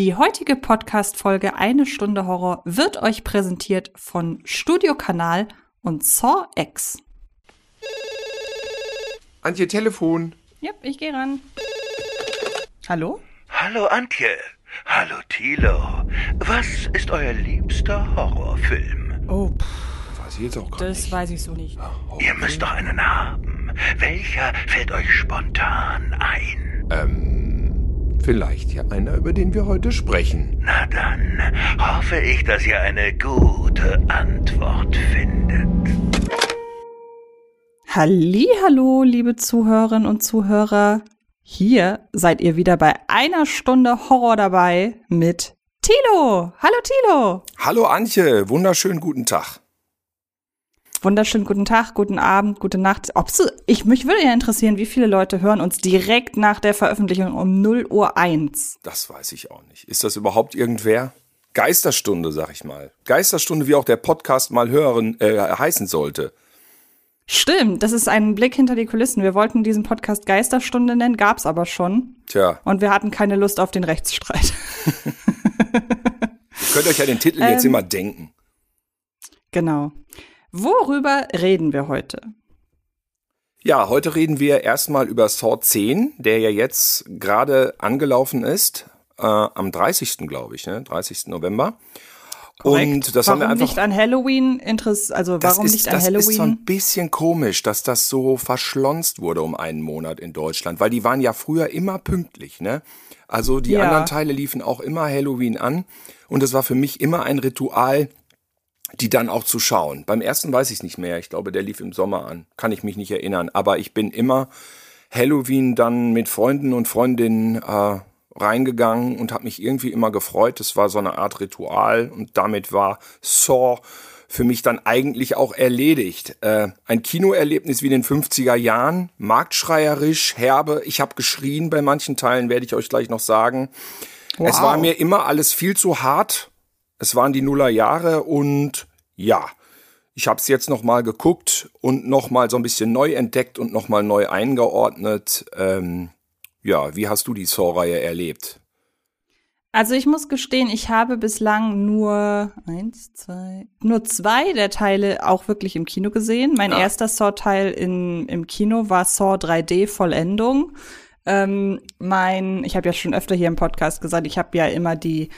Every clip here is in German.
Die heutige Podcast-Folge Eine Stunde Horror wird euch präsentiert von Studio Kanal und Saw X. Antje, Telefon. Ja, ich gehe ran. Hallo? Hallo Antje. Hallo Thilo. Was ist euer liebster Horrorfilm? Oh, pff, Weiß ich jetzt auch gar das nicht. weiß ich so nicht. Ihr müsst doch einen haben. Welcher fällt euch spontan ein? Ähm, vielleicht ja einer, über den wir heute sprechen. Na dann hoffe ich, dass ihr eine gute Antwort findet. Hallo, liebe Zuhörerinnen und Zuhörer. Hier seid ihr wieder bei einer Stunde Horror dabei mit Tilo. Hallo Tilo. Hallo Antje, wunderschönen guten Tag. Wunderschönen guten Tag, guten Abend, gute Nacht. Ob's, ich, mich würde ja interessieren, wie viele Leute hören uns direkt nach der Veröffentlichung um 0 Uhr 1. Das weiß ich auch nicht. Ist das überhaupt irgendwer? Geisterstunde, sag ich mal. Geisterstunde, wie auch der Podcast mal hören, äh, heißen sollte. Stimmt, das ist ein Blick hinter die Kulissen. Wir wollten diesen Podcast Geisterstunde nennen, gab's aber schon. Tja, Und wir hatten keine Lust auf den Rechtsstreit. ihr könnt euch ja den Titel jetzt Ähm. immer denken. genau. Worüber reden wir heute? Ja, heute reden wir erstmal über Saw 10, der ja jetzt gerade angelaufen ist, äh, am 30. glaube ich, ne? 30. November. Korrekt. Und das warum haben wir einfach nicht an Halloween Interess also Das warum ist, nicht an das ist so Halloween? ein bisschen komisch, dass das so verschlonzt wurde um einen Monat in Deutschland, weil die waren ja früher immer pünktlich, ne? Also die Ja. anderen Teile liefen auch immer Halloween an und es war für mich immer ein Ritual, die dann auch zu schauen. Beim ersten weiß ich nicht mehr, ich glaube, der lief im Sommer an, kann ich mich nicht erinnern, aber ich bin immer Halloween dann mit Freunden und Freundinnen äh, reingegangen und habe mich irgendwie immer gefreut. Das war so eine Art Ritual und damit war Saw für mich dann eigentlich auch erledigt. Äh, ein Kinoerlebnis wie in den 50er Jahren, marktschreierisch, herbe. Ich habe geschrien bei manchen Teilen, werde ich euch gleich noch sagen. Es Wow. war mir immer alles viel zu hart. Es waren die Nullerjahre und ja, ich habe es jetzt noch mal geguckt und noch mal so ein bisschen neu entdeckt und noch mal neu eingeordnet. Ähm, ja, wie hast du die Saw-Reihe erlebt? Also ich muss gestehen, ich habe bislang nur eins, zwei, nur zwei der Teile auch wirklich im Kino gesehen. Mein Ja. erster Saw-Teil im Kino war Saw 3D Vollendung. Ähm, mein, ich habe ja schon öfter hier im Podcast gesagt, ich habe ja immer die,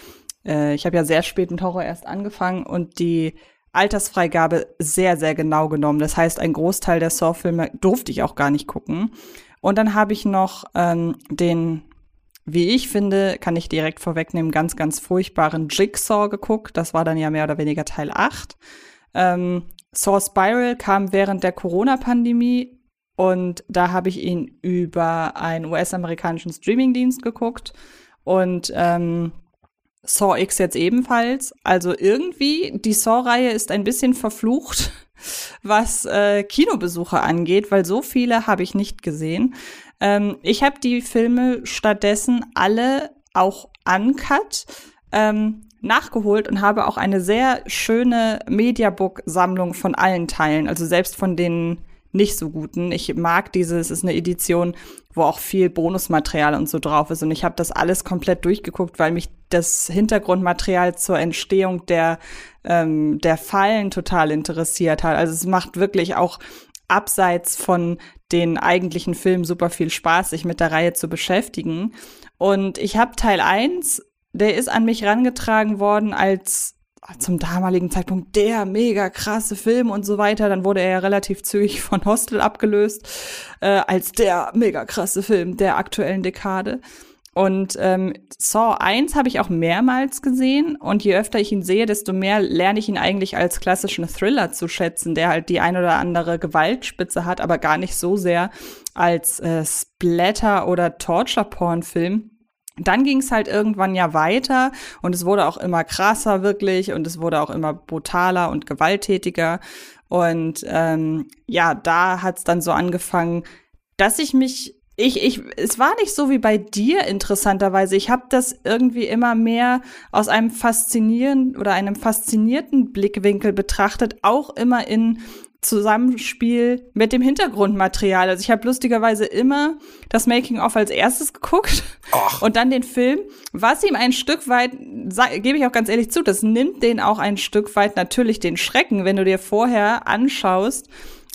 äh, ich habe ja sehr spät mit Horror erst angefangen und die Altersfreigabe sehr, sehr genau genommen. Das heißt, ein Großteil der Saw-Filme durfte ich auch gar nicht gucken. Und dann habe ich noch ähm, den wie ich finde, kann ich direkt vorwegnehmen, ganz, ganz furchtbaren Jigsaw geguckt. Das war dann ja mehr oder weniger Teil 8. Ähm, Saw Spiral kam während der Corona-Pandemie und da habe ich ihn über einen US-amerikanischen Streamingdienst geguckt und ähm, Saw X jetzt ebenfalls. Also irgendwie, die Saw-Reihe ist ein bisschen verflucht, was äh, Kinobesuche angeht, weil so viele habe ich nicht gesehen. Ähm, ich habe die Filme stattdessen alle auch uncut ähm, nachgeholt und habe auch eine sehr schöne Mediabook-Sammlung von allen Teilen, also selbst von den nicht so guten. Ich mag diese, es ist eine Edition, wo auch viel Bonusmaterial und so drauf ist. Und ich habe das alles komplett durchgeguckt, weil mich das Hintergrundmaterial zur Entstehung der, ähm, der Fallen total interessiert hat. Also es macht wirklich auch abseits von den eigentlichen Filmen super viel Spaß, sich mit der Reihe zu beschäftigen. Und ich habe Teil 1, der ist an mich rangetragen worden als zum damaligen Zeitpunkt der mega krasse Film und so weiter. Dann wurde er ja relativ zügig von Hostel abgelöst äh, als der mega krasse Film der aktuellen Dekade. Und ähm, Saw 1 habe ich auch mehrmals gesehen und je öfter ich ihn sehe, desto mehr lerne ich ihn eigentlich als klassischen Thriller zu schätzen, der halt die ein oder andere Gewaltspitze hat, aber gar nicht so sehr als äh, Splatter- oder Torture-Porn-Film. Dann ging es halt irgendwann ja weiter und es wurde auch immer krasser wirklich und es wurde auch immer brutaler und gewalttätiger. Und ähm, ja, da hat es dann so angefangen, dass ich mich ich, ich, es war nicht so wie bei dir interessanterweise. Ich habe das irgendwie immer mehr aus einem faszinierenden oder einem faszinierten Blickwinkel betrachtet, auch immer in Zusammenspiel mit dem Hintergrundmaterial. Also ich habe lustigerweise immer das Making-of als erstes geguckt Ach. und dann den Film, was ihm ein Stück weit, gebe ich auch ganz ehrlich zu, das nimmt den auch ein Stück weit natürlich den Schrecken, wenn du dir vorher anschaust,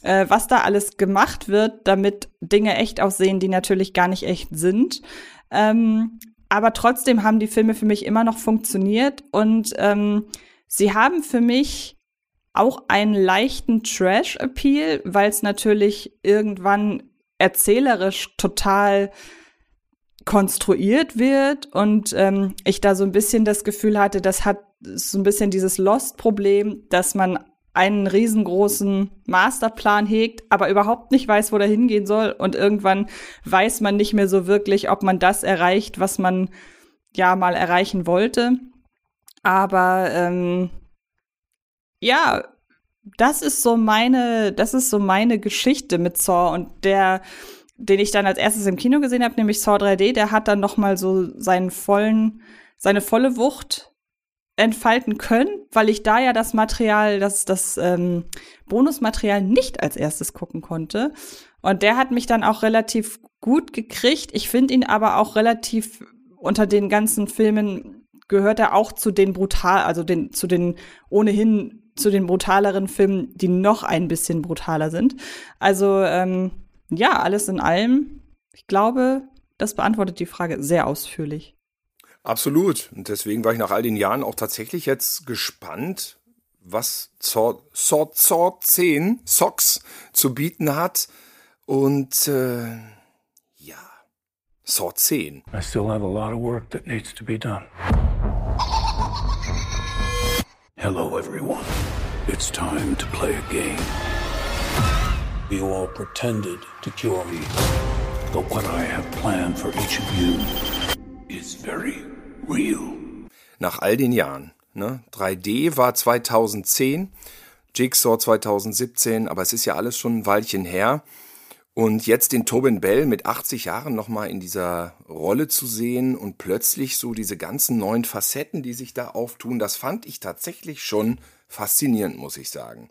äh, was da alles gemacht wird, damit Dinge echt aussehen, die natürlich gar nicht echt sind. Ähm, aber trotzdem haben die Filme für mich immer noch funktioniert und ähm, sie haben für mich auch einen leichten Trash-Appeal, weil es natürlich irgendwann erzählerisch total konstruiert wird und ähm, ich da so ein bisschen das Gefühl hatte, das hat so ein bisschen dieses Lost-Problem, dass man einen riesengroßen Masterplan hegt, aber überhaupt nicht weiß, wo der hingehen soll und irgendwann weiß man nicht mehr so wirklich, ob man das erreicht, was man ja mal erreichen wollte. Aber ähm, ja, das ist so meine, das ist so meine Geschichte mit Saw und der, den ich dann als erstes im Kino gesehen habe, nämlich Saw 3D, der hat dann noch mal so seinen vollen, seine volle Wucht entfalten können, weil ich da ja das Material, das, das ähm, Bonusmaterial nicht als erstes gucken konnte. Und der hat mich dann auch relativ gut gekriegt. Ich finde ihn aber auch relativ unter den ganzen Filmen gehört er auch zu den brutal, also den, zu den ohnehin zu den brutaleren Filmen, die noch ein bisschen brutaler sind. Also ähm, ja, alles in allem, ich glaube, das beantwortet die Frage sehr ausführlich. Absolut. Und deswegen war ich nach all den Jahren auch tatsächlich jetzt gespannt, was Saw, Saw 10 Socks zu bieten hat. Und äh, ja, Saw 10. I still have a lot of work that needs to be done. Hello, everyone. It's time to play a game. You all pretended to cure me, but what I have planned for each of you is very real. Nach all den Jahren. Ne? 3D war 2010, Jigsaw 2017, aber es ist ja alles schon ein Weilchen her. Und jetzt den Tobin Bell mit 80 Jahren nochmal in dieser Rolle zu sehen und plötzlich so diese ganzen neuen Facetten, die sich da auftun, das fand ich tatsächlich schon faszinierend, muss ich sagen.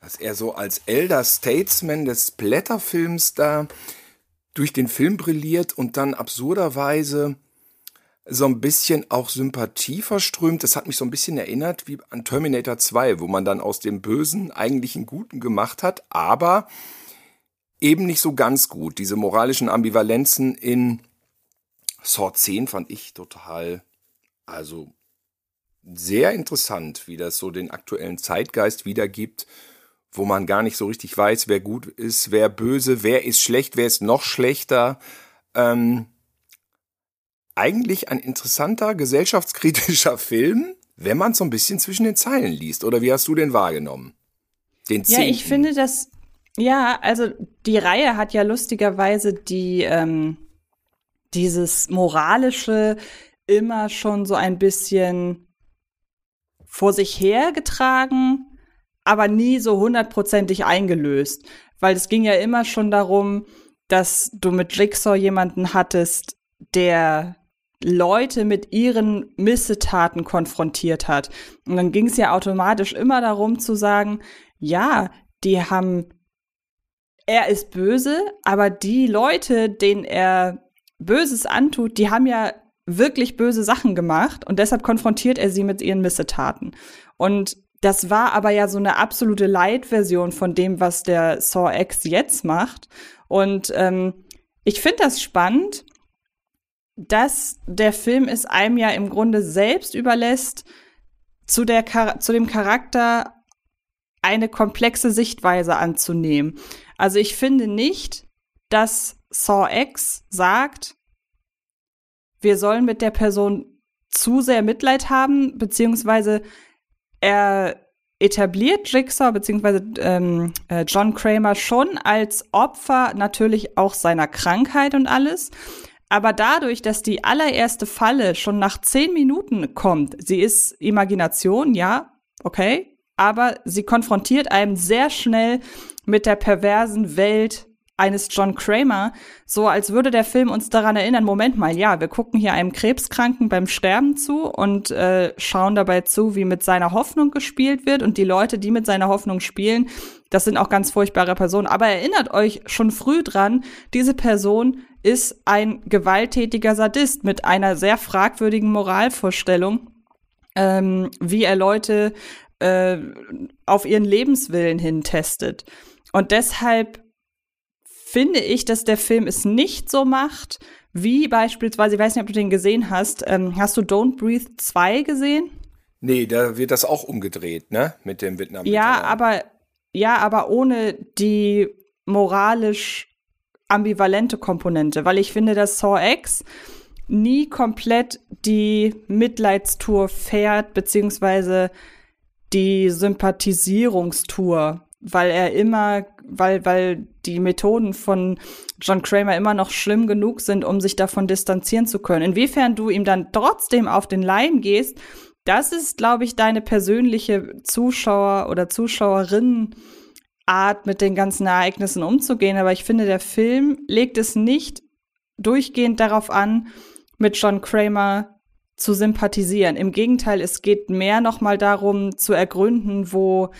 Dass er so als Elder Statesman des Blätterfilms da durch den Film brilliert und dann absurderweise so ein bisschen auch Sympathie verströmt. Das hat mich so ein bisschen erinnert wie an Terminator 2, wo man dann aus dem Bösen eigentlich einen Guten gemacht hat, aber eben nicht so ganz gut. Diese moralischen Ambivalenzen in Saw 10 fand ich total, also sehr interessant, wie das so den aktuellen Zeitgeist wiedergibt, wo man gar nicht so richtig weiß, wer gut ist, wer böse, wer ist schlecht, wer ist noch schlechter. Ähm, eigentlich ein interessanter gesellschaftskritischer Film, wenn man so ein bisschen zwischen den Zeilen liest. Oder wie hast du den wahrgenommen? Den ja, ich finde das ja, also die Reihe hat ja lustigerweise die ähm, dieses moralische immer schon so ein bisschen vor sich hergetragen, aber nie so hundertprozentig eingelöst, weil es ging ja immer schon darum, dass du mit Jigsaw jemanden hattest, der Leute mit ihren Missetaten konfrontiert hat. Und dann ging es ja automatisch immer darum zu sagen, ja, die haben er ist böse, aber die Leute, denen er Böses antut, die haben ja wirklich böse Sachen gemacht und deshalb konfrontiert er sie mit ihren Missetaten. Und das war aber ja so eine absolute Light-Version von dem, was der Saw X jetzt macht. Und ähm, ich finde das spannend, dass der Film es einem ja im Grunde selbst überlässt, zu, der, zu dem Charakter eine komplexe Sichtweise anzunehmen. Also ich finde nicht, dass Saw X sagt, wir sollen mit der Person zu sehr Mitleid haben, beziehungsweise er etabliert Jigsaw beziehungsweise ähm, äh, John Kramer schon als Opfer natürlich auch seiner Krankheit und alles. Aber dadurch, dass die allererste Falle schon nach zehn Minuten kommt, sie ist Imagination, ja, okay, aber sie konfrontiert einem sehr schnell mit der perversen Welt eines John Kramer, so als würde der Film uns daran erinnern, Moment mal, ja, wir gucken hier einem Krebskranken beim Sterben zu und äh, schauen dabei zu, wie mit seiner Hoffnung gespielt wird und die Leute, die mit seiner Hoffnung spielen, das sind auch ganz furchtbare Personen. Aber erinnert euch schon früh dran, diese Person ist ein gewalttätiger Sadist mit einer sehr fragwürdigen Moralvorstellung, ähm, wie er Leute äh, auf ihren Lebenswillen hin testet. Und deshalb finde ich, dass der Film es nicht so macht, wie beispielsweise, ich weiß nicht, ob du den gesehen hast, ähm, hast du Don't Breathe 2 gesehen? Nee, da wird das auch umgedreht, ne? Mit dem Vietnam. Ja, aber, ja, aber ohne die moralisch ambivalente Komponente, weil ich finde, dass Saw X nie komplett die Mitleidstour fährt, beziehungsweise die Sympathisierungstour, weil er immer, weil, weil die Methoden von John Kramer immer noch schlimm genug sind, um sich davon distanzieren zu können. Inwiefern du ihm dann trotzdem auf den Leim gehst, das ist, glaube ich, deine persönliche Zuschauer- oder Zuschauerinnen Art, mit den ganzen Ereignissen umzugehen. Aber ich finde, der Film legt es nicht durchgehend darauf an, mit John Kramer zu sympathisieren. Im Gegenteil, es geht mehr nochmal darum zu ergründen, wo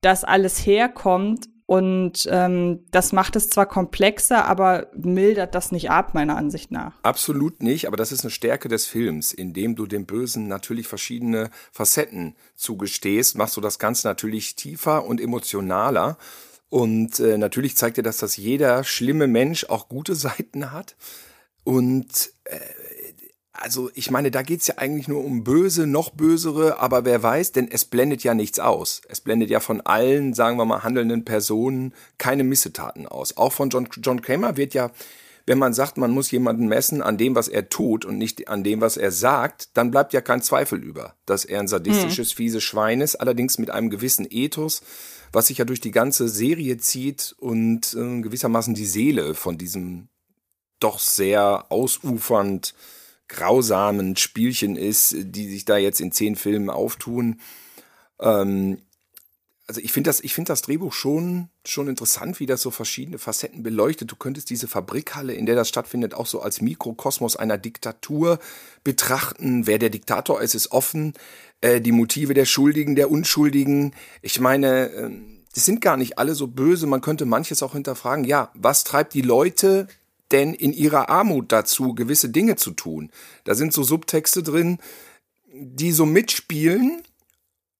das alles herkommt. Und ähm, das macht es zwar komplexer, aber mildert das nicht ab, meiner Ansicht nach. Absolut nicht, aber das ist eine Stärke des Films. Indem du dem Bösen natürlich verschiedene Facetten zugestehst, machst du das Ganze natürlich tiefer und emotionaler. Und äh, natürlich zeigt dir das, dass jeder schlimme Mensch auch gute Seiten hat. Und äh, also ich meine, da geht's ja eigentlich nur um böse, noch bösere, aber wer weiß, denn es blendet ja nichts aus. Es blendet ja von allen, sagen wir mal, handelnden Personen keine Missetaten aus. Auch von John, John Kramer wird ja, wenn man sagt, man muss jemanden messen an dem, was er tut und nicht an dem, was er sagt, dann bleibt ja kein Zweifel über, dass er ein sadistisches, mhm. fieses Schwein ist, allerdings mit einem gewissen Ethos, was sich ja durch die ganze Serie zieht und äh, gewissermaßen die Seele von diesem doch sehr ausufernd grausamen Spielchen ist, die sich da jetzt in zehn Filmen auftun. Ähm, also ich finde das, ich finde das Drehbuch schon, schon interessant, wie das so verschiedene Facetten beleuchtet. Du könntest diese Fabrikhalle, in der das stattfindet, auch so als Mikrokosmos einer Diktatur betrachten. Wer der Diktator ist, ist offen. Äh, die Motive der Schuldigen, der Unschuldigen. Ich meine, äh, die sind gar nicht alle so böse. Man könnte manches auch hinterfragen. Ja, was treibt die Leute denn in ihrer Armut dazu, gewisse Dinge zu tun. Da sind so Subtexte drin, die so mitspielen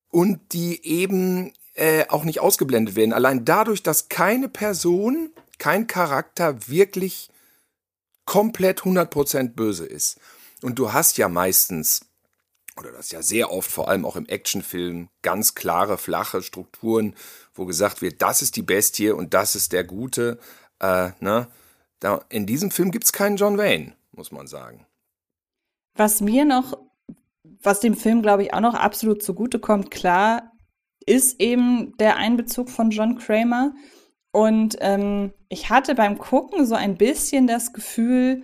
und die eben äh, auch nicht ausgeblendet werden. Allein dadurch, dass keine Person, kein Charakter wirklich komplett 100% böse ist. Und du hast ja meistens, oder das ja sehr oft, vor allem auch im Actionfilm, ganz klare, flache Strukturen, wo gesagt wird, das ist die Bestie und das ist der Gute. Äh, ne? Da, in diesem Film gibt es keinen John Wayne, muss man sagen. Was mir noch, was dem Film, glaube ich, auch noch absolut zugutekommt, klar, ist eben der Einbezug von John Kramer. Und ähm, ich hatte beim Gucken so ein bisschen das Gefühl,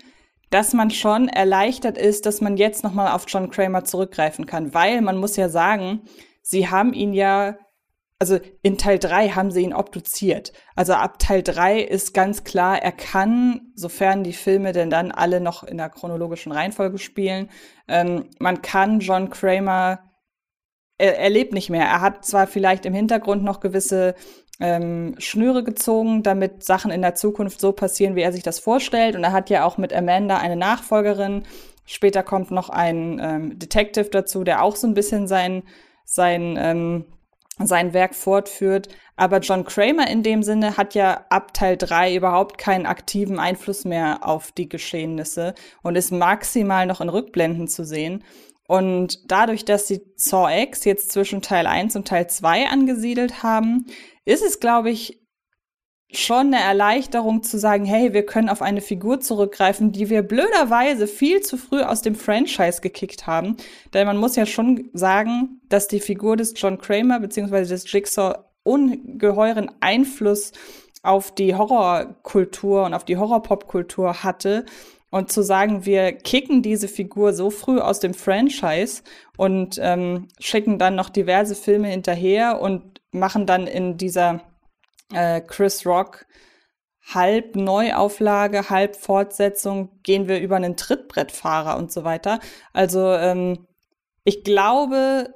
dass man schon erleichtert ist, dass man jetzt noch mal auf John Kramer zurückgreifen kann, weil man muss ja sagen, sie haben ihn ja also in Teil 3 haben sie ihn obduziert. Also ab Teil 3 ist ganz klar, er kann, sofern die Filme denn dann alle noch in der chronologischen Reihenfolge spielen, ähm, man kann John Kramer, er, er, lebt nicht mehr. Er hat zwar vielleicht im Hintergrund noch gewisse ähm, Schnüre gezogen, damit Sachen in der Zukunft so passieren, wie er sich das vorstellt. Und er hat ja auch mit Amanda eine Nachfolgerin. Später kommt noch ein ähm, Detective dazu, der auch so ein bisschen sein, sein ähm, sein Werk fortführt. Aber John Kramer in dem Sinne hat ja ab Teil 3 überhaupt keinen aktiven Einfluss mehr auf die Geschehnisse und ist maximal noch in Rückblenden zu sehen. Und dadurch, dass sie Saw X jetzt zwischen Teil 1 und Teil 2 angesiedelt haben, ist es, glaube ich, schon eine Erleichterung zu sagen, hey, wir können auf eine Figur zurückgreifen, die wir blöderweise viel zu früh aus dem Franchise gekickt haben. Denn man muss ja schon sagen, dass die Figur des John Kramer bzw. des Jigsaw ungeheuren Einfluss auf die Horrorkultur und auf die Horrorpopkultur hatte. Und zu sagen, wir kicken diese Figur so früh aus dem Franchise und ähm, schicken dann noch diverse Filme hinterher und machen dann in dieser äh, Chris Rock halb Neuauflage, halb Fortsetzung, gehen wir über einen Trittbrettfahrer und so weiter. Also ähm, ich glaube,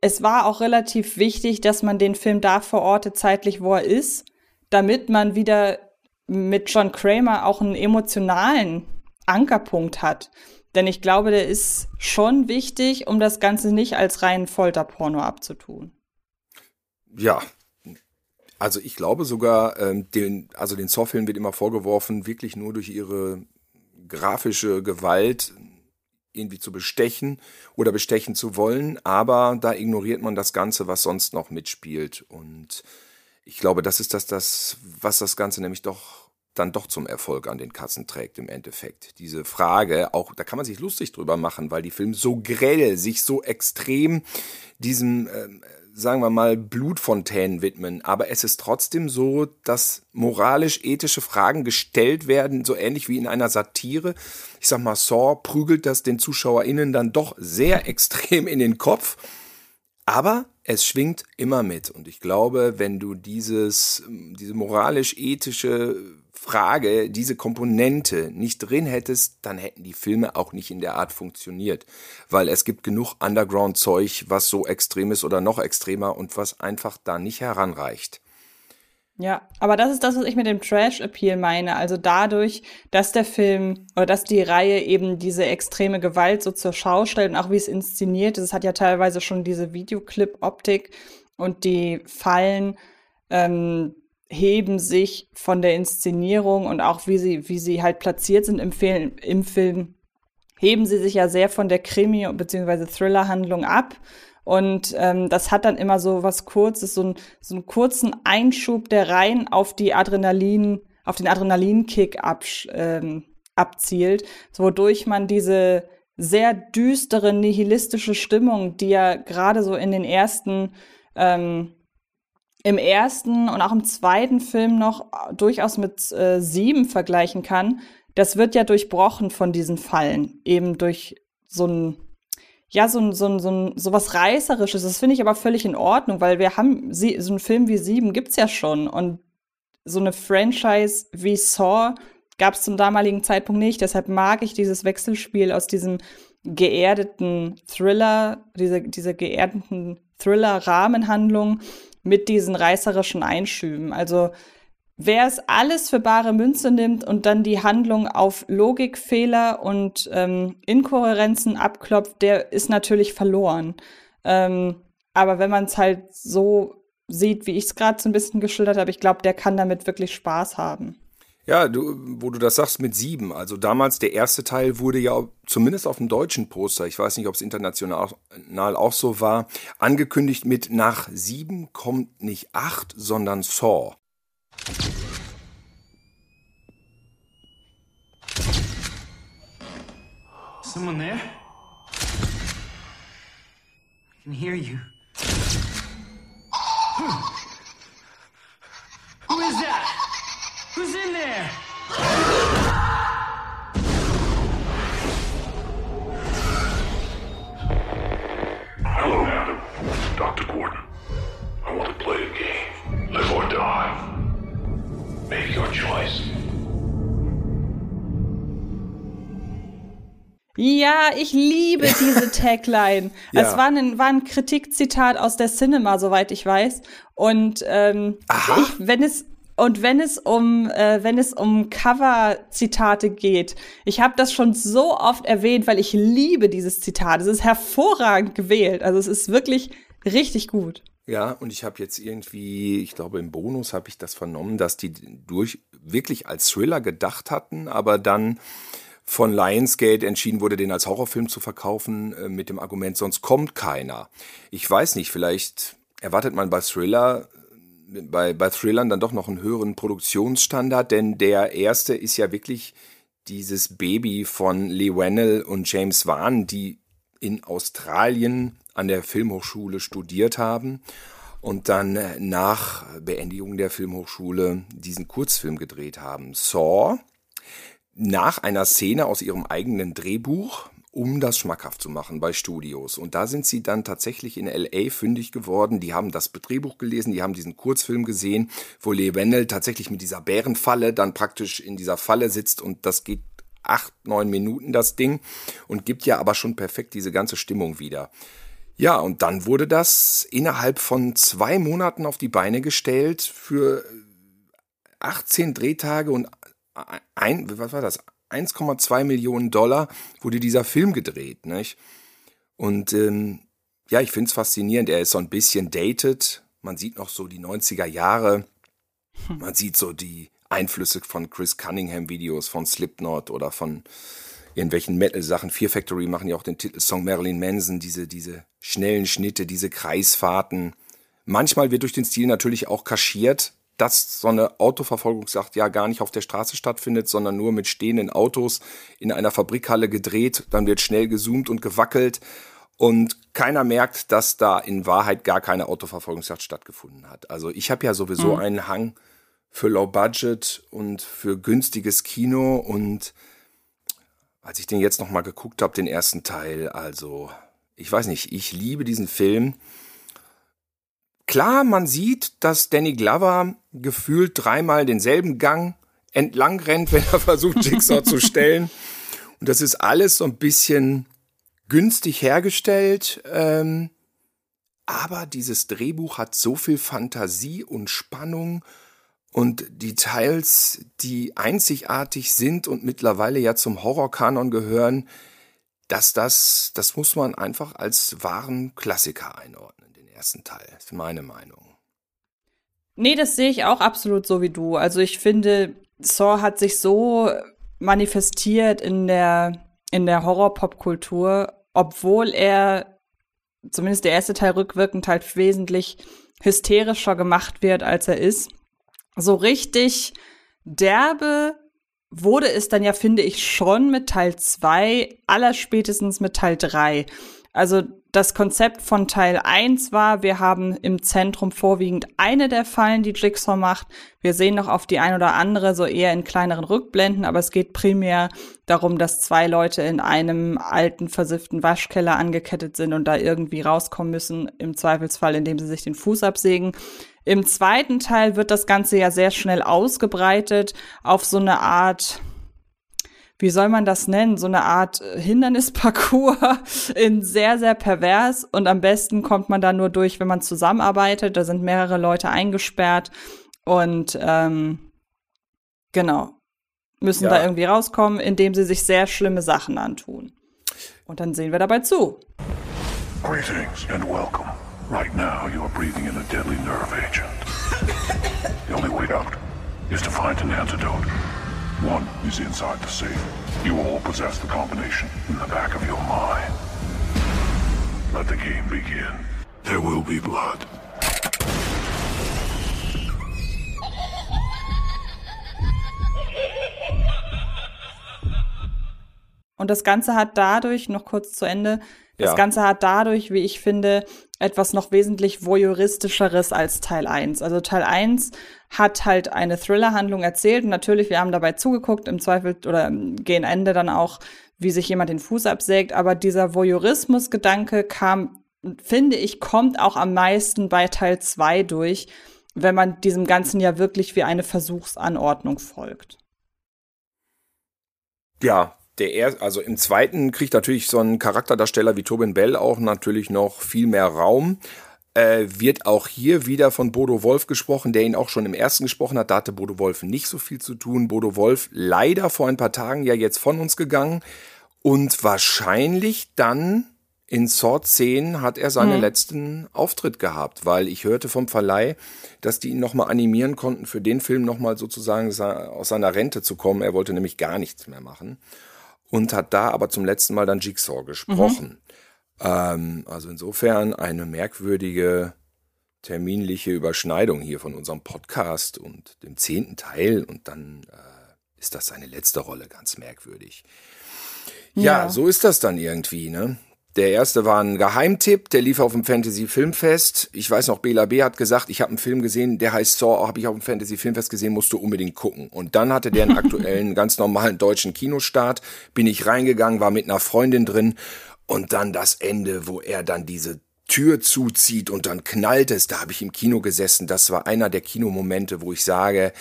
es war auch relativ wichtig, dass man den Film da verortet, zeitlich, wo er ist, damit man wieder mit John Kramer auch einen emotionalen Ankerpunkt hat. Denn ich glaube, der ist schon wichtig, um das Ganze nicht als reinen Folterporno abzutun. Ja, also ich glaube sogar, ähm, den, also den Saw-Film wird immer vorgeworfen, wirklich nur durch ihre grafische Gewalt irgendwie zu bestechen oder bestechen zu wollen, aber da ignoriert man das Ganze, was sonst noch mitspielt. Und ich glaube, das ist das, das, was das Ganze nämlich doch dann doch zum Erfolg an den Kassen trägt im Endeffekt. Diese Frage, auch da kann man sich lustig drüber machen, weil die Filme so grell, sich so extrem diesem äh, sagen wir mal, Blutfontänen widmen. Aber es ist trotzdem so, dass moralisch-ethische Fragen gestellt werden, so ähnlich wie in einer Satire. Ich sag mal, Saw prügelt das den ZuschauerInnen dann doch sehr extrem in den Kopf. Aber es schwingt immer mit. Und ich glaube, wenn du dieses, diese moralisch-ethische Frage, diese Komponente nicht drin hättest, dann hätten die Filme auch nicht in der Art funktioniert. Weil es gibt genug Underground-Zeug, was so extrem ist oder noch extremer und was einfach da nicht heranreicht. Ja, aber das ist das, was ich mit dem Trash-Appeal meine. Also dadurch, dass der Film oder dass die Reihe eben diese extreme Gewalt so zur Schau stellt und auch wie es inszeniert ist, es hat ja teilweise schon diese Videoclip-Optik und die Fallen ähm, heben sich von der Inszenierung und auch wie sie, wie sie halt platziert sind im Film, im Film, heben sie sich ja sehr von der Krimi- bzw. Thriller-Handlung ab. Und ähm, das hat dann immer so was Kurzes, so, ein, so einen kurzen Einschub, der rein auf die Adrenalin, auf den Adrenalinkick ab, ähm, abzielt, wodurch man diese sehr düstere, nihilistische Stimmung, die ja gerade so in den ersten ähm, im ersten und auch im zweiten Film noch durchaus mit äh, sieben vergleichen kann, das wird ja durchbrochen von diesen Fallen, eben durch so ein ja, so ein, so ein, so ein, so was Reißerisches. Das finde ich aber völlig in Ordnung, weil wir haben, sie, so einen Film wie Sieben gibt's ja schon. Und so eine Franchise wie Saw gab's zum damaligen Zeitpunkt nicht. Deshalb mag ich dieses Wechselspiel aus diesem geerdeten Thriller, diese, diese geerdeten Thriller-Rahmenhandlung mit diesen reißerischen Einschüben. Also wer es alles für bare Münze nimmt und dann die Handlung auf Logikfehler und ähm, Inkohärenzen abklopft, der ist natürlich verloren. Ähm, aber wenn man es halt so sieht, wie ich es gerade so ein bisschen geschildert habe, ich glaube, der kann damit wirklich Spaß haben. Ja, du, wo du das sagst mit sieben. Also damals der erste Teil wurde ja zumindest auf dem deutschen Poster, ich weiß nicht, ob es international auch so war, angekündigt mit nach sieben kommt nicht acht, sondern Saw. Someone there? I can hear you. Who is that? Who's in there? Hello, Adam. Dr. Gordon. I want to play a game. Live or die. Make your choice. Ja, ich liebe diese Tagline. ja. Es war ein, war ein Kritikzitat aus der Cinema, soweit ich weiß. Und ähm, ich, wenn es und wenn es um äh, wenn es um Cover-Zitate geht, ich habe das schon so oft erwähnt, weil ich liebe dieses Zitat. Es ist hervorragend gewählt. Also es ist wirklich richtig gut. Ja, und ich habe jetzt irgendwie, ich glaube im Bonus habe ich das vernommen, dass die durch wirklich als Thriller gedacht hatten, aber dann von Lionsgate entschieden wurde, den als Horrorfilm zu verkaufen, äh, mit dem Argument, sonst kommt keiner. Ich weiß nicht, vielleicht erwartet man bei Thriller bei, bei Thrillern dann doch noch einen höheren Produktionsstandard, denn der erste ist ja wirklich dieses Baby von Lee Wennell und James Wan, die in Australien an der Filmhochschule studiert haben und dann nach Beendigung der Filmhochschule diesen Kurzfilm gedreht haben. Saw, nach einer Szene aus ihrem eigenen Drehbuch um das schmackhaft zu machen bei Studios. Und da sind sie dann tatsächlich in LA fündig geworden. Die haben das Drehbuch gelesen, die haben diesen Kurzfilm gesehen, wo Lee Wendell tatsächlich mit dieser Bärenfalle dann praktisch in dieser Falle sitzt und das geht acht, neun Minuten das Ding und gibt ja aber schon perfekt diese ganze Stimmung wieder. Ja, und dann wurde das innerhalb von zwei Monaten auf die Beine gestellt für 18 Drehtage und ein, was war das? 1,2 Millionen Dollar wurde dieser Film gedreht, nicht? Und ähm, ja, ich finde es faszinierend. Er ist so ein bisschen dated. Man sieht noch so die 90er Jahre. Man sieht so die Einflüsse von Chris Cunningham Videos, von Slipknot oder von irgendwelchen Metal-Sachen. Fear Factory machen ja auch den Titelsong Marilyn Manson, diese, diese schnellen Schnitte, diese Kreisfahrten. Manchmal wird durch den Stil natürlich auch kaschiert, dass so eine Autoverfolgungsjagd ja gar nicht auf der Straße stattfindet, sondern nur mit stehenden Autos in einer Fabrikhalle gedreht. Dann wird schnell gezoomt und gewackelt und keiner merkt, dass da in Wahrheit gar keine Autoverfolgungsjagd stattgefunden hat. Also ich habe ja sowieso mhm. einen Hang für Low Budget und für günstiges Kino und als ich den jetzt noch mal geguckt habe, den ersten Teil, also ich weiß nicht, ich liebe diesen Film. Klar, man sieht, dass Danny Glover gefühlt dreimal denselben Gang entlang rennt, wenn er versucht, Jigsaw zu stellen. Und das ist alles so ein bisschen günstig hergestellt. Ähm, aber dieses Drehbuch hat so viel Fantasie und Spannung und Details, die einzigartig sind und mittlerweile ja zum Horrorkanon gehören, dass das, das muss man einfach als wahren Klassiker einordnen ersten Teil. Das ist meine Meinung. Nee, das sehe ich auch absolut so wie du. Also ich finde, Saw hat sich so manifestiert in der, in der Horror-Pop-Kultur, obwohl er, zumindest der erste Teil rückwirkend, halt wesentlich hysterischer gemacht wird, als er ist. So richtig derbe wurde es dann ja, finde ich, schon mit Teil 2, allerspätestens mit Teil 3. Also das Konzept von Teil 1 war, wir haben im Zentrum vorwiegend eine der Fallen, die Jigsaw macht. Wir sehen noch auf die ein oder andere, so eher in kleineren Rückblenden, aber es geht primär darum, dass zwei Leute in einem alten, versifften Waschkeller angekettet sind und da irgendwie rauskommen müssen, im Zweifelsfall, indem sie sich den Fuß absägen. Im zweiten Teil wird das Ganze ja sehr schnell ausgebreitet auf so eine Art, wie soll man das nennen, so eine Art äh, Hindernisparcours in sehr, sehr pervers. Und am besten kommt man da nur durch, wenn man zusammenarbeitet. Da sind mehrere Leute eingesperrt und ähm, genau, müssen ja. da irgendwie rauskommen, indem sie sich sehr schlimme Sachen antun. Und dann sehen wir dabei zu. Greetings and welcome. Right now you are breathing in a deadly nerve agent. The only way out is to find an antidote. One is inside the safe. You all possess the combination in the back of your mind. Let the game begin. There will be blood. Und das Ganze hat dadurch, noch kurz zu Ende, das ja. Ganze hat dadurch, wie ich finde, etwas noch wesentlich voyeuristischeres als Teil 1. Also Teil 1 hat halt eine Thriller-Handlung erzählt. Und natürlich, wir haben dabei zugeguckt, im Zweifel oder gehen Ende dann auch, wie sich jemand den Fuß absägt. Aber dieser Voyeurismus-Gedanke kam, finde ich, kommt auch am meisten bei Teil 2 durch, wenn man diesem Ganzen ja wirklich wie eine Versuchsanordnung folgt. Ja, der er, also im zweiten kriegt natürlich so ein Charakterdarsteller wie Tobin Bell auch natürlich noch viel mehr Raum. Äh, wird auch hier wieder von Bodo Wolf gesprochen, der ihn auch schon im ersten gesprochen hat. Da hatte Bodo Wolf nicht so viel zu tun. Bodo Wolf leider vor ein paar Tagen ja jetzt von uns gegangen und wahrscheinlich dann in Saw 10 hat er seinen mhm. letzten Auftritt gehabt, weil ich hörte vom Verleih, dass die ihn nochmal animieren konnten, für den Film nochmal sozusagen aus seiner Rente zu kommen. Er wollte nämlich gar nichts mehr machen und hat da aber zum letzten Mal dann Jigsaw gesprochen. Mhm. Ähm, also insofern eine merkwürdige terminliche Überschneidung hier von unserem Podcast und dem zehnten Teil und dann äh, ist das seine letzte Rolle ganz merkwürdig. Ja. ja, so ist das dann irgendwie, ne? Der erste war ein Geheimtipp, der lief auf dem Fantasy Filmfest. Ich weiß noch, Bela B. hat gesagt, ich habe einen Film gesehen, der heißt Saw, habe ich auf dem Fantasy Filmfest gesehen, musst du unbedingt gucken. Und dann hatte der einen aktuellen, ganz normalen deutschen Kinostart, bin ich reingegangen, war mit einer Freundin drin und dann das Ende, wo er dann diese Tür zuzieht und dann knallt es, da habe ich im Kino gesessen. Das war einer der Kinomomente, wo ich sage,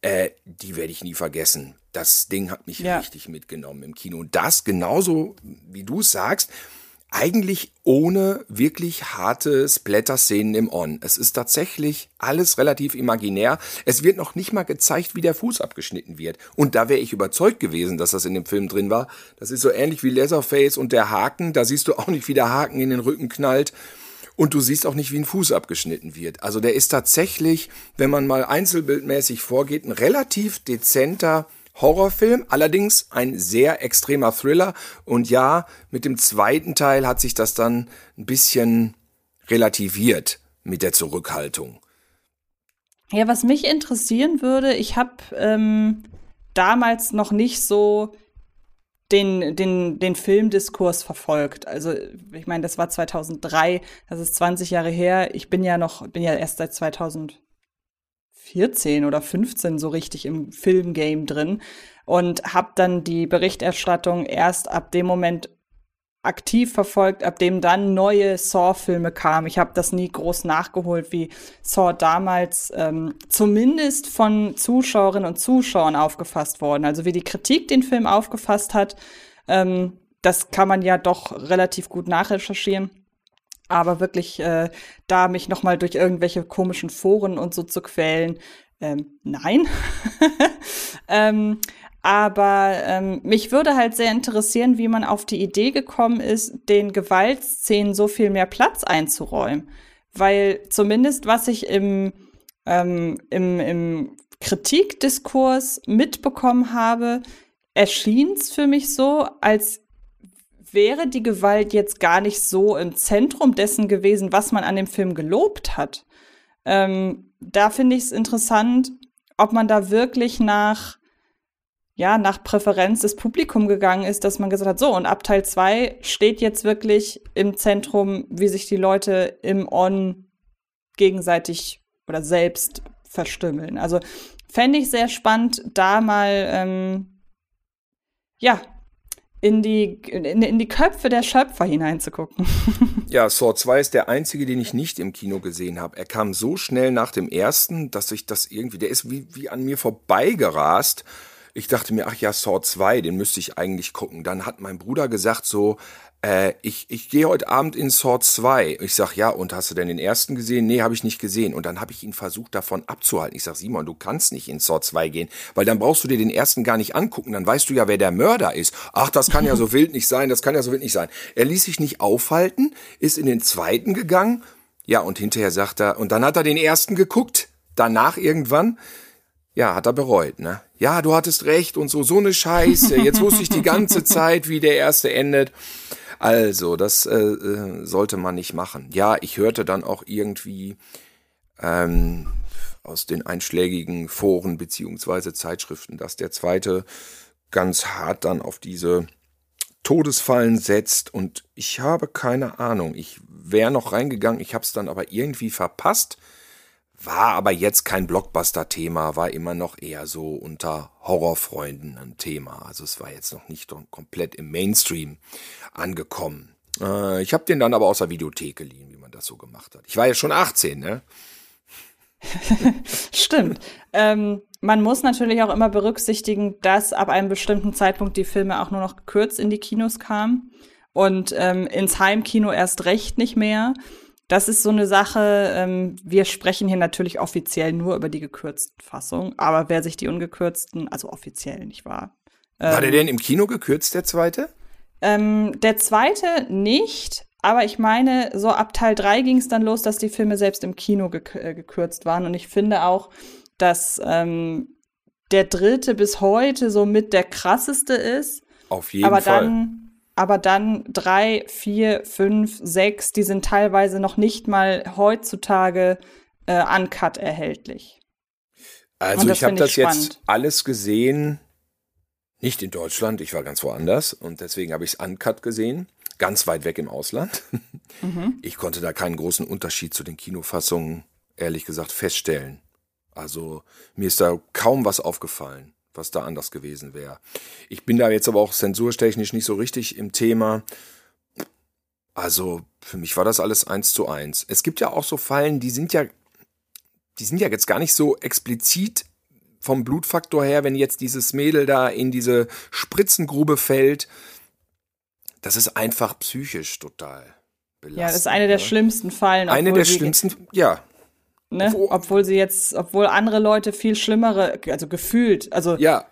äh, die werde ich nie vergessen. Das Ding hat mich ja. richtig mitgenommen im Kino. Und das genauso, wie du sagst, eigentlich ohne wirklich harte Splatter-Szenen im On. Es ist tatsächlich alles relativ imaginär. Es wird noch nicht mal gezeigt, wie der Fuß abgeschnitten wird. Und da wäre ich überzeugt gewesen, dass das in dem Film drin war. Das ist so ähnlich wie Leatherface und der Haken. Da siehst du auch nicht, wie der Haken in den Rücken knallt. Und du siehst auch nicht, wie ein Fuß abgeschnitten wird. Also der ist tatsächlich, wenn man mal einzelbildmäßig vorgeht, ein relativ dezenter Horrorfilm, allerdings ein sehr extremer Thriller. Und ja, mit dem zweiten Teil hat sich das dann ein bisschen relativiert mit der Zurückhaltung. Ja, was mich interessieren würde, ich habe ähm, damals noch nicht so den, den, den Filmdiskurs verfolgt. Also, ich meine, das war 2003, das ist 20 Jahre her. Ich bin ja noch, bin ja erst seit 2000 14 oder 15 so richtig im Filmgame drin und habe dann die Berichterstattung erst ab dem Moment aktiv verfolgt, ab dem dann neue Saw-Filme kamen. Ich habe das nie groß nachgeholt, wie Saw damals ähm, zumindest von Zuschauerinnen und Zuschauern aufgefasst worden. Also wie die Kritik den Film aufgefasst hat, ähm, das kann man ja doch relativ gut nachrecherchieren. Aber wirklich äh, da mich noch mal durch irgendwelche komischen Foren und so zu quälen, ähm, nein. ähm, aber ähm, mich würde halt sehr interessieren, wie man auf die Idee gekommen ist, den Gewaltszenen so viel mehr Platz einzuräumen. Weil zumindest was ich im, ähm, im, im Kritikdiskurs mitbekommen habe, erschien es für mich so, als wäre die Gewalt jetzt gar nicht so im Zentrum dessen gewesen, was man an dem Film gelobt hat. Ähm, da finde ich es interessant, ob man da wirklich nach, ja, nach Präferenz des Publikums gegangen ist, dass man gesagt hat, so, und ab Teil 2 steht jetzt wirklich im Zentrum, wie sich die Leute im On gegenseitig oder selbst verstümmeln. Also fände ich sehr spannend, da mal, ähm, ja, in die, in, in die Köpfe der Schöpfer hineinzugucken. ja, Saw 2 ist der einzige, den ich nicht im Kino gesehen habe. Er kam so schnell nach dem ersten, dass ich das irgendwie, der ist wie, wie an mir vorbeigerast. Ich dachte mir, ach ja, Saw 2, den müsste ich eigentlich gucken. Dann hat mein Bruder gesagt so, äh, ich, ich gehe heute Abend in Saw 2. Ich sag, ja, und hast du denn den ersten gesehen? Nee, habe ich nicht gesehen. Und dann habe ich ihn versucht, davon abzuhalten. Ich sag, Simon, du kannst nicht in Saw 2 gehen, weil dann brauchst du dir den ersten gar nicht angucken. Dann weißt du ja, wer der Mörder ist. Ach, das kann ja so wild nicht sein, das kann ja so wild nicht sein. Er ließ sich nicht aufhalten, ist in den zweiten gegangen. Ja, und hinterher sagt er, und dann hat er den ersten geguckt. Danach irgendwann, ja, hat er bereut, ne? Ja, du hattest recht und so, so eine Scheiße. Jetzt wusste ich die ganze Zeit, wie der erste endet. Also, das äh, äh, sollte man nicht machen. Ja, ich hörte dann auch irgendwie ähm, aus den einschlägigen Foren beziehungsweise Zeitschriften, dass der zweite ganz hart dann auf diese Todesfallen setzt und ich habe keine Ahnung. Ich wäre noch reingegangen, ich habe es dann aber irgendwie verpasst. War aber jetzt kein Blockbuster-Thema, war immer noch eher so unter Horrorfreunden ein Thema. Also es war jetzt noch nicht komplett im Mainstream angekommen. Äh, ich habe den dann aber aus der Videothek geliehen, wie man das so gemacht hat. Ich war ja schon 18, ne? Stimmt. Ähm, man muss natürlich auch immer berücksichtigen, dass ab einem bestimmten Zeitpunkt die Filme auch nur noch gekürzt in die Kinos kamen und ähm, ins Heimkino erst recht nicht mehr. Das ist so eine Sache, ähm, wir sprechen hier natürlich offiziell nur über die gekürzten Fassungen, aber wer sich die ungekürzten, also offiziell, nicht wahr? Ähm, War der ähm, denn im Kino gekürzt, der zweite? Ähm, der zweite nicht, aber ich meine, so ab Teil 3 ging es dann los, dass die Filme selbst im Kino gek äh, gekürzt waren. Und ich finde auch, dass ähm, der dritte bis heute so mit der krasseste ist. Auf jeden aber Fall. Dann aber dann drei, vier, fünf, sechs, die sind teilweise noch nicht mal heutzutage äh, uncut erhältlich. Also ich habe das spannend. jetzt alles gesehen, nicht in Deutschland, ich war ganz woanders und deswegen habe ich es uncut gesehen. ganz weit weg im Ausland. Mhm. Ich konnte da keinen großen Unterschied zu den Kinofassungen, ehrlich gesagt, feststellen. Also mir ist da kaum was aufgefallen, was da anders gewesen wäre. Ich bin da jetzt aber auch zensurtechnisch nicht so richtig im Thema. Also für mich war das alles eins zu eins. Es gibt ja auch so Fallen, die sind ja, die sind ja jetzt gar nicht so explizit vom Blutfaktor her, wenn jetzt dieses Mädel da in diese Spritzengrube fällt. Das ist einfach psychisch total belastend. Ja, das ist eine der ne? schlimmsten Fallen. Eine der schlimmsten, ja. Ne? Obwohl sie jetzt, obwohl andere Leute viel schlimmere, also gefühlt, also ja.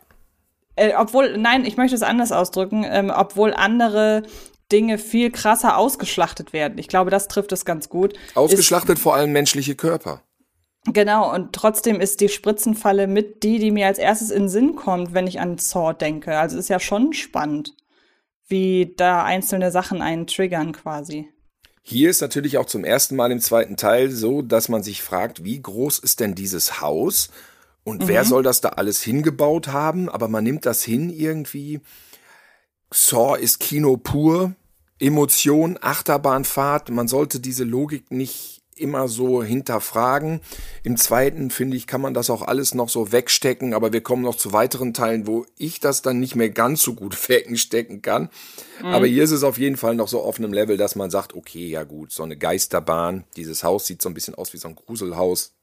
Äh, obwohl, nein, ich möchte es anders ausdrücken, ähm, obwohl andere Dinge viel krasser ausgeschlachtet werden. Ich glaube, das trifft es ganz gut. Ausgeschlachtet ist, vor allem menschliche Körper. Genau, und trotzdem ist die Spritzenfalle mit die, die mir als erstes in den Sinn kommt, wenn ich an Saw denke. Also ist ja schon spannend, wie da einzelne Sachen einen triggern quasi. Hier ist natürlich auch zum ersten Mal im zweiten Teil so, dass man sich fragt, wie groß ist denn dieses Haus und mhm. wer soll das da alles hingebaut haben? Aber man nimmt das hin irgendwie. Saw ist Kino pur, Emotion, Achterbahnfahrt. Man sollte diese Logik nicht immer so hinterfragen. Im zweiten, finde ich, kann man das auch alles noch so wegstecken, aber wir kommen noch zu weiteren Teilen, wo ich das dann nicht mehr ganz so gut wegstecken kann. Mhm. Aber hier ist es auf jeden Fall noch so auf einem Level, dass man sagt, okay, ja gut, so eine Geisterbahn, dieses Haus sieht so ein bisschen aus wie so ein Gruselhaus.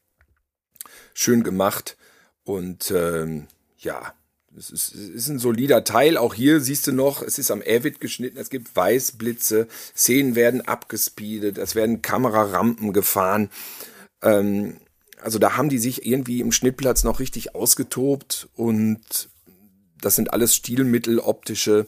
Schön gemacht und ähm, ja, es ist, es ist ein solider Teil. Auch hier siehst du noch, es ist am Avid geschnitten, es gibt Weißblitze, Szenen werden abgespeedet, es werden Kamerarampen gefahren. Ähm, also da haben die sich irgendwie im Schnittplatz noch richtig ausgetobt und das sind alles Stilmittel, optische,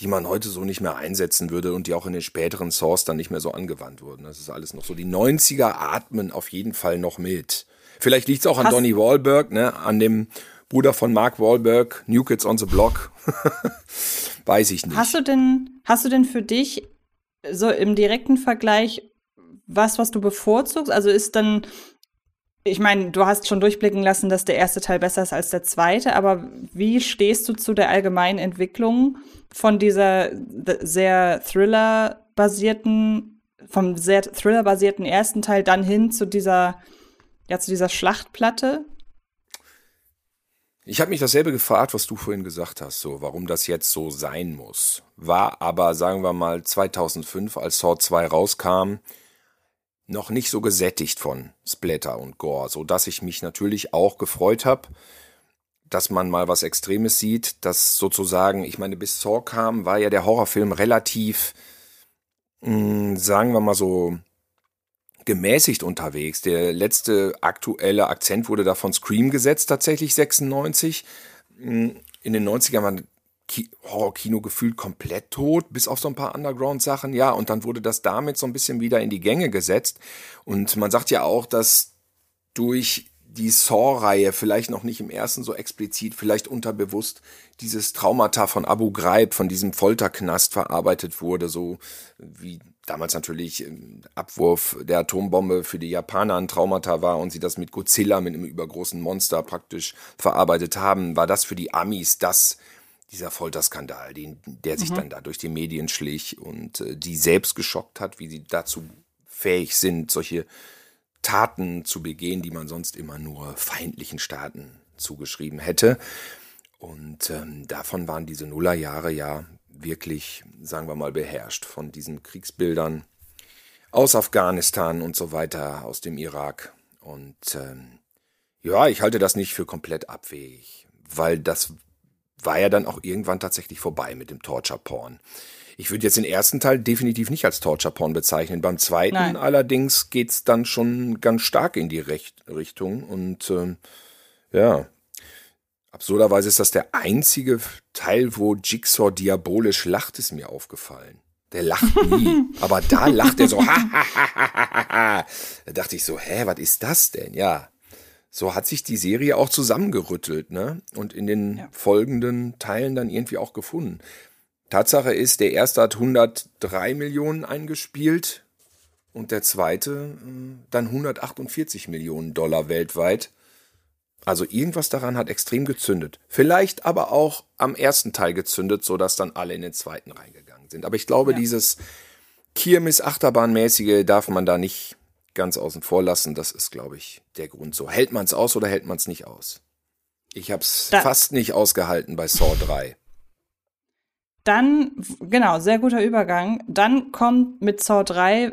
die man heute so nicht mehr einsetzen würde und die auch in den späteren Source dann nicht mehr so angewandt wurden. Das ist alles noch so. Die 90er atmen auf jeden Fall noch mit. Vielleicht liegt es auch an Donny Wahlberg, ne, an dem Bruder von Mark Wahlberg, New Kids on the Block. Weiß ich nicht. Hast du denn, hast du denn für dich so im direkten Vergleich was, was du bevorzugst? Also ist dann, ich meine, du hast schon durchblicken lassen, dass der erste Teil besser ist als der zweite, aber wie stehst du zu der allgemeinen Entwicklung von dieser sehr Thriller-basierten, vom sehr Thriller-basierten ersten Teil dann hin zu dieser, ja, zu dieser Schlachtplatte? Ich habe mich dasselbe gefragt, was du vorhin gesagt hast, so warum das jetzt so sein muss. War aber, sagen wir mal, 2005, als Saw 2 rauskam, noch nicht so gesättigt von Splatter und Gore, so dass ich mich natürlich auch gefreut habe, dass man mal was Extremes sieht, dass sozusagen, ich meine, bis Saw kam, war ja der Horrorfilm relativ, mh, hm, sagen wir mal so, gemäßigt unterwegs. Der letzte aktuelle Akzent wurde da von Scream gesetzt, tatsächlich 96. In den 90ern war Horror-Kino gefühlt komplett tot, bis auf so ein paar Underground-Sachen. Ja, und dann wurde das damit so ein bisschen wieder in die Gänge gesetzt. Und man sagt ja auch, dass durch die Saw-Reihe vielleicht noch nicht im ersten so explizit, vielleicht unterbewusst dieses Traumata von Abu Ghraib, von diesem Folterknast verarbeitet wurde, so wie damals natürlich Abwurf der Atombombe für die Japaner ein Traumata war und sie das mit Godzilla, mit einem übergroßen Monster praktisch verarbeitet haben, war das für die Amis das, dieser Folterskandal, den, der sich mhm. dann da durch die Medien schlich und äh, die selbst geschockt hat, wie sie dazu fähig sind, solche Taten zu begehen, die man sonst immer nur feindlichen Staaten zugeschrieben hätte. Und ähm, davon waren diese Nullerjahre ja wirklich, sagen wir mal, beherrscht von diesen Kriegsbildern aus Afghanistan und so weiter, aus dem Irak. Und ähm, ja, ich halte das nicht für komplett abwegig, weil das war ja dann auch irgendwann tatsächlich vorbei mit dem Torture Porn. Ich würde jetzt den ersten Teil definitiv nicht als Torture Porn bezeichnen. Beim zweiten Nein. allerdings geht's dann schon ganz stark in die Recht Richtung. Und ähm, ja, Absurderweise ist das der einzige Teil, wo Jigsaw diabolisch lacht, ist mir aufgefallen. Der lacht nie. aber da lacht er so. da dachte ich so, hä, was ist das denn? Ja, so hat sich die Serie auch zusammengerüttelt, ne? Und in den ja. folgenden Teilen dann irgendwie auch gefunden. Tatsache ist, der erste hat 103 Millionen eingespielt und der zweite äh, dann 148 Millionen Dollar weltweit. Also irgendwas daran hat extrem gezündet. Vielleicht aber auch am ersten Teil gezündet, sodass dann alle in den zweiten reingegangen sind. Aber ich glaube, ja. dieses Kirmes-Achterbahn-mäßige darf man da nicht ganz außen vor lassen. Das ist, glaube ich, der Grund so. Hält man es aus oder hält man es nicht aus? Ich habe es fast nicht ausgehalten bei Saw 3. Dann, genau, sehr guter Übergang. Dann kommt mit Saw 3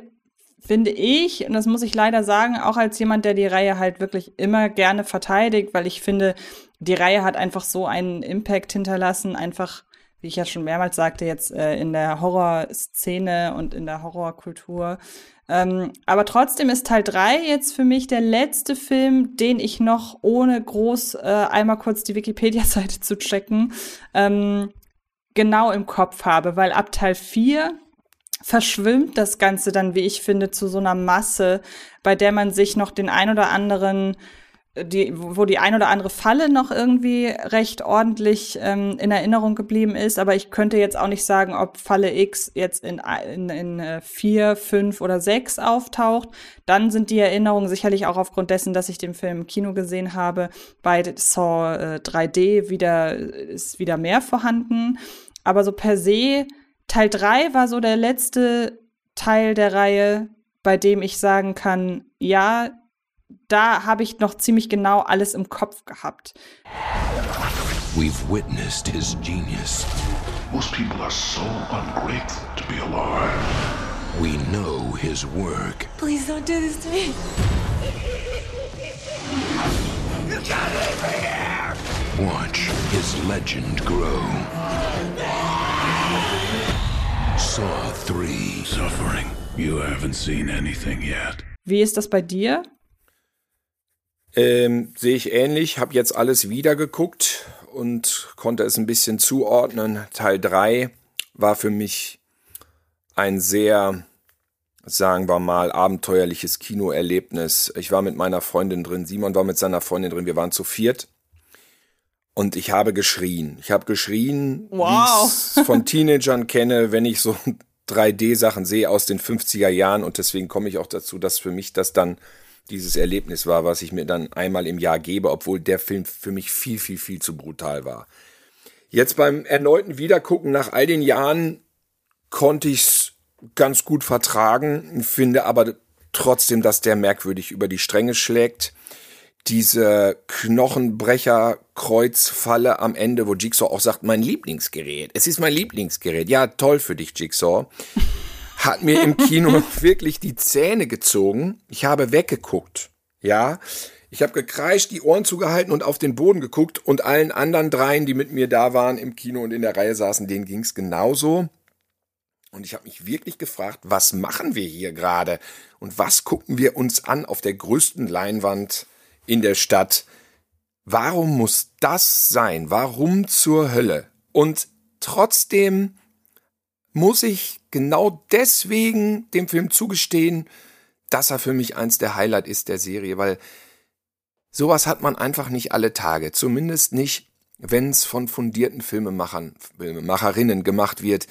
finde ich, und das muss ich leider sagen, auch als jemand, der die Reihe halt wirklich immer gerne verteidigt, weil ich finde, die Reihe hat einfach so einen Impact hinterlassen, einfach, wie ich ja schon mehrmals sagte, jetzt äh, in der Horrorszene und in der Horrorkultur. Ähm, aber trotzdem ist Teil 3 jetzt für mich der letzte Film, den ich noch ohne groß äh, einmal kurz die Wikipedia-Seite zu checken, ähm, genau im Kopf habe, weil ab Teil 4 verschwimmt das Ganze dann, wie ich finde, zu so einer Masse, bei der man sich noch den ein oder anderen die, wo die ein oder andere Falle noch irgendwie recht ordentlich ähm, in Erinnerung geblieben ist, aber ich könnte jetzt auch nicht sagen, ob Falle X jetzt in, in, in äh, vier, fünf oder sechs auftaucht. Dann sind die Erinnerungen sicherlich auch aufgrund dessen, dass ich den Film im Kino gesehen habe, bei Saw äh, 3D wieder ist wieder mehr vorhanden. Aber so per se Teil 3 war so der letzte Teil der Reihe, bei dem ich sagen kann, ja, da habe ich noch ziemlich genau alles im Kopf gehabt. We've witnessed his genius. Most people are so ungrateful to be alive. We know his work. Please don't do this to me. You can't leave me here! Watch his legend grow. Saw 3. Suffering. You haven't seen anything yet. Wie ist das bei dir? Ähm, Sehe ich ähnlich, habe jetzt alles wieder geguckt und konnte es ein bisschen zuordnen. Teil 3 war für mich ein sehr, sagen wir mal, abenteuerliches Kinoerlebnis. Ich war mit meiner Freundin drin, Simon war mit seiner Freundin drin, wir waren zu viert. Und ich habe geschrien. Ich habe geschrien, wow. wie ich es von Teenagern kenne, wenn ich so 3D-Sachen sehe aus den 50er Jahren. Und deswegen komme ich auch dazu, dass für mich das dann dieses Erlebnis war, was ich mir dann einmal im Jahr gebe, obwohl der Film für mich viel, viel, viel zu brutal war. Jetzt beim erneuten Wiedergucken nach all den Jahren konnte ich es ganz gut vertragen, finde aber trotzdem, dass der merkwürdig über die Stränge schlägt. Diese Knochenbrecher-Kreuzfalle am Ende, wo Jigsaw auch sagt, mein Lieblingsgerät. Es ist mein Lieblingsgerät. Ja, toll für dich, Jigsaw hat mir im Kino wirklich die Zähne gezogen. Ich habe weggeguckt. Ja, ich habe gekreischt, die Ohren zugehalten und auf den Boden geguckt und allen anderen dreien, die mit mir da waren im Kino und in der Reihe saßen, denen ging's genauso. Und ich habe mich wirklich gefragt, was machen wir hier gerade und was gucken wir uns an auf der größten Leinwand in der Stadt? Warum muss das sein? Warum zur Hölle? Und trotzdem muss ich genau deswegen dem Film zugestehen, dass er für mich eins der Highlight ist der Serie, weil sowas hat man einfach nicht alle Tage, zumindest nicht, wenn es von fundierten Filmemachern, Filmemacherinnen gemacht wird,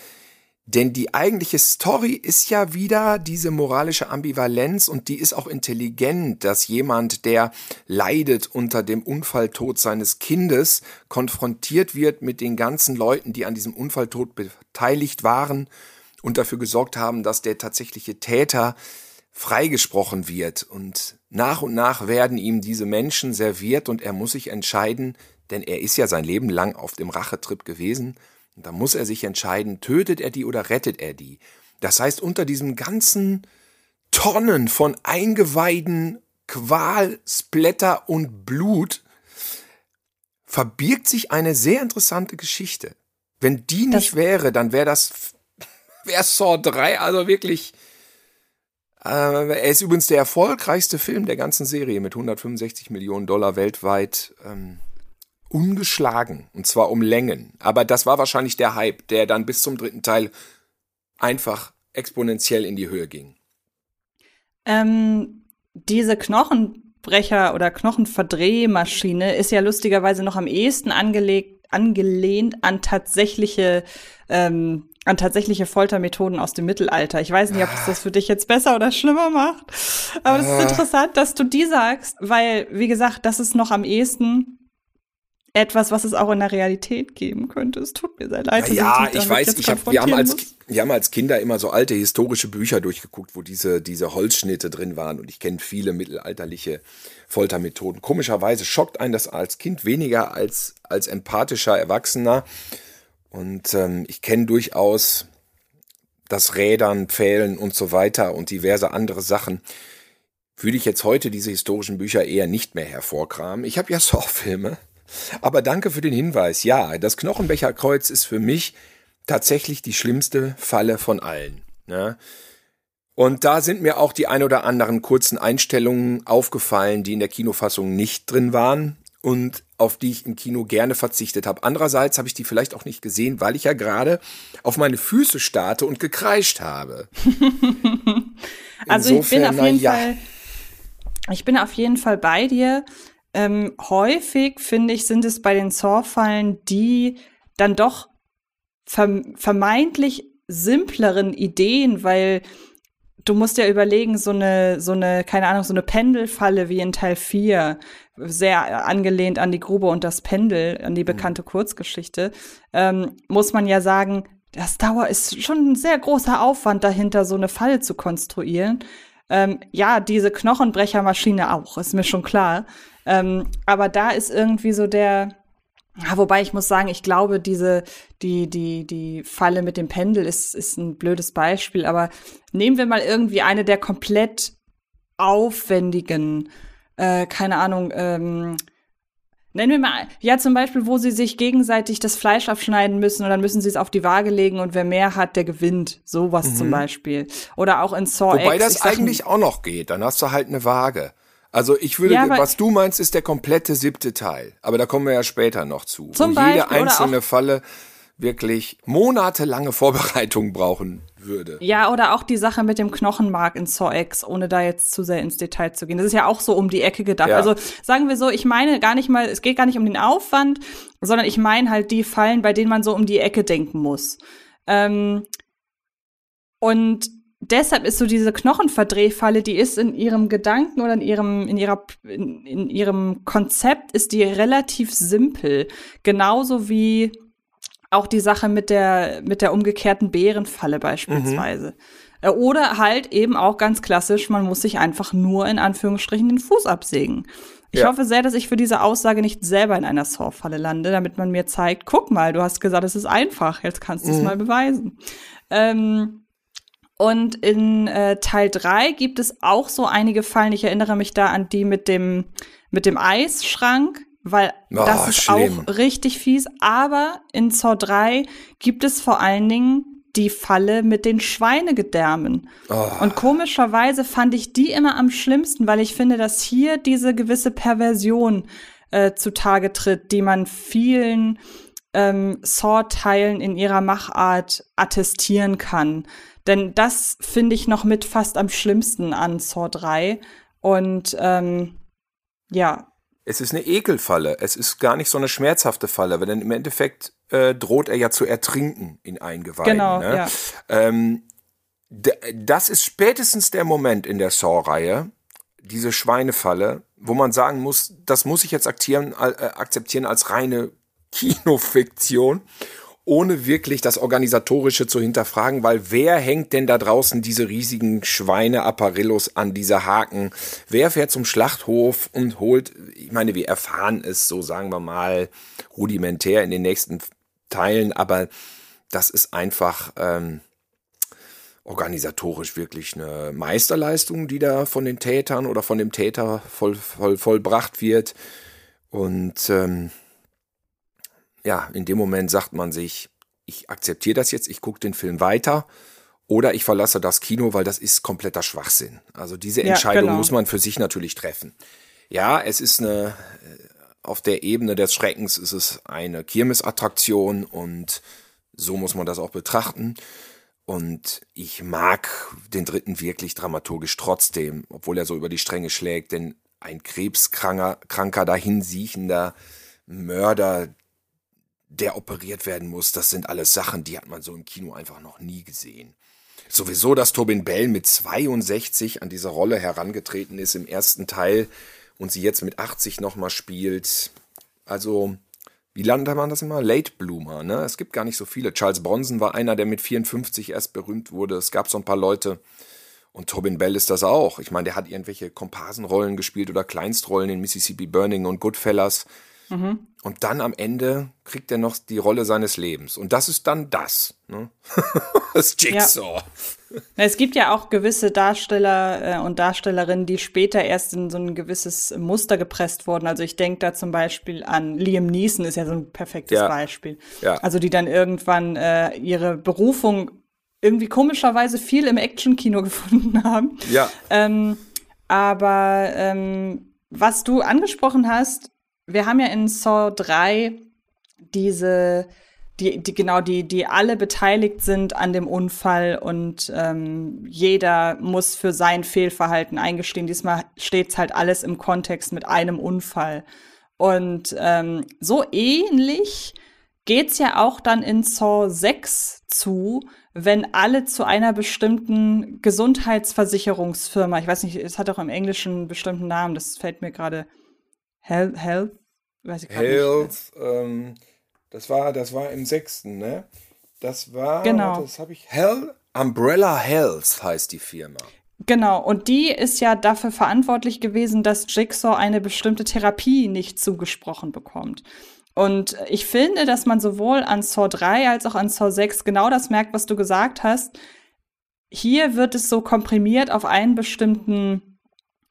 denn die eigentliche Story ist ja wieder diese moralische Ambivalenz und die ist auch intelligent, dass jemand, der leidet unter dem Unfalltod seines Kindes, konfrontiert wird mit den ganzen Leuten, die an diesem Unfalltod beteiligt waren und dafür gesorgt haben, dass der tatsächliche Täter freigesprochen wird. Und nach und nach werden ihm diese Menschen serviert und er muss sich entscheiden, denn er ist ja sein Leben lang auf dem Rachetrip gewesen, und da muss er sich entscheiden, tötet er die oder rettet er die. Das heißt, unter diesem ganzen Tonnen von Eingeweiden, Qual, Splatter und Blut verbirgt sich eine sehr interessante Geschichte. Wenn die nicht das wäre, dann wäre das wäre Saw 3 also wirklich äh, er ist übrigens der erfolgreichste Film der ganzen Serie mit 165 Millionen Dollar weltweit. Ähm, ungeschlagen. Und zwar um Längen. Aber das war wahrscheinlich der Hype, der dann bis zum dritten Teil einfach exponentiell in die Höhe ging. Ähm, diese Knochenbrecher oder Knochenverdrehmaschine ist ja lustigerweise noch am ehesten angelegt, angelehnt an tatsächliche ähm, an tatsächliche Foltermethoden aus dem Mittelalter. Ich weiß nicht, ob das, das für dich jetzt besser oder schlimmer macht. Aber es ist Ah. interessant, dass du die sagst, weil, wie gesagt, das ist noch am ehesten etwas, was es auch in der Realität geben könnte. Es tut mir sehr leid. dass Ja, ich damit weiß, jetzt ich hab, wir, haben als, muss. wir haben als Kinder immer so alte historische Bücher durchgeguckt, wo diese, diese Holzschnitte drin waren. Und ich kenne viele mittelalterliche Foltermethoden. Komischerweise schockt einen das als Kind weniger als als empathischer Erwachsener. Und ähm, ich kenne durchaus das Rädern, Pfählen und so weiter und diverse andere Sachen. Würde ich jetzt heute diese historischen Bücher eher nicht mehr hervorkramen. Ich habe ja Saw-Filme. Aber danke für den Hinweis. Ja, das Knochenbecherkreuz ist für mich tatsächlich die schlimmste Falle von allen. Ne? Und da sind mir auch die ein oder anderen kurzen Einstellungen aufgefallen, die in der Kinofassung nicht drin waren und auf die ich im Kino gerne verzichtet habe. Andererseits habe ich die vielleicht auch nicht gesehen, weil ich ja gerade auf meine Füße starte und gekreischt habe. Also ich bin Insofern, auf jeden ja. Fall, ich bin auf jeden Fall bei dir. Ähm, häufig finde ich, sind es bei den Saw-Fallen die dann doch verm vermeintlich simpleren Ideen, weil du musst ja überlegen, so eine, so eine, keine Ahnung, so eine Pendelfalle wie in Teil 4, sehr angelehnt an die Grube und das Pendel, an die bekannte Kurzgeschichte, ähm, muss man ja sagen, das Dauer ist schon ein sehr großer Aufwand dahinter, so eine Falle zu konstruieren. Ähm, ja, diese Knochenbrechermaschine auch, ist mir schon klar. Ähm, aber da ist irgendwie so der, ja, wobei ich muss sagen, ich glaube, diese, die, die, die Falle mit dem Pendel ist, ist ein blödes Beispiel, aber nehmen wir mal irgendwie eine der komplett aufwendigen, äh, keine Ahnung, ähm, nennen wir mal, ja, zum Beispiel, wo sie sich gegenseitig das Fleisch abschneiden müssen und dann müssen sie es auf die Waage legen und wer mehr hat, der gewinnt. Sowas zum Beispiel. Oder auch in Saw Mhm. Wobei X, das eigentlich auch noch geht. Dann hast du halt eine Waage. Also ich würde, Ja, was du meinst, ist der komplette siebte Teil. Aber da kommen wir ja später noch zu. Zum wo jede Beispiel, oder einzelne Falle wirklich monatelange Vorbereitung brauchen würde. Ja, oder auch die Sache mit dem Knochenmark in Saw X, ohne da jetzt zu sehr ins Detail zu gehen. Das ist ja auch so um die Ecke gedacht. Ja. Also sagen wir so, ich meine gar nicht mal, es geht gar nicht um den Aufwand, sondern ich meine halt die Fallen, bei denen man so um die Ecke denken muss. Ähm, und deshalb ist so diese Knochenverdrehfalle, die ist in ihrem Gedanken oder in ihrem, in ihrer, in, in ihrem Konzept ist die relativ simpel. Genauso wie auch die Sache mit der, mit der umgekehrten Bärenfalle beispielsweise. Äh, Oder halt eben auch ganz klassisch, man muss sich einfach nur in Anführungsstrichen den Fuß absägen. Ich Ja. hoffe sehr, dass ich für diese Aussage nicht selber in einer Saw-Falle lande, damit man mir zeigt, guck mal, du hast gesagt, es ist einfach, jetzt kannst du es mal beweisen. Ähm, und in äh, Teil 3 gibt es auch so einige Fallen. Ich erinnere mich da an die mit dem, mit dem Eisschrank, weil Oh, das ist schlimm. auch richtig fies. Aber in Saw 3 gibt es vor allen Dingen die Falle mit den Schweinegedärmen. Oh. Und komischerweise fand ich die immer am schlimmsten, weil ich finde, dass hier diese gewisse Perversion äh, zutage tritt, die man vielen ähm, Saw-Teilen in ihrer Machart attestieren kann. Denn das finde ich noch mit fast am schlimmsten an Saw 3. Und ähm, ja, Es ist eine Ekelfalle. Es ist gar nicht so eine schmerzhafte Falle, weil dann im Endeffekt äh, droht er ja zu ertrinken in Eingeweiden. Genau, ne? ja. Ähm, das ist spätestens der Moment in der Saw-Reihe, diese Schweinefalle, wo man sagen muss, das muss ich jetzt aktieren, äh, akzeptieren als reine Kinofiktion, ohne wirklich das Organisatorische zu hinterfragen, weil wer hängt denn da draußen diese riesigen Schweine-Apparillos an diese Haken? Wer fährt zum Schlachthof und holt, ich meine, wir erfahren es, so sagen wir mal, rudimentär in den nächsten Teilen, aber das ist einfach ähm, organisatorisch wirklich eine Meisterleistung, die da von den Tätern oder von dem Täter voll, voll, vollbracht wird. Und ähm, ja, in dem Moment sagt man sich, ich akzeptiere das jetzt, ich gucke den Film weiter oder ich verlasse das Kino, weil das ist kompletter Schwachsinn. Also diese Ja, Entscheidung genau. muss man für sich natürlich treffen. Ja, es ist eine, äh, auf der Ebene des Schreckens ist es eine Kirmesattraktion und so muss man das auch betrachten. Und ich mag den dritten wirklich dramaturgisch trotzdem, obwohl er so über die Stränge schlägt, denn ein krebskranker, kranker, dahinsiechender Mörder, der operiert werden muss, das sind alles Sachen, die hat man so im Kino einfach noch nie gesehen. Sowieso, dass Tobin Bell mit 62 an diese Rolle herangetreten ist im ersten Teil und sie jetzt mit 80 nochmal spielt. Also, wie nannte man das immer? Late Bloomer, ne? Es gibt gar nicht so viele. Charles Bronson war einer, der mit 54 erst berühmt wurde. Es gab so ein paar Leute. Und Tobin Bell ist das auch. Ich meine, der hat irgendwelche Komparsenrollen gespielt oder Kleinstrollen in Mississippi Burning und Goodfellas. Mhm. Und dann am Ende kriegt er noch die Rolle seines Lebens. Und das ist dann das. Ne? das Jigsaw. Ja. Es gibt ja auch gewisse Darsteller äh, und Darstellerinnen, die später erst in so ein gewisses Muster gepresst wurden. Also ich denke da zum Beispiel an Liam Neeson, ist ja so ein perfektes ja. Beispiel. Ja. Also die dann irgendwann äh, ihre Berufung irgendwie komischerweise viel im Action-Kino gefunden haben. Ja. Ähm, aber ähm, was du angesprochen hast, wir haben ja in Saw 3 diese, die, die genau, die, die alle beteiligt sind an dem Unfall und ähm, jeder muss für sein Fehlverhalten eingestehen. Diesmal steht's halt alles im Kontext mit einem Unfall. Und ähm, so ähnlich geht's ja auch dann in Saw 6 zu, wenn alle zu einer bestimmten Gesundheitsversicherungsfirma, ich weiß nicht, es hat auch im Englischen einen bestimmten Namen, das fällt mir gerade Health, Health, weiß ich Health, nicht. Ähm, das war, das war im sechsten, ne? Das war, genau. das habe ich, Hell, Umbrella Health heißt die Firma. Genau, und die ist ja dafür verantwortlich gewesen, dass Jigsaw eine bestimmte Therapie nicht zugesprochen bekommt. Und ich finde, dass man sowohl an Saw 3 als auch an Saw 6 genau das merkt, was du gesagt hast. Hier wird es so komprimiert auf einen bestimmten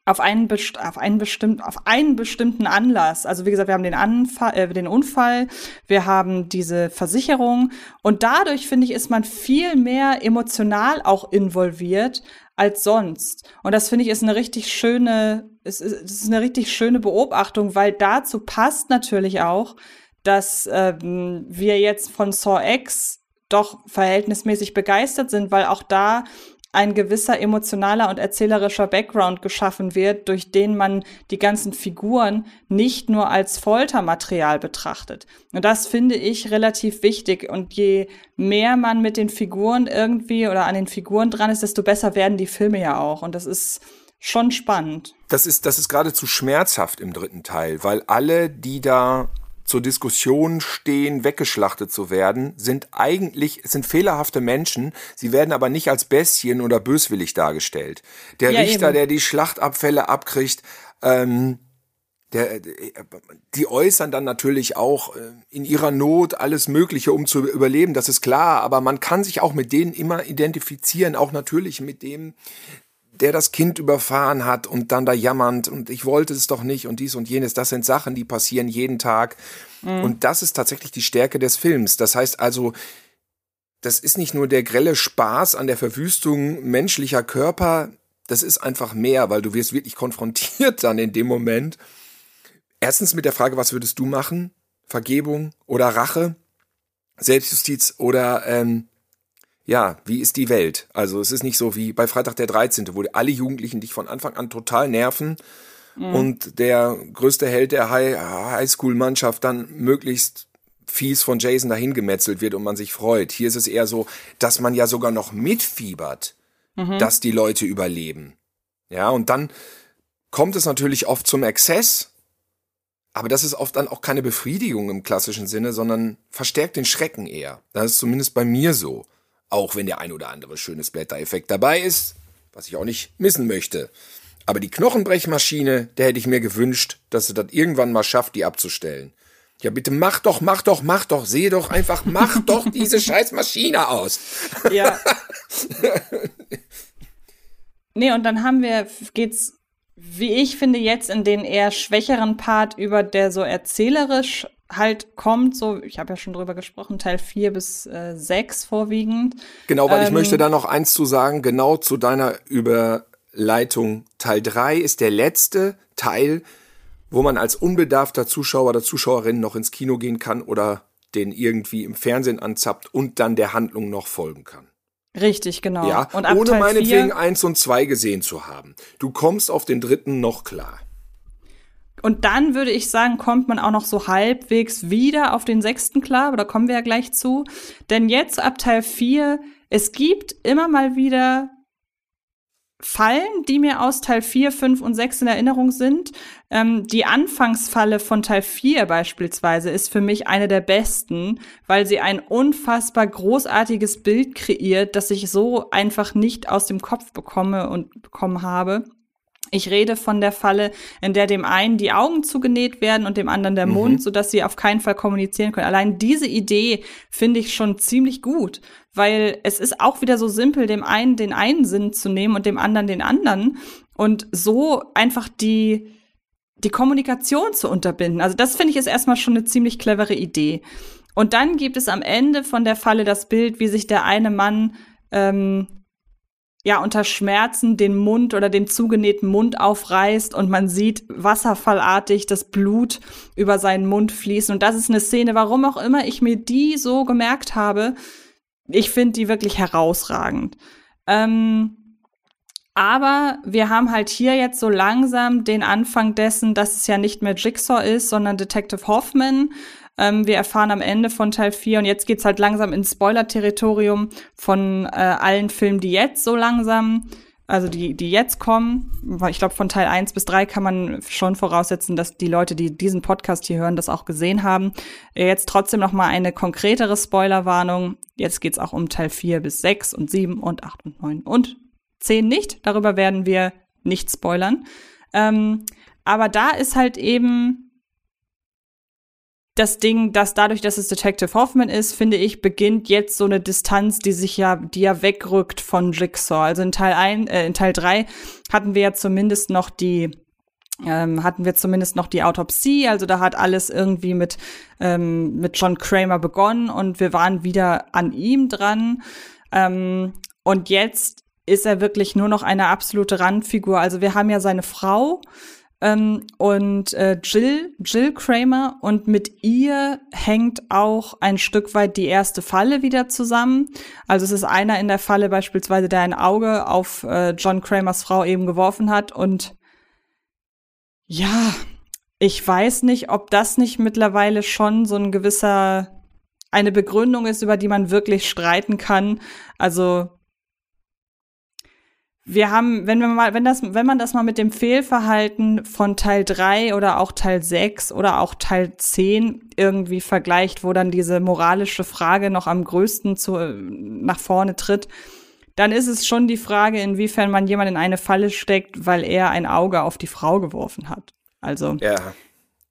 auf einen, auf einen, bestimmt, auf einen bestimmten Anlass. Also wie gesagt, wir haben den, Anfall, äh, den Unfall, wir haben diese Versicherung und dadurch, finde ich, ist man viel mehr emotional auch involviert als sonst. Und das finde ich ist eine richtig schöne, es ist, ist eine richtig schöne Beobachtung, weil dazu passt natürlich auch, dass ähm, wir jetzt von Saw X doch verhältnismäßig begeistert sind, weil auch da ein gewisser emotionaler und erzählerischer Background geschaffen wird, durch den man die ganzen Figuren nicht nur als Foltermaterial betrachtet. Und das finde ich relativ wichtig. Und je mehr man mit den Figuren irgendwie oder an den Figuren dran ist, desto besser werden die Filme ja auch. Und das ist schon spannend. Das ist, das ist geradezu schmerzhaft im dritten Teil, weil alle, die da zur Diskussion stehen, weggeschlachtet zu werden, sind eigentlich, sind fehlerhafte Menschen, sie werden aber nicht als Bestien oder böswillig dargestellt. Der ja, Richter, eben. der die Schlachtabfälle abkriegt, ähm, der, die äußern dann natürlich auch äh, in ihrer Not alles Mögliche, um zu überleben, das ist klar, aber man kann sich auch mit denen immer identifizieren, auch natürlich mit dem, der das Kind überfahren hat und dann da jammernd und ich wollte es doch nicht und dies und jenes. Das sind Sachen, die passieren jeden Tag. Mhm. Und das ist tatsächlich die Stärke des Films. Das heißt also, das ist nicht nur der grelle Spaß an der Verwüstung menschlicher Körper, das ist einfach mehr, weil du wirst wirklich konfrontiert dann in dem Moment. Erstens mit der Frage, was würdest du machen? Vergebung oder Rache? Selbstjustiz oder ähm, ja, wie ist die Welt? Also es ist nicht so wie bei Freitag der 13., wo alle Jugendlichen dich von Anfang an total nerven mhm. und der größte Held der Highschool-Mannschaft dann möglichst fies von Jason dahin gemetzelt wird und man sich freut. Hier ist es eher so, dass man ja sogar noch mitfiebert, mhm. dass die Leute überleben. Ja, und dann kommt es natürlich oft zum Exzess, aber das ist oft dann auch keine Befriedigung im klassischen Sinne, sondern verstärkt den Schrecken eher. Das ist zumindest bei mir so. Auch wenn der ein oder andere schöne Splatter-Effekt dabei ist, was ich auch nicht missen möchte. Aber die Knochenbrechmaschine, der hätte ich mir gewünscht, dass sie das irgendwann mal schafft, die abzustellen. Ja, bitte mach doch, mach doch, mach doch, sehe doch einfach, mach doch diese scheiß Maschine aus. Ja. nee, und dann haben wir, geht's, wie ich finde, jetzt in den eher schwächeren Part über, der so erzählerisch halt kommt, so, ich habe ja schon drüber gesprochen, Teil 4 bis äh, 6 vorwiegend. Genau, weil ähm, ich möchte da noch eins zu sagen, genau zu deiner Überleitung. Teil 3 ist der letzte Teil, wo man als unbedarfter Zuschauer oder Zuschauerin noch ins Kino gehen kann oder den irgendwie im Fernsehen anzappt und dann der Handlung noch folgen kann. Richtig, genau. Ja, und ohne Teil meinetwegen 1 und 2 gesehen zu haben. Du kommst auf den dritten noch klar. Und dann würde ich sagen, kommt man auch noch so halbwegs wieder auf den sechsten klar, aber da kommen wir ja gleich zu. Denn jetzt ab Teil 4, es gibt immer mal wieder Fallen, die mir aus Teil 4, 5 und 6 in Erinnerung sind. Ähm, die Anfangsfalle von Teil 4 beispielsweise ist für mich eine der besten, weil sie ein unfassbar großartiges Bild kreiert, das ich so einfach nicht aus dem Kopf bekomme und bekommen habe. Ich rede von der Falle, in der dem einen die Augen zugenäht werden und dem anderen der mhm. Mund, sodass sie auf keinen Fall kommunizieren können. Allein diese Idee finde ich schon ziemlich gut, weil es ist auch wieder so simpel, dem einen den einen Sinn zu nehmen und dem anderen den anderen und so einfach die die Kommunikation zu unterbinden. Also das finde ich ist erstmal schon eine ziemlich clevere Idee. Und dann gibt es am Ende von der Falle das Bild, wie sich der eine Mann ähm, ja unter Schmerzen den Mund oder den zugenähten Mund aufreißt und man sieht wasserfallartig das Blut über seinen Mund fließen. Und das ist eine Szene, warum auch immer ich mir die so gemerkt habe. Ich finde die wirklich herausragend. Ähm, aber wir haben halt hier jetzt so langsam den Anfang dessen, dass es ja nicht mehr Jigsaw ist, sondern Detective Hoffman. Ähm, wir erfahren am Ende von Teil 4 und jetzt geht's halt langsam ins Spoiler-Territorium von äh, allen Filmen, die jetzt so langsam, also die, die jetzt kommen. Ich glaube, von Teil 1 bis 3 kann man schon voraussetzen, dass die Leute, die diesen Podcast hier hören, das auch gesehen haben. Jetzt trotzdem noch mal eine konkretere Spoilerwarnung. Jetzt geht's auch um Teil 4 bis 6 und 7 und 8 und 9 und 10 nicht. Darüber werden wir nicht spoilern. Ähm, aber da ist halt eben das Ding, dass dadurch, dass es Detective Hoffman ist, finde ich, beginnt jetzt so eine Distanz, die sich ja, die ja wegrückt von Jigsaw. Also in Teil ein, äh, in Teil drei hatten wir ja zumindest noch die, ähm, hatten wir zumindest noch die Autopsie. Also da hat alles irgendwie mit, ähm, mit John Kramer begonnen und wir waren wieder an ihm dran. Ähm, und jetzt ist er wirklich nur noch eine absolute Randfigur. Also wir haben ja seine Frau, ähm, und äh, Jill, Jill Kramer und mit ihr hängt auch ein Stück weit die erste Falle wieder zusammen. Also es ist einer in der Falle beispielsweise, der ein Auge auf äh, John Kramers Frau eben geworfen hat und ja, ich weiß nicht, ob das nicht mittlerweile schon so ein gewisser eine Begründung ist, über die man wirklich streiten kann. Also wir haben, wenn wir mal, wenn das, wenn man das mal mit dem Fehlverhalten von Teil 3 oder auch Teil 6 oder auch Teil 10 irgendwie vergleicht, wo dann diese moralische Frage noch am größten zu, nach vorne tritt, dann ist es schon die Frage, inwiefern man jemand in eine Falle steckt, weil er ein Auge auf die Frau geworfen hat. Also, ja.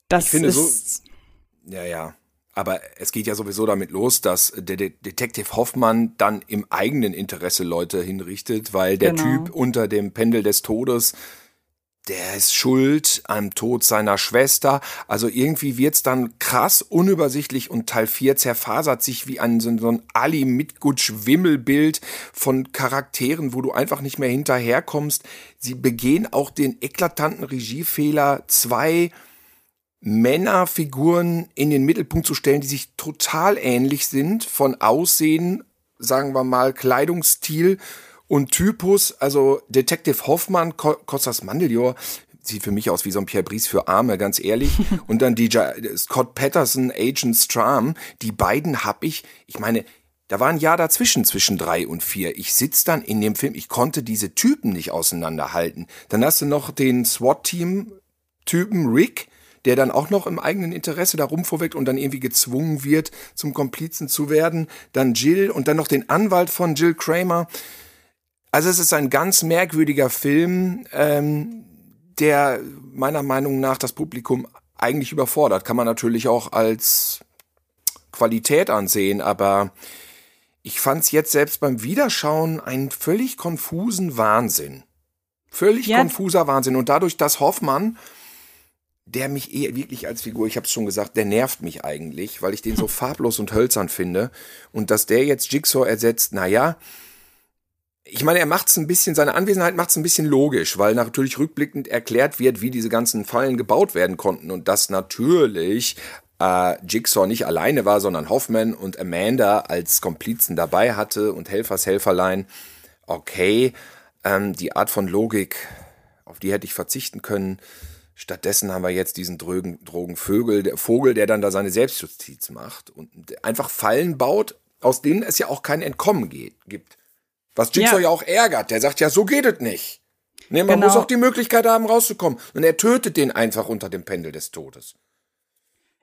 das ich finde ist. So, ja, ja. Aber es geht ja sowieso damit los, dass der De Detective Hoffmann dann im eigenen Interesse Leute hinrichtet, weil der genau. Typ unter dem Pendel des Todes, der ist schuld am Tod seiner Schwester. Also irgendwie wird's dann krass unübersichtlich und Teil 4 zerfasert sich wie ein so ein Ali Mitgutsch Wimmelbild von Charakteren, wo du einfach nicht mehr hinterherkommst. Sie begehen auch den eklatanten Regiefehler, zwei Männerfiguren in den Mittelpunkt zu stellen, die sich total ähnlich sind, von Aussehen, sagen wir mal, Kleidungsstil und Typus. Also Detective Hoffmann, Kostas Mandeljor, sieht für mich aus wie so ein Pierre Brice für Arme, ganz ehrlich. Und dann DJ Scott Patterson, Agent Stram, die beiden hab ich, ich meine, da war ein Jahr dazwischen, zwischen drei und vier. Ich sitz dann in dem Film, ich konnte diese Typen nicht auseinanderhalten. Dann hast du noch den SWAT-Team-Typen Rick, der dann auch noch im eigenen Interesse da rumvorweckt und dann irgendwie gezwungen wird, zum Komplizen zu werden. Dann Jill und dann noch den Anwalt von Jill Kramer. Also es ist ein ganz merkwürdiger Film, ähm, der meiner Meinung nach das Publikum eigentlich überfordert. Kann man natürlich auch als Qualität ansehen, aber ich fand es jetzt selbst beim Wiederschauen einen völlig konfusen Wahnsinn. Völlig ja. konfuser Wahnsinn. Und dadurch, dass Hoffmann der mich eher wirklich als Figur, ich habe es schon gesagt, der nervt mich eigentlich, weil ich den so farblos und hölzern finde. Und dass der jetzt Jigsaw ersetzt, naja, ich meine, er macht es ein bisschen, seine Anwesenheit macht es ein bisschen logisch, weil natürlich rückblickend erklärt wird, wie diese ganzen Fallen gebaut werden konnten und dass natürlich äh, Jigsaw nicht alleine war, sondern Hoffman und Amanda als Komplizen dabei hatte und Helfershelferlein. Okay, ähm, die Art von Logik, auf die hätte ich verzichten können Stattdessen haben wir jetzt diesen Drogen, Drogenvögel, der Vogel, der dann da seine Selbstjustiz macht und einfach Fallen baut, aus denen es ja auch kein Entkommen geht, gibt. Was Jigsaw ja. ja auch ärgert. Der sagt ja, so geht es nicht. Nee, man genau. muss auch die Möglichkeit haben, rauszukommen. Und er tötet den einfach unter dem Pendel des Todes.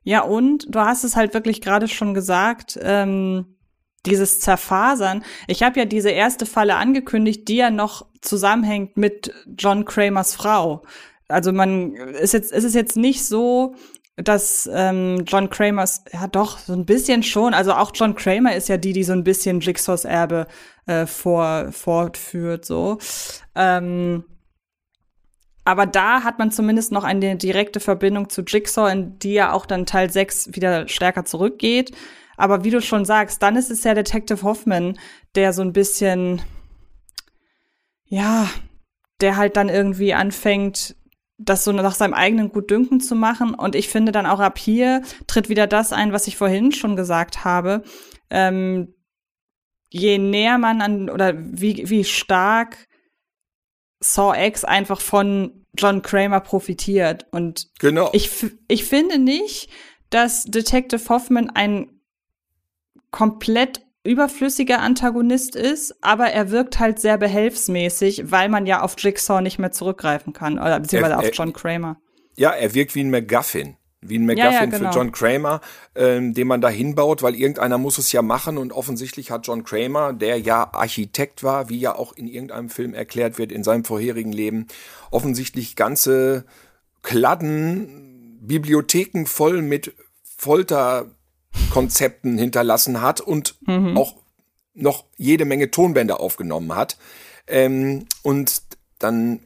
Ja, und du hast es halt wirklich gerade schon gesagt, ähm, dieses Zerfasern. Ich habe ja diese erste Falle angekündigt, die ja noch zusammenhängt mit John Kramers Frau. Also man ist jetzt, ist es jetzt nicht so, dass ähm, John Kramers, ja doch, so ein bisschen schon, also auch John Kramer ist ja die, die so ein bisschen Jigsaws Erbe äh, vor, fortführt, so. Ähm, aber da hat man zumindest noch eine direkte Verbindung zu Jigsaw, in die ja auch dann Teil 6 wieder stärker zurückgeht. Aber wie du schon sagst, dann ist es ja Detective Hoffman, der so ein bisschen, ja, der halt dann irgendwie anfängt, das so nach seinem eigenen Gutdünken zu machen. Und ich finde dann auch ab hier tritt wieder das ein, was ich vorhin schon gesagt habe. Ähm, je näher man an oder wie, wie stark Saw X einfach von John Kramer profitiert. Und genau. ich, ich finde nicht, dass Detective Hoffman ein komplett überflüssiger Antagonist ist, aber er wirkt halt sehr behelfsmäßig, weil man ja auf Jigsaw nicht mehr zurückgreifen kann, oder beziehungsweise er, er, auf John Kramer. Ja, er wirkt wie ein MacGuffin. Wie ein MacGuffin ja, ja, genau. für John Kramer, ähm, den man da hinbaut, weil irgendeiner muss es ja machen und offensichtlich hat John Kramer, der ja Architekt war, wie ja auch in irgendeinem Film erklärt wird in seinem vorherigen Leben, offensichtlich ganze Kladden, Bibliotheken voll mit Folter Konzepten hinterlassen hat und mhm. auch noch jede Menge Tonbänder aufgenommen hat. Ähm, und dann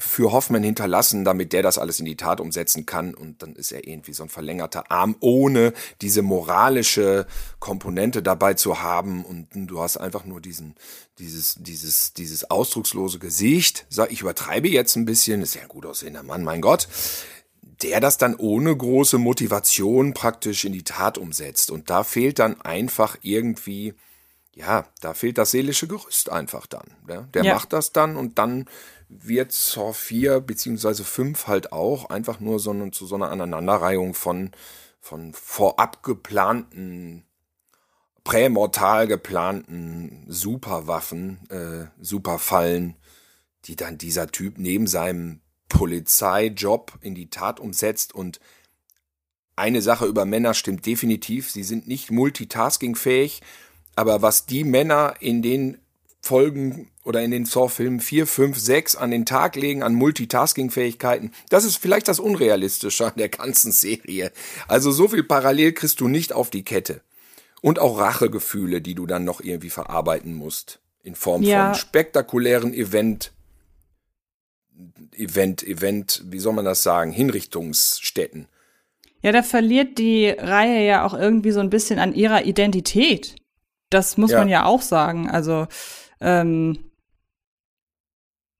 für Hoffmann hinterlassen, damit der das alles in die Tat umsetzen kann. Und dann ist er irgendwie so ein verlängerter Arm, ohne diese moralische Komponente dabei zu haben. Und du hast einfach nur diesen, dieses, dieses, dieses ausdruckslose Gesicht. Ich übertreibe jetzt ein bisschen, ist ja ein gut aussehender Mann, mein Gott der das dann ohne große Motivation praktisch in die Tat umsetzt. Und da fehlt dann einfach irgendwie, ja, da fehlt das seelische Gerüst einfach dann. Ja? Der ja. macht das dann und dann wird Saw 4 beziehungsweise 5 halt auch einfach nur so eine, zu so einer Aneinanderreihung von, von vorab geplanten, prämortal geplanten Superwaffen, äh, Superfallen, die dann dieser Typ neben seinem Polizeijob in die Tat umsetzt und eine Sache über Männer stimmt definitiv, sie sind nicht multitaskingfähig, aber was die Männer in den Folgen oder in den Saw-Filmen 4, 5, 6 an den Tag legen an Multitasking-Fähigkeiten, das ist vielleicht das Unrealistische an der ganzen Serie. Also so viel parallel kriegst du nicht auf die Kette. Und auch Rachegefühle, die du dann noch irgendwie verarbeiten musst. In Form ja. von spektakulären Event, Event, Event, wie soll man das sagen, Hinrichtungsstätten. Ja, da verliert die Reihe ja auch irgendwie so ein bisschen an ihrer Identität. Das muss ja. man ja auch sagen. Also, ähm,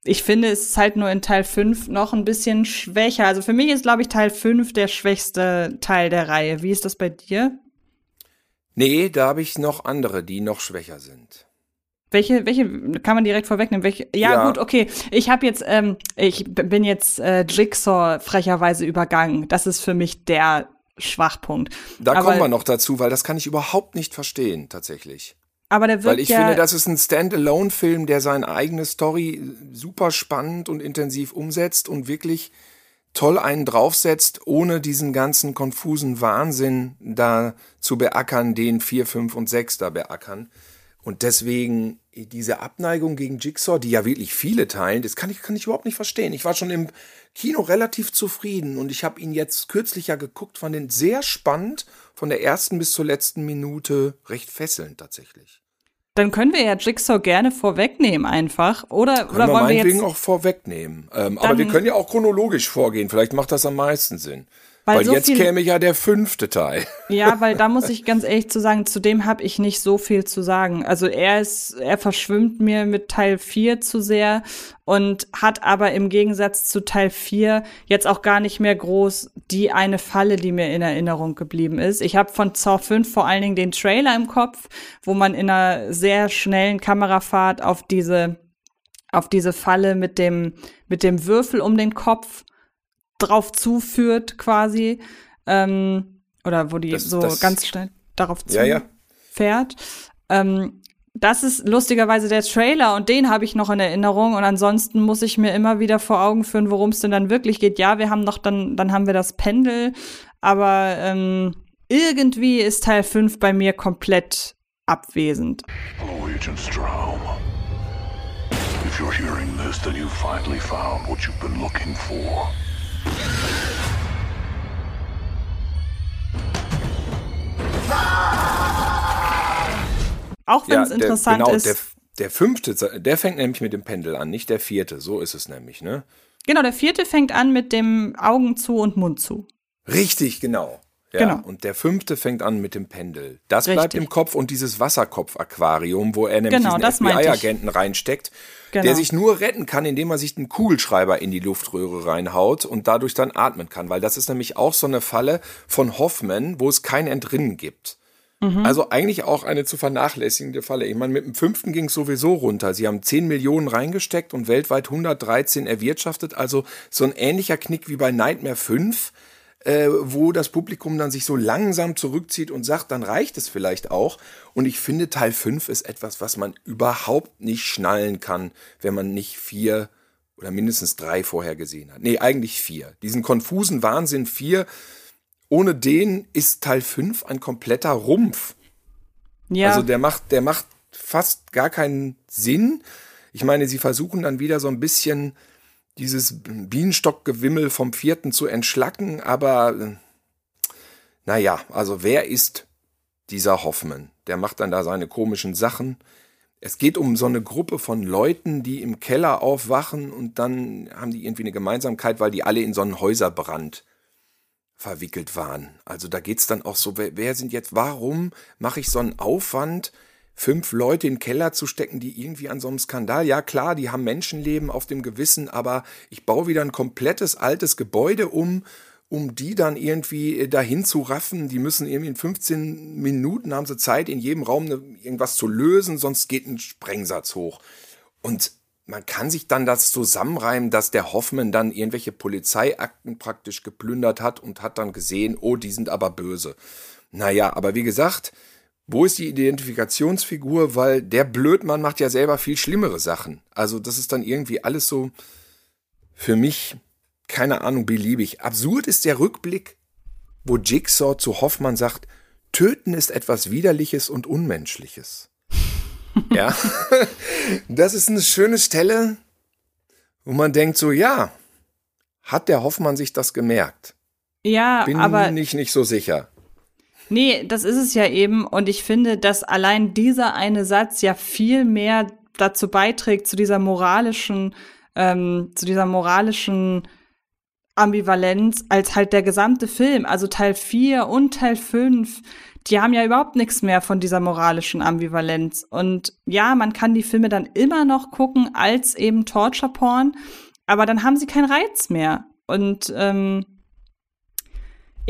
ich finde, es ist halt nur in Teil 5 noch ein bisschen schwächer. Also für mich ist, glaube ich, Teil 5 der schwächste Teil der Reihe. Wie ist das bei dir? Nee, da habe ich noch andere, die noch schwächer sind. Welche, welche kann man direkt vorwegnehmen? Welche? Ja, ja. gut, okay. Ich habe jetzt, ähm, ich bin jetzt äh, Jigsaw frecherweise übergangen. Das ist für mich der Schwachpunkt. Da aber, kommen wir noch dazu, weil das kann ich überhaupt nicht verstehen, tatsächlich. Aber der wird Weil ich ja finde, das ist ein Standalone-Film, der seine eigene Story super spannend und intensiv umsetzt und wirklich toll einen draufsetzt, ohne diesen ganzen konfusen Wahnsinn da zu beackern, den vier, fünf und sechs da beackern. Und deswegen diese Abneigung gegen Jigsaw, die ja wirklich viele teilen, das kann ich, kann ich überhaupt nicht verstehen. Ich war schon im Kino relativ zufrieden und ich habe ihn jetzt kürzlich ja geguckt, fand ihn sehr spannend, von der ersten bis zur letzten Minute recht fesselnd tatsächlich. Dann können wir ja Jigsaw gerne vorwegnehmen einfach, oder? Können oder wir wollen wir jetzt auch vorwegnehmen. Ähm, aber wir können ja auch chronologisch vorgehen. Vielleicht macht das am meisten Sinn. Weil, weil so jetzt käme ja der fünfte Teil. Ja, weil da muss ich ganz ehrlich zu sagen, zu dem habe ich nicht so viel zu sagen. Also er ist, er verschwimmt mir mit Teil 4 zu sehr und hat aber im Gegensatz zu Teil 4 jetzt auch gar nicht mehr groß die eine Falle, die mir in Erinnerung geblieben ist. Ich habe von Saw 5 vor allen Dingen den Trailer im Kopf, wo man in einer sehr schnellen Kamerafahrt auf diese auf diese Falle mit dem mit dem Würfel um den Kopf drauf zuführt quasi. Ähm, oder wo die Das- so das- ganz schnell darauf Ja, ja. zufährt. Ähm, das ist lustigerweise der Trailer und den habe ich noch in Erinnerung und ansonsten muss ich mir immer wieder vor Augen führen, worum es denn dann wirklich geht. Ja, wir haben noch dann, dann haben wir das Pendel, aber ähm, irgendwie ist Teil 5 bei mir komplett abwesend. Hello, Agent Straum. If you're hearing this, then you finally found what you've been looking for. Auch wenn es der, interessant genau, ist. Der, der fünfte, der fängt nämlich mit dem Pendel an, nicht der vierte. So ist es nämlich, ne? genau, der vierte fängt an mit dem Augen zu und Mund zu. Richtig, genau. Ja, Genau. Und der fünfte fängt an mit dem Pendel. Das Richtig. bleibt im Kopf und dieses Wasserkopf-Aquarium, wo er nämlich Genau, diesen. FBI-Agenten reinsteckt, Genau. der sich nur retten kann, indem er sich einen Kugelschreiber in die Luftröhre reinhaut und dadurch dann atmen kann. Weil das ist nämlich auch so eine Falle von Hoffman, wo es kein Entrinnen gibt. Mhm. Also eigentlich auch eine zu vernachlässigende Falle. Ich meine, mit dem fünften ging es sowieso runter. Sie haben 10 Millionen reingesteckt und weltweit 113 erwirtschaftet. Also so ein ähnlicher Knick wie bei Nightmare 5, äh, wo das Publikum dann sich so langsam zurückzieht und sagt, dann reicht es vielleicht auch. Und ich finde, Teil 5 ist etwas, was man überhaupt nicht schnallen kann, wenn man nicht vier oder mindestens drei vorher gesehen hat. Nee, eigentlich vier. Diesen konfusen Wahnsinn vier, ohne den ist Teil 5 ein kompletter Rumpf. Ja, Also der macht, der macht fast gar keinen Sinn. Ich meine, sie versuchen dann wieder so ein bisschen dieses Bienenstockgewimmel vom vierten zu entschlacken, aber äh, naja, also wer ist dieser Hoffmann? Der macht dann da seine komischen Sachen. Es geht um so eine Gruppe von Leuten, die im Keller aufwachen und dann haben die irgendwie eine Gemeinsamkeit, weil die alle in so einen Häuserbrand verwickelt waren. Also da geht's dann auch so, wer, wer sind jetzt, warum mache ich so einen Aufwand, fünf Leute in den Keller zu stecken, die irgendwie an so einem Skandal, ja klar, die haben Menschenleben auf dem Gewissen, aber ich baue wieder ein komplettes altes Gebäude um, um die dann irgendwie äh, dahin zu raffen. Die müssen irgendwie in 15 Minuten haben sie Zeit, in jedem Raum ne, irgendwas zu lösen, sonst geht ein Sprengsatz hoch. Und man kann sich dann das zusammenreimen, dass der Hoffmann dann irgendwelche Polizeiakten praktisch geplündert hat und hat dann gesehen, oh, die sind aber böse. Naja, aber wie gesagt, wo ist die Identifikationsfigur? Weil der Blödmann macht ja selber viel schlimmere Sachen. Also das ist dann irgendwie alles so für mich, keine Ahnung, beliebig. Absurd ist der Rückblick, wo Jigsaw zu Hoffmann sagt, Töten ist etwas Widerliches und Unmenschliches. Ja, das ist eine schöne Stelle, wo man denkt so, ja, hat der Hoffmann sich das gemerkt? ja, Bin aber ich nicht so sicher. Nee, das ist es ja eben. Und ich finde, dass allein dieser eine Satz ja viel mehr dazu beiträgt, zu dieser moralischen, ähm, zu dieser moralischen Ambivalenz, als halt der gesamte Film. Also Teil 4 und Teil 5, die haben ja überhaupt nichts mehr von dieser moralischen Ambivalenz. Und ja, man kann die Filme dann immer noch gucken als eben Torture-Porn, aber dann haben sie keinen Reiz mehr. Und ähm,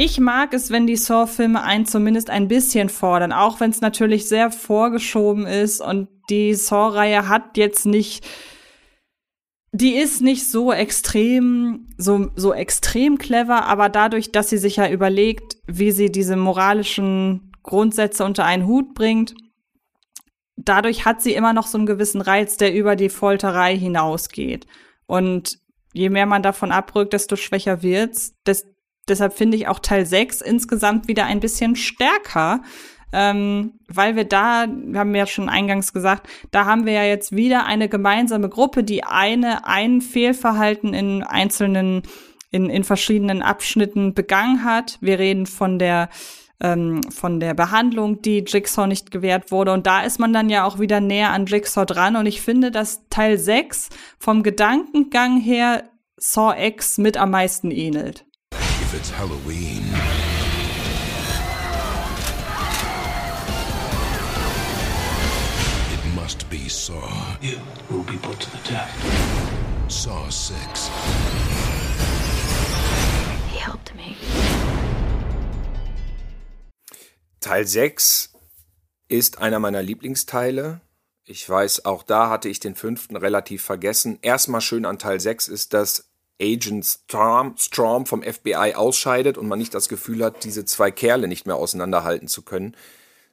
ich mag es, wenn die Saw-Filme einen zumindest ein bisschen fordern, auch wenn es natürlich sehr vorgeschoben ist und die Saw-Reihe hat jetzt nicht, die ist nicht so extrem, so, so extrem clever, aber dadurch, dass sie sich ja überlegt, wie sie diese moralischen Grundsätze unter einen Hut bringt, dadurch hat sie immer noch so einen gewissen Reiz, der über die Folterei hinausgeht. Und je mehr man davon abrückt, desto schwächer wird's. Des, deshalb finde ich auch Teil 6 insgesamt wieder ein bisschen stärker. Ähm, weil wir da, wir haben ja schon eingangs gesagt, da haben wir ja jetzt wieder eine gemeinsame Gruppe, die eine, ein Fehlverhalten in einzelnen, in, in verschiedenen Abschnitten begangen hat. Wir reden von der, ähm, von der Behandlung, die Jigsaw nicht gewährt wurde. Und da ist man dann ja auch wieder näher an Jigsaw dran. Und ich finde, dass Teil 6 vom Gedankengang her Saw X mit am meisten ähnelt. If it's Halloween, it must be Saw. You will be put to the test. Saw 6. He helped me. Teil 6 ist einer meiner Lieblingsteile. Ich weiß, auch da hatte ich den fünften relativ vergessen. Erstmal schön an Teil 6 ist, dass Agent Storm, Storm vom FBI ausscheidet und man nicht das Gefühl hat, diese zwei Kerle nicht mehr auseinanderhalten zu können.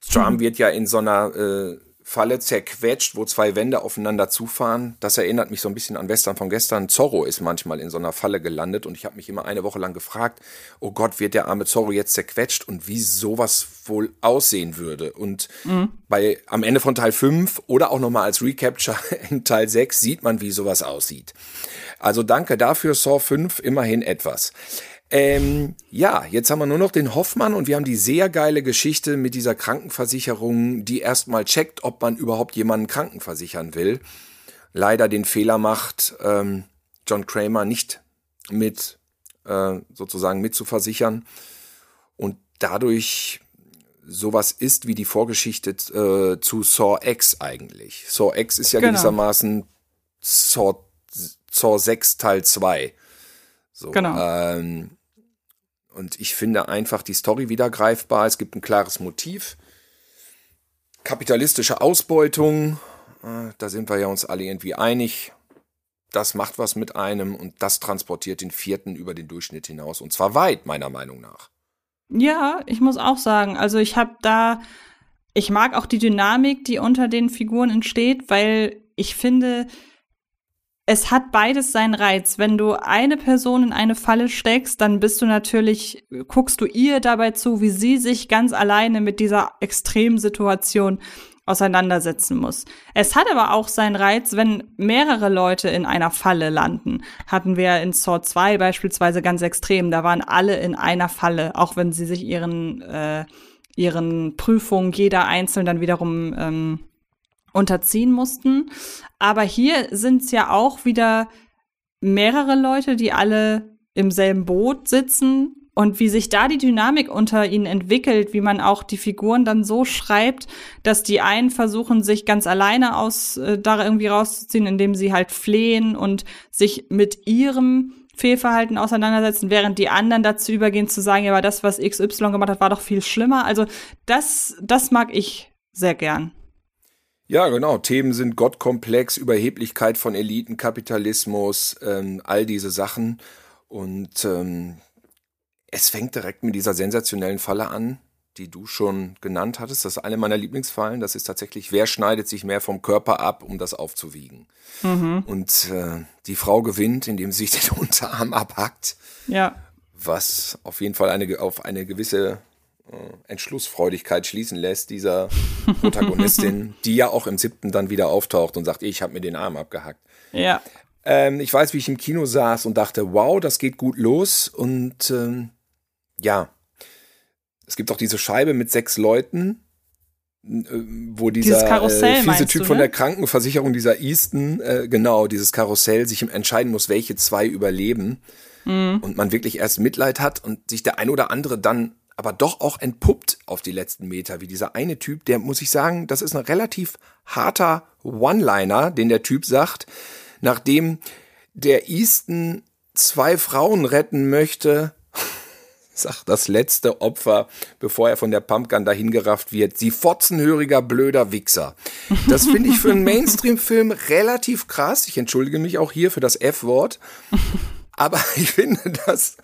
Storm mhm. wird ja in so einer äh, Falle zerquetscht, wo zwei Wände aufeinander zufahren. Das erinnert mich so ein bisschen an Western von gestern. Zorro ist manchmal in so einer Falle gelandet und ich habe mich immer eine Woche lang gefragt, oh Gott, wird der arme Zorro jetzt zerquetscht und wie sowas wohl aussehen würde. Und mhm. bei am Ende von Teil 5 oder auch nochmal als Recapture in Teil 6 sieht man, wie sowas aussieht. Also danke dafür, Saw 5, immerhin etwas. Ähm, ja, jetzt haben wir nur noch den Hoffmann und wir haben die sehr geile Geschichte mit dieser Krankenversicherung, die erstmal checkt, ob man überhaupt jemanden krankenversichern will. Leider den Fehler macht, ähm, John Kramer nicht mit äh, sozusagen mitzuversichern und dadurch sowas ist wie die Vorgeschichte äh, zu Saw X eigentlich. Saw X ist ja genau. gewissermaßen Saw, Saw 6 Teil 2. So, genau. Ähm, und ich finde einfach die Story wieder greifbar. Es gibt ein klares Motiv. Kapitalistische Ausbeutung, äh, da sind wir ja uns alle irgendwie einig. Das macht was mit einem und das transportiert den vierten über den Durchschnitt hinaus. Und zwar weit, meiner Meinung nach. Ja, ich muss auch sagen, also ich habe da, ich mag auch die Dynamik, die unter den Figuren entsteht, weil ich finde, es hat beides seinen Reiz. Wenn du eine Person in eine Falle steckst, dann bist du natürlich, guckst du ihr dabei zu, wie sie sich ganz alleine mit dieser Extremsituation auseinandersetzen muss. Es hat aber auch seinen Reiz, wenn mehrere Leute in einer Falle landen. Hatten wir in Saw 2 beispielsweise ganz extrem. Da waren alle in einer Falle, auch wenn sie sich ihren, äh, ihren Prüfungen jeder einzeln dann wiederum ähm, unterziehen mussten. Aber hier sind es ja auch wieder mehrere Leute, die alle im selben Boot sitzen und wie sich da die Dynamik unter ihnen entwickelt, wie man auch die Figuren dann so schreibt, dass die einen versuchen, sich ganz alleine aus äh, da irgendwie rauszuziehen, indem sie halt flehen und sich mit ihrem Fehlverhalten auseinandersetzen, während die anderen dazu übergehen zu sagen, ja, aber das, was XY gemacht hat, war doch viel schlimmer. Also das, das mag ich sehr gern. Ja, genau. Themen sind Gottkomplex, Überheblichkeit von Eliten, Kapitalismus, ähm, all diese Sachen. Und ähm, es fängt direkt mit dieser sensationellen Falle an, die du schon genannt hattest. Das ist eine meiner Lieblingsfallen. Das ist tatsächlich, wer schneidet sich mehr vom Körper ab, um das aufzuwiegen? Mhm. Und äh, die Frau gewinnt, indem sie sich den Unterarm abhackt. Ja. Was auf jeden Fall eine, auf eine gewisse Entschlussfreudigkeit schließen lässt, dieser Protagonistin, die ja auch im siebten dann wieder auftaucht und sagt, ich habe mir den Arm abgehackt. Ja. Ähm, ich weiß, wie ich im Kino saß und dachte, wow, das geht gut los. Und ähm, ja, es gibt auch diese Scheibe mit sechs Leuten, äh, wo dieser äh, fiese Typ du, von ne? der Krankenversicherung, dieser Easton, äh, genau, dieses Karussell sich entscheiden muss, welche zwei überleben. Mhm. Und man wirklich erst Mitleid hat und sich der ein oder andere dann aber doch auch entpuppt auf die letzten Meter, wie dieser eine Typ, der muss ich sagen, das ist ein relativ harter One-Liner, den der Typ sagt, nachdem der Easton zwei Frauen retten möchte, sagt das letzte Opfer, bevor er von der Pumpgun dahingerafft wird, sie fotzenhöriger, blöder Wichser. Das finde ich für einen Mainstream-Film relativ krass. Ich entschuldige mich auch hier für das F-Wort. Aber ich finde, das,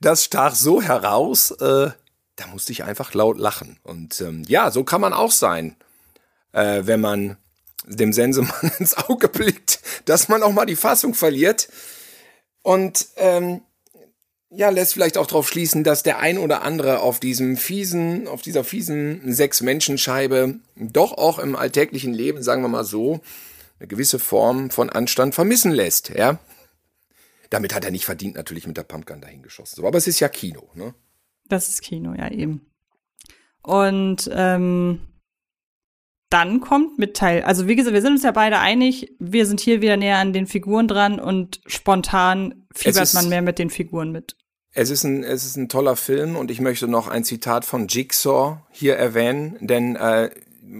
das stach so heraus, äh, da musste ich einfach laut lachen. Und ähm, ja, so kann man auch sein, äh, wenn man dem Sensemann ins Auge blickt, dass man auch mal die Fassung verliert. Und ähm, ja, lässt vielleicht auch darauf schließen, dass der ein oder andere auf diesem fiesen, auf dieser fiesen Sechs-Menschen-Scheibe doch auch im alltäglichen Leben, sagen wir mal so, eine gewisse Form von Anstand vermissen lässt, ja. Damit hat er nicht verdient, natürlich mit der Pumpgun dahin geschossen. So, aber es ist ja Kino, ne? Das ist Kino, ja eben. Und ähm, dann kommt mit Teil, also wie gesagt, wir sind uns ja beide einig, wir sind hier wieder näher an den Figuren dran und spontan fiebert ist, man mehr mit den Figuren mit. Es ist, ein, es ist ein toller Film und ich möchte noch ein Zitat von Jigsaw hier erwähnen, denn äh,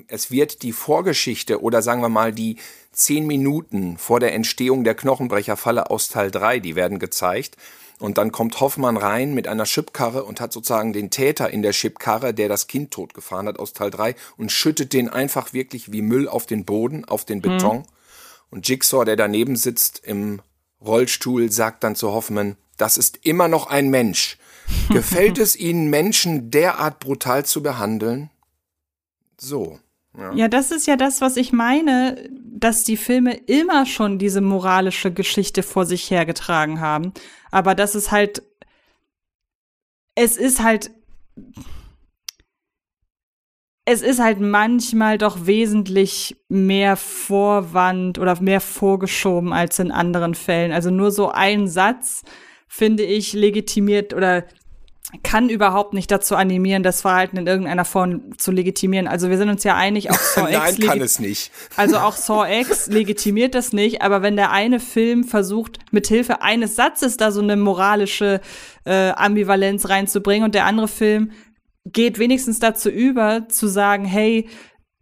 es wird die Vorgeschichte oder sagen wir mal die zehn Minuten vor der Entstehung der Knochenbrecherfalle aus Teil 3, die werden gezeigt. Und dann kommt Hoffmann rein mit einer Chipkarre und hat sozusagen den Täter in der Chipkarre, der das Kind totgefahren hat aus Teil 3 und schüttet den einfach wirklich wie Müll auf den Boden, auf den Beton. Mhm. Und Jigsaw, der daneben sitzt im Rollstuhl sagt dann zu Hoffman, das ist immer noch ein Mensch. Gefällt es Ihnen, Menschen derart brutal zu behandeln? So. Ja. ja, das ist ja das, was ich meine, dass die Filme immer schon diese moralische Geschichte vor sich hergetragen haben. Aber das ist halt, es ist halt, es ist halt manchmal doch wesentlich mehr Vorwand oder mehr vorgeschoben als in anderen Fällen. Also nur so ein Satz, finde ich, legitimiert oder kann überhaupt nicht dazu animieren, das Verhalten in irgendeiner Form zu legitimieren. Also wir sind uns ja einig, auch Saw X. Nein, kann es nicht. Also auch Saw X legitimiert das nicht, aber wenn der eine Film versucht, mit Hilfe eines Satzes da so eine moralische äh, Ambivalenz reinzubringen und der andere Film geht wenigstens dazu über, zu sagen, hey,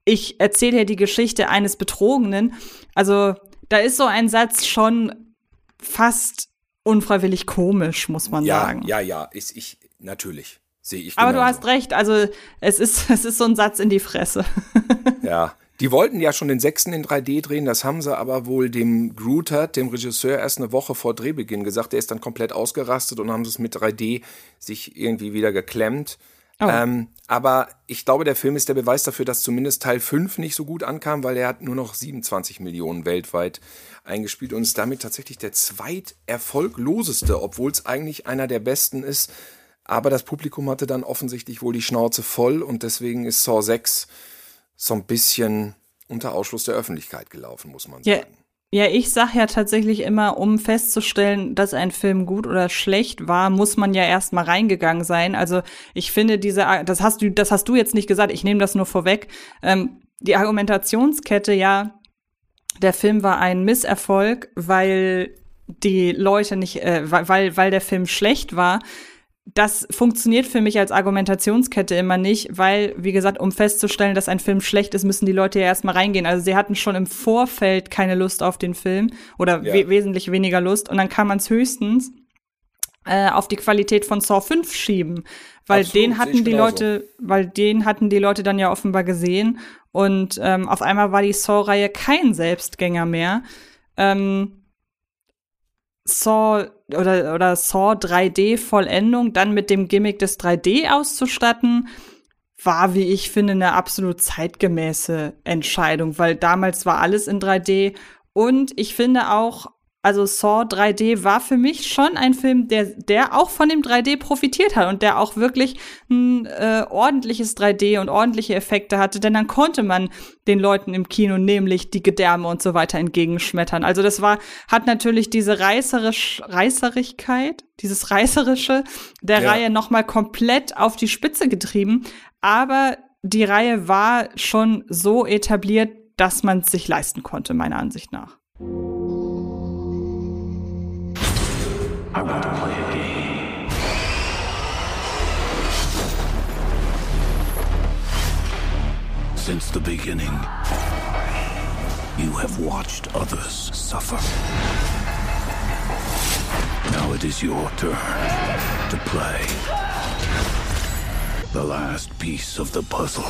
ich erzähle hier die Geschichte eines Betrogenen. Also da ist so ein Satz schon fast unfreiwillig komisch, muss man ja, sagen. Ja, ja, ist ich natürlich sehe ich. Aber du hast recht, also es ist es ist so ein Satz in die Fresse. ja. Die wollten ja schon den sechsten in 3D drehen, das haben sie aber wohl dem Grutert, dem Regisseur, erst eine Woche vor Drehbeginn gesagt. Der ist dann komplett ausgerastet und haben es mit 3D sich irgendwie wieder geklemmt. Oh. Ähm, aber ich glaube, der Film ist der Beweis dafür, dass zumindest Teil 5 nicht so gut ankam, weil er hat nur noch 27 Millionen weltweit eingespielt und ist damit tatsächlich der zweiterfolgloseste, obwohl es eigentlich einer der besten ist. Aber das Publikum hatte dann offensichtlich wohl die Schnauze voll und deswegen ist Saw 6 so ein bisschen unter Ausschluss der Öffentlichkeit gelaufen, muss man sagen. Ja, ich sag ja tatsächlich immer, um festzustellen, dass ein Film gut oder schlecht war, muss man ja erstmal reingegangen sein. Also ich finde diese, das hast du, das hast du jetzt nicht gesagt, ich nehme das nur vorweg. Ähm, die Argumentationskette, ja, der Film war ein Misserfolg, weil die Leute nicht, äh, weil, weil der Film schlecht war das funktioniert für mich als Argumentationskette immer nicht, weil, wie gesagt, um festzustellen, dass ein Film schlecht ist, müssen die Leute ja erstmal reingehen. Also sie hatten schon im Vorfeld keine Lust auf den Film oder ja. we wesentlich weniger Lust und dann kann man es höchstens äh, auf die Qualität von Saw 5 schieben, weil Absolut, den hatten die genauso. Leute, weil den hatten die Leute dann ja offenbar gesehen und ähm, auf einmal war die Saw-Reihe kein Selbstgänger mehr. Ähm, Saw oder, oder Saw 3D Vollendung dann mit dem Gimmick des 3D auszustatten, war, wie ich finde, eine absolut zeitgemäße Entscheidung, weil damals war alles in 3D und ich finde auch, also Saw 3D war für mich schon ein Film, der, der auch von dem 3D profitiert hat und der auch wirklich ein äh, ordentliches 3D und ordentliche Effekte hatte, denn dann konnte man den Leuten im Kino nämlich die Gedärme und so weiter entgegenschmettern. Also das war, hat natürlich diese reißerisch, Reißerigkeit, dieses Reißerische der ja. Reihe nochmal komplett auf die Spitze getrieben, aber die Reihe war schon so etabliert, dass man es sich leisten konnte, meiner Ansicht nach. I want to play a game. Since the beginning, you have watched others suffer. Now it is your turn to play. The last piece of the puzzle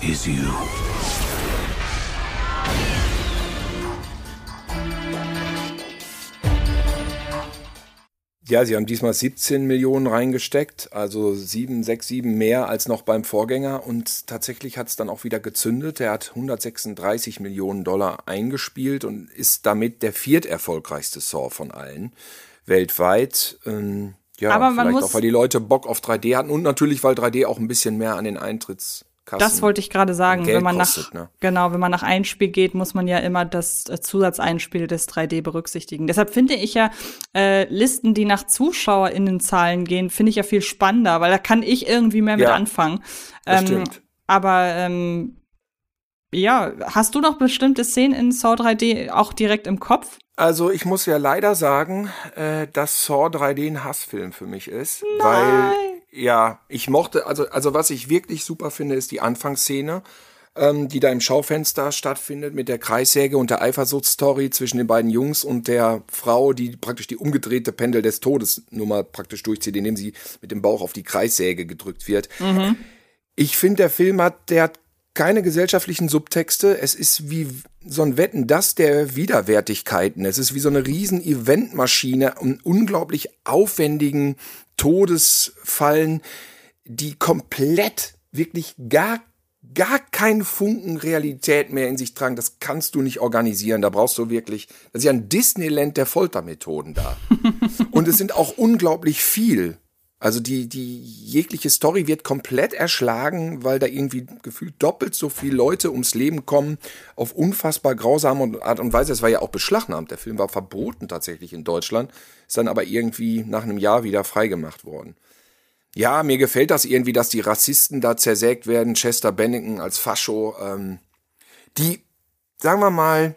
is you. Ja, sie haben diesmal 17 Millionen reingesteckt, also 7, 6, 7 mehr als noch beim Vorgänger und tatsächlich hat es dann auch wieder gezündet. Er hat 136 Millionen Dollar eingespielt und ist damit der vierterfolgreichste Saw von allen weltweit. Ähm, ja, Aber vielleicht auch, weil die Leute Bock auf 3D hatten und natürlich, weil 3D auch ein bisschen mehr an den Eintritts Kassen das wollte ich gerade sagen. Wenn man kostet, nach, ne? genau, wenn man nach Einspiel geht, muss man ja immer das äh, Zusatzeinspiel des 3D berücksichtigen. Deshalb finde ich ja äh, Listen, die nach ZuschauerInnenzahlen gehen, finde ich ja viel spannender, weil da kann ich irgendwie mehr mit anfangen. Das ähm, stimmt. Aber ähm, ja, hast du noch bestimmte Szenen in Saw 3D auch direkt im Kopf? Also ich muss ja leider sagen, äh, dass Saw 3D ein Hassfilm für mich ist, Nein. weil ja, ich mochte, also, also was ich wirklich super finde, ist die Anfangsszene, ähm, die da im Schaufenster stattfindet mit der Kreissäge und der Eifersuchtsstory zwischen den beiden Jungs und der Frau, die praktisch die umgedrehte Pendel des Todes Nummer praktisch durchzieht, indem sie mit dem Bauch auf die Kreissäge gedrückt wird. Mhm. Ich finde, der Film hat, der hat keine gesellschaftlichen Subtexte. Es ist wie so ein Wetten, das der Widerwärtigkeiten. Es ist wie so eine riesen Eventmaschine und unglaublich aufwendigen Todesfallen, die komplett wirklich gar gar keinen Funken Realität mehr in sich tragen. Das kannst du nicht organisieren. Da brauchst du wirklich, das ist ja ein Disneyland der Foltermethoden da. und es sind auch unglaublich viel. Also die, die jegliche Story wird komplett erschlagen, weil da irgendwie gefühlt doppelt so viele Leute ums Leben kommen, auf unfassbar grausame Art und Weise. Es war ja auch beschlagnahmt. Der Film war verboten tatsächlich in Deutschland, ist dann aber irgendwie nach einem Jahr wieder freigemacht worden. Ja, mir gefällt das irgendwie, dass die Rassisten da zersägt werden, Chester Bennington als Fascho. Ähm, die, sagen wir mal,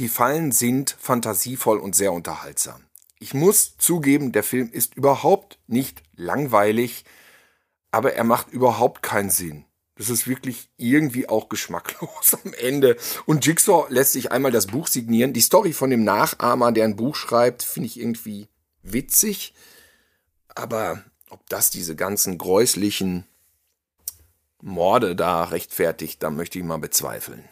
die Fallen sind fantasievoll und sehr unterhaltsam. Ich muss zugeben, der Film ist überhaupt nicht langweilig, aber er macht überhaupt keinen Sinn. Das ist wirklich irgendwie auch geschmacklos am Ende. Und Jigsaw lässt sich einmal das Buch signieren. Die Story von dem Nachahmer, der ein Buch schreibt, finde ich irgendwie witzig. Aber ob das diese ganzen gräuslichen Morde da rechtfertigt, da möchte ich mal bezweifeln.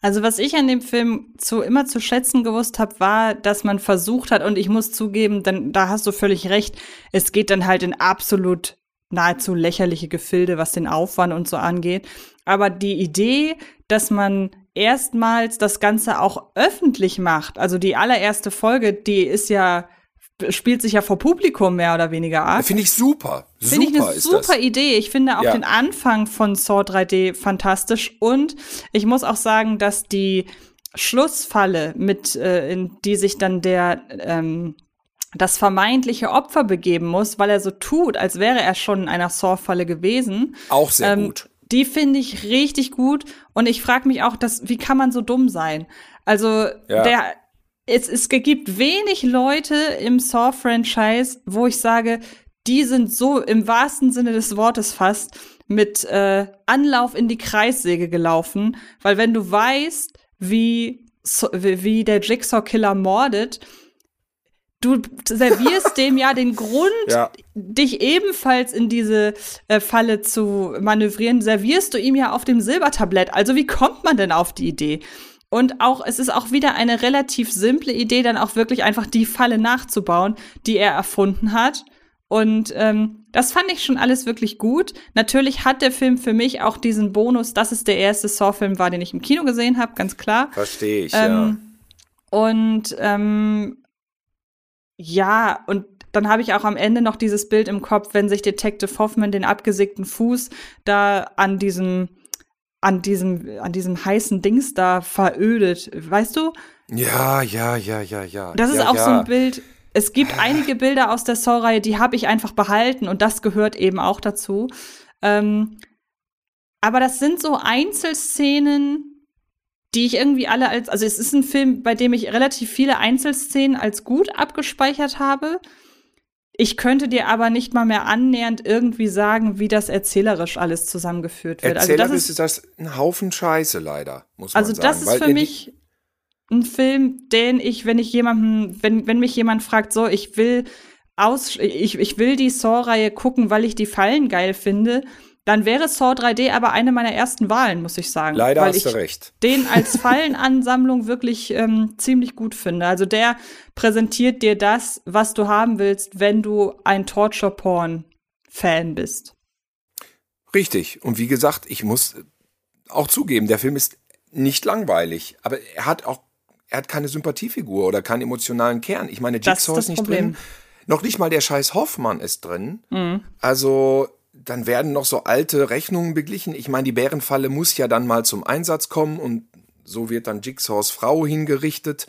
Also was ich an dem Film zu immer zu schätzen gewusst habe, war, dass man versucht hat, und ich muss zugeben, dann, da hast du völlig recht, es geht dann halt in absolut nahezu lächerliche Gefilde, was den Aufwand und so angeht. Aber die Idee, dass man erstmals das Ganze auch öffentlich macht, also die allererste Folge, die ist ja spielt sich ja vor Publikum mehr oder weniger ab. Finde ich super. Finde ich eine super das. Idee. Ich finde auch ja. den Anfang von Saw 3D fantastisch und ich muss auch sagen, dass die Schlussfalle, mit äh, in die sich dann der ähm, das vermeintliche Opfer begeben muss, weil er so tut, als wäre er schon in einer Saw-Falle gewesen. Auch sehr ähm, gut. Die finde ich richtig gut und ich frage mich auch, dass, wie kann man so dumm sein? Also ja. der es, es gibt wenig Leute im Saw-Franchise, wo ich sage, die sind so im wahrsten Sinne des Wortes fast mit äh, Anlauf in die Kreissäge gelaufen, weil wenn du weißt, wie, so, wie der Jigsaw-Killer mordet, du servierst dem ja den Grund, ja. dich ebenfalls in diese äh, Falle zu manövrieren, servierst du ihm ja auf dem Silbertablett. Also wie kommt man denn auf die Idee? Und auch, es ist auch wieder eine relativ simple Idee, dann auch wirklich einfach die Falle nachzubauen, die er erfunden hat. Und ähm, das fand ich schon alles wirklich gut. Natürlich hat der Film für mich auch diesen Bonus, dass es der erste Saw-Film war, den ich im Kino gesehen habe, ganz klar. Verstehe ich, ähm, ja. Und ähm, ja, und dann habe ich auch am Ende noch dieses Bild im Kopf, wenn sich Detective Hoffman den abgesägten Fuß da an diesem an diesem, an diesem heißen Dings da verödet. Weißt du? Ja, ja, ja, ja, ja. Das ist ja, auch ja. so ein Bild. Es gibt einige Bilder aus der Saw-Reihe, die habe ich einfach behalten und das gehört eben auch dazu. Ähm, aber das sind so Einzelszenen, die ich irgendwie alle als, also es ist ein Film, bei dem ich relativ viele Einzelszenen als gut abgespeichert habe. Ich könnte dir aber nicht mal mehr annähernd irgendwie sagen, wie das erzählerisch alles zusammengeführt wird. Erzählerisch also das ist, ist das ein Haufen Scheiße leider, muss man also sagen. Also das ist für mich ein Film, den ich, wenn ich jemanden, wenn, wenn mich jemand fragt, so, ich will aus, ich, ich will die Saw-Reihe gucken, weil ich die Fallen geil finde, dann wäre Saw 3D aber eine meiner ersten Wahlen, muss ich sagen. Leider weil hast ich du recht. Den als Fallenansammlung wirklich ähm, ziemlich gut finde. Also der präsentiert dir das, was du haben willst, wenn du ein Torture-Porn-Fan bist. Richtig. Und wie gesagt, ich muss auch zugeben, der Film ist nicht langweilig, aber er hat auch, er hat keine Sympathiefigur oder keinen emotionalen Kern. Ich meine, Jigsaw ist, ist nicht Problem. drin. Noch nicht mal der scheiß Hoffmann ist drin. Mhm. Also dann werden noch so alte Rechnungen beglichen. Ich meine, die Bärenfalle muss ja dann mal zum Einsatz kommen und so wird dann Jigsaws Frau hingerichtet.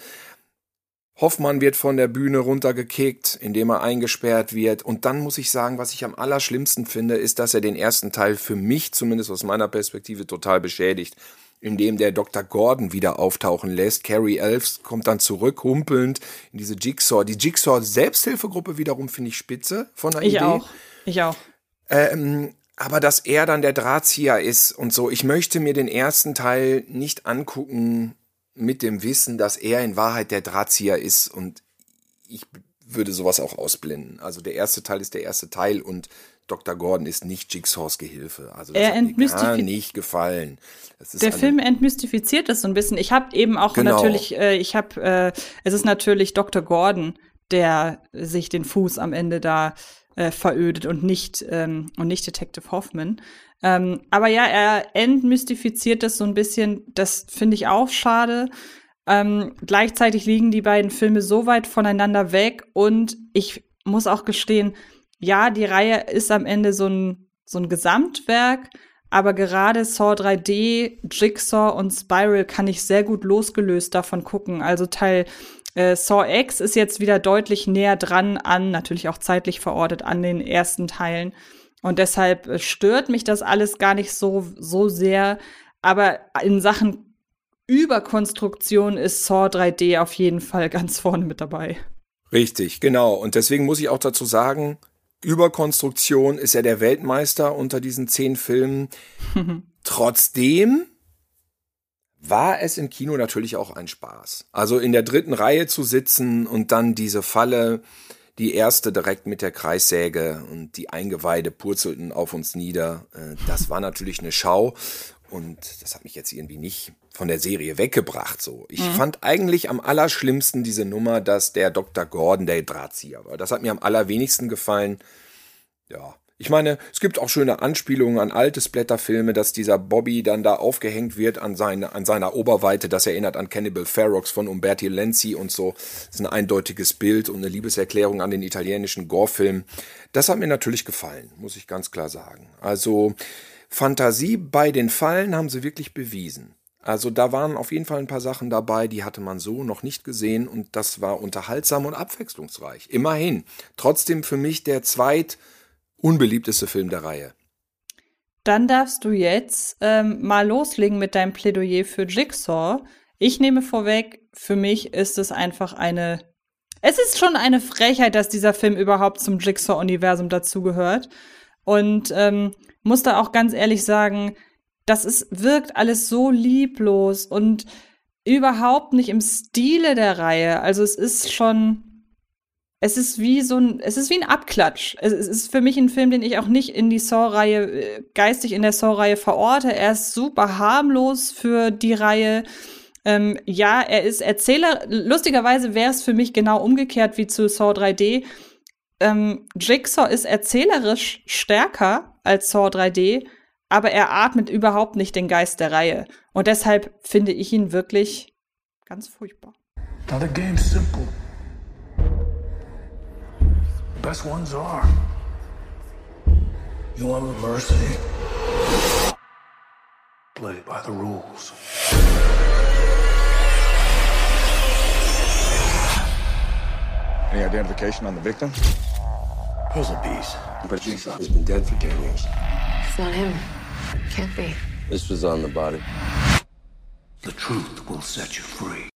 Hoffmann wird von der Bühne runtergekickt, indem er eingesperrt wird. Und dann muss ich sagen, was ich am allerschlimmsten finde, ist, dass er den ersten Teil für mich, zumindest aus meiner Perspektive, total beschädigt. Indem der Dr. Gordon wieder auftauchen lässt. Carrie Elves kommt dann zurück, humpelnd in diese Jigsaw. Die Jigsaw-Selbsthilfegruppe wiederum finde ich spitze von der ich Idee. Ich auch. Ich auch. Ähm, aber dass er dann der Drahtzieher ist und so. Ich möchte mir den ersten Teil nicht angucken mit dem Wissen, dass er in Wahrheit der Drahtzieher ist und ich würde sowas auch ausblenden. Also der erste Teil ist der erste Teil und Dr. Gordon ist nicht Jigsaws Gehilfe. Also das Er hat mir gar nicht gefallen. Der Film entmystifiziert das so ein bisschen. Ich habe eben auch Genau. natürlich, äh, ich habe, äh, es ist natürlich Dr. Gordon, der sich den Fuß am Ende da äh, verödet und nicht ähm, und nicht Detective Hoffman. Ähm, aber ja, er entmystifiziert das so ein bisschen. Das finde ich auch schade. Ähm, gleichzeitig liegen die beiden Filme so weit voneinander weg und ich muss auch gestehen, ja, die Reihe ist am Ende so ein, so ein Gesamtwerk, aber gerade Saw 3D, Jigsaw und Spiral kann ich sehr gut losgelöst davon gucken. Also Teil äh, Saw X ist jetzt wieder deutlich näher dran an, natürlich auch zeitlich verortet, an den ersten Teilen. Und deshalb äh, stört mich das alles gar nicht so, so sehr. Aber in Sachen Überkonstruktion ist Saw 3D auf jeden Fall ganz vorne mit dabei. Richtig, genau. Und deswegen muss ich auch dazu sagen, Überkonstruktion ist ja der Weltmeister unter diesen zehn Filmen. Trotzdem war es im Kino natürlich auch ein Spaß. Also in der dritten Reihe zu sitzen und dann diese Falle, die erste direkt mit der Kreissäge und die Eingeweide purzelten auf uns nieder. Äh, Das war natürlich eine Schau. Und das hat mich jetzt irgendwie nicht von der Serie weggebracht. So, ich fand eigentlich am allerschlimmsten diese Nummer, dass der Dr. Gordon der Drahtzieher war. Das hat mir am allerwenigsten gefallen. Ja, ich meine, es gibt auch schöne Anspielungen an alte Splatterfilme, dass dieser Bobby dann da aufgehängt wird an, seine, an seiner Oberweite. Das erinnert an Cannibal Ferox von Umberti Lenzi und so. Das ist ein eindeutiges Bild und eine Liebeserklärung an den italienischen Gore-Film. Das hat mir natürlich gefallen, muss ich ganz klar sagen. Also Fantasie bei den Fallen haben sie wirklich bewiesen. Also da waren auf jeden Fall ein paar Sachen dabei, die hatte man so noch nicht gesehen und das war unterhaltsam und abwechslungsreich. Immerhin. Trotzdem für mich der zweit unbeliebteste Film der Reihe. Dann darfst du jetzt ähm, mal loslegen mit deinem Plädoyer für Jigsaw. Ich nehme vorweg, für mich ist es einfach eine. Es ist schon eine Frechheit, dass dieser Film überhaupt zum Jigsaw-Universum dazugehört. Und ähm, muss da auch ganz ehrlich sagen, das ist, wirkt alles so lieblos und überhaupt nicht im Stile der Reihe. Also es ist schon, es ist wie so ein, es ist wie ein Abklatsch. Es, ist für mich ein Film, den ich auch nicht in die Saw-Reihe, äh, geistig in der Saw-Reihe verorte. Er ist super harmlos für die Reihe. Ähm, ja, er ist Erzähler. Lustigerweise wäre es für mich genau umgekehrt wie zu Saw 3D. Ähm, Jigsaw ist erzählerisch stärker als Saw 3D, aber er atmet überhaupt nicht den Geist der Reihe. Und deshalb finde ich ihn wirklich ganz furchtbar. Now the game's simple. Best ones are. You want mercy? Play by the rules. Any identification on the victim? Puzzle piece. But Jigsaw has been dead for 10 years. It's not him. Can't be. This was on the body. The truth will set you free.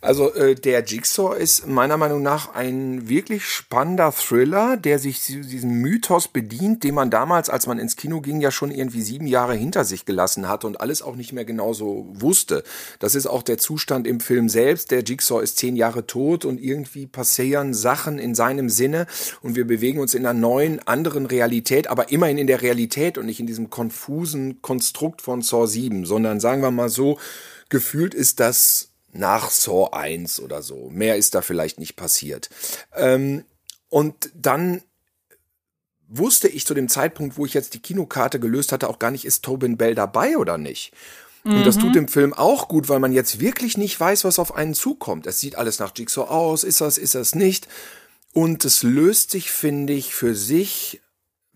Also äh, der Jigsaw ist meiner Meinung nach ein wirklich spannender Thriller, der sich diesem Mythos bedient, den man damals, als man ins Kino ging, ja schon irgendwie sieben Jahre hinter sich gelassen hat und alles auch nicht mehr genauso wusste. Das ist auch der Zustand im Film selbst. Der Jigsaw ist zehn Jahre tot und irgendwie passieren Sachen in seinem Sinne und wir bewegen uns in einer neuen, anderen Realität, aber immerhin in der Realität und nicht in diesem konfusen Konstrukt von Saw 7, sondern sagen wir mal so, gefühlt ist das nach Saw 1 oder so. Mehr ist da vielleicht nicht passiert. Ähm, und dann wusste ich zu dem Zeitpunkt, wo ich jetzt die Kinokarte gelöst hatte, auch gar nicht, ist Tobin Bell dabei oder nicht. Und das tut dem Film auch gut, weil man jetzt wirklich nicht weiß, was auf einen zukommt. Es sieht alles nach Jigsaw aus, ist das, ist das nicht. Und es löst sich, finde ich, für sich,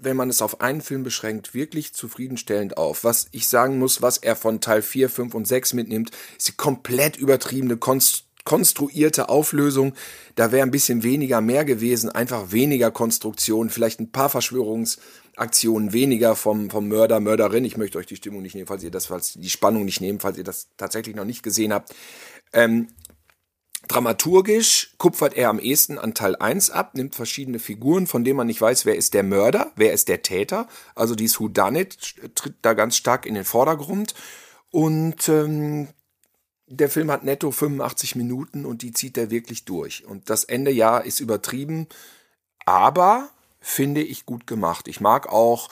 wenn man es auf einen Film beschränkt, wirklich zufriedenstellend auf. Was ich sagen muss, was er von Teil 4, 5 und 6 mitnimmt, ist die komplett übertriebene, konst konstruierte Auflösung. Da wäre ein bisschen weniger mehr gewesen, einfach weniger Konstruktion, vielleicht ein paar Verschwörungsaktionen weniger vom, vom Mörder, Mörderin. Ich möchte euch die Stimmung nicht nehmen, falls ihr das, falls die Spannung nicht nehmen, falls ihr das tatsächlich noch nicht gesehen habt. Ähm, Dramaturgisch kupfert er am ehesten an Teil 1 ab, nimmt verschiedene Figuren, von denen man nicht weiß, wer ist der Mörder, wer ist der Täter. Also dieses Whodunit tritt da ganz stark in den Vordergrund. Und ähm, der Film hat netto 85 Minuten und die zieht er wirklich durch. Und das Ende ja ist übertrieben, aber finde ich gut gemacht. Ich mag auch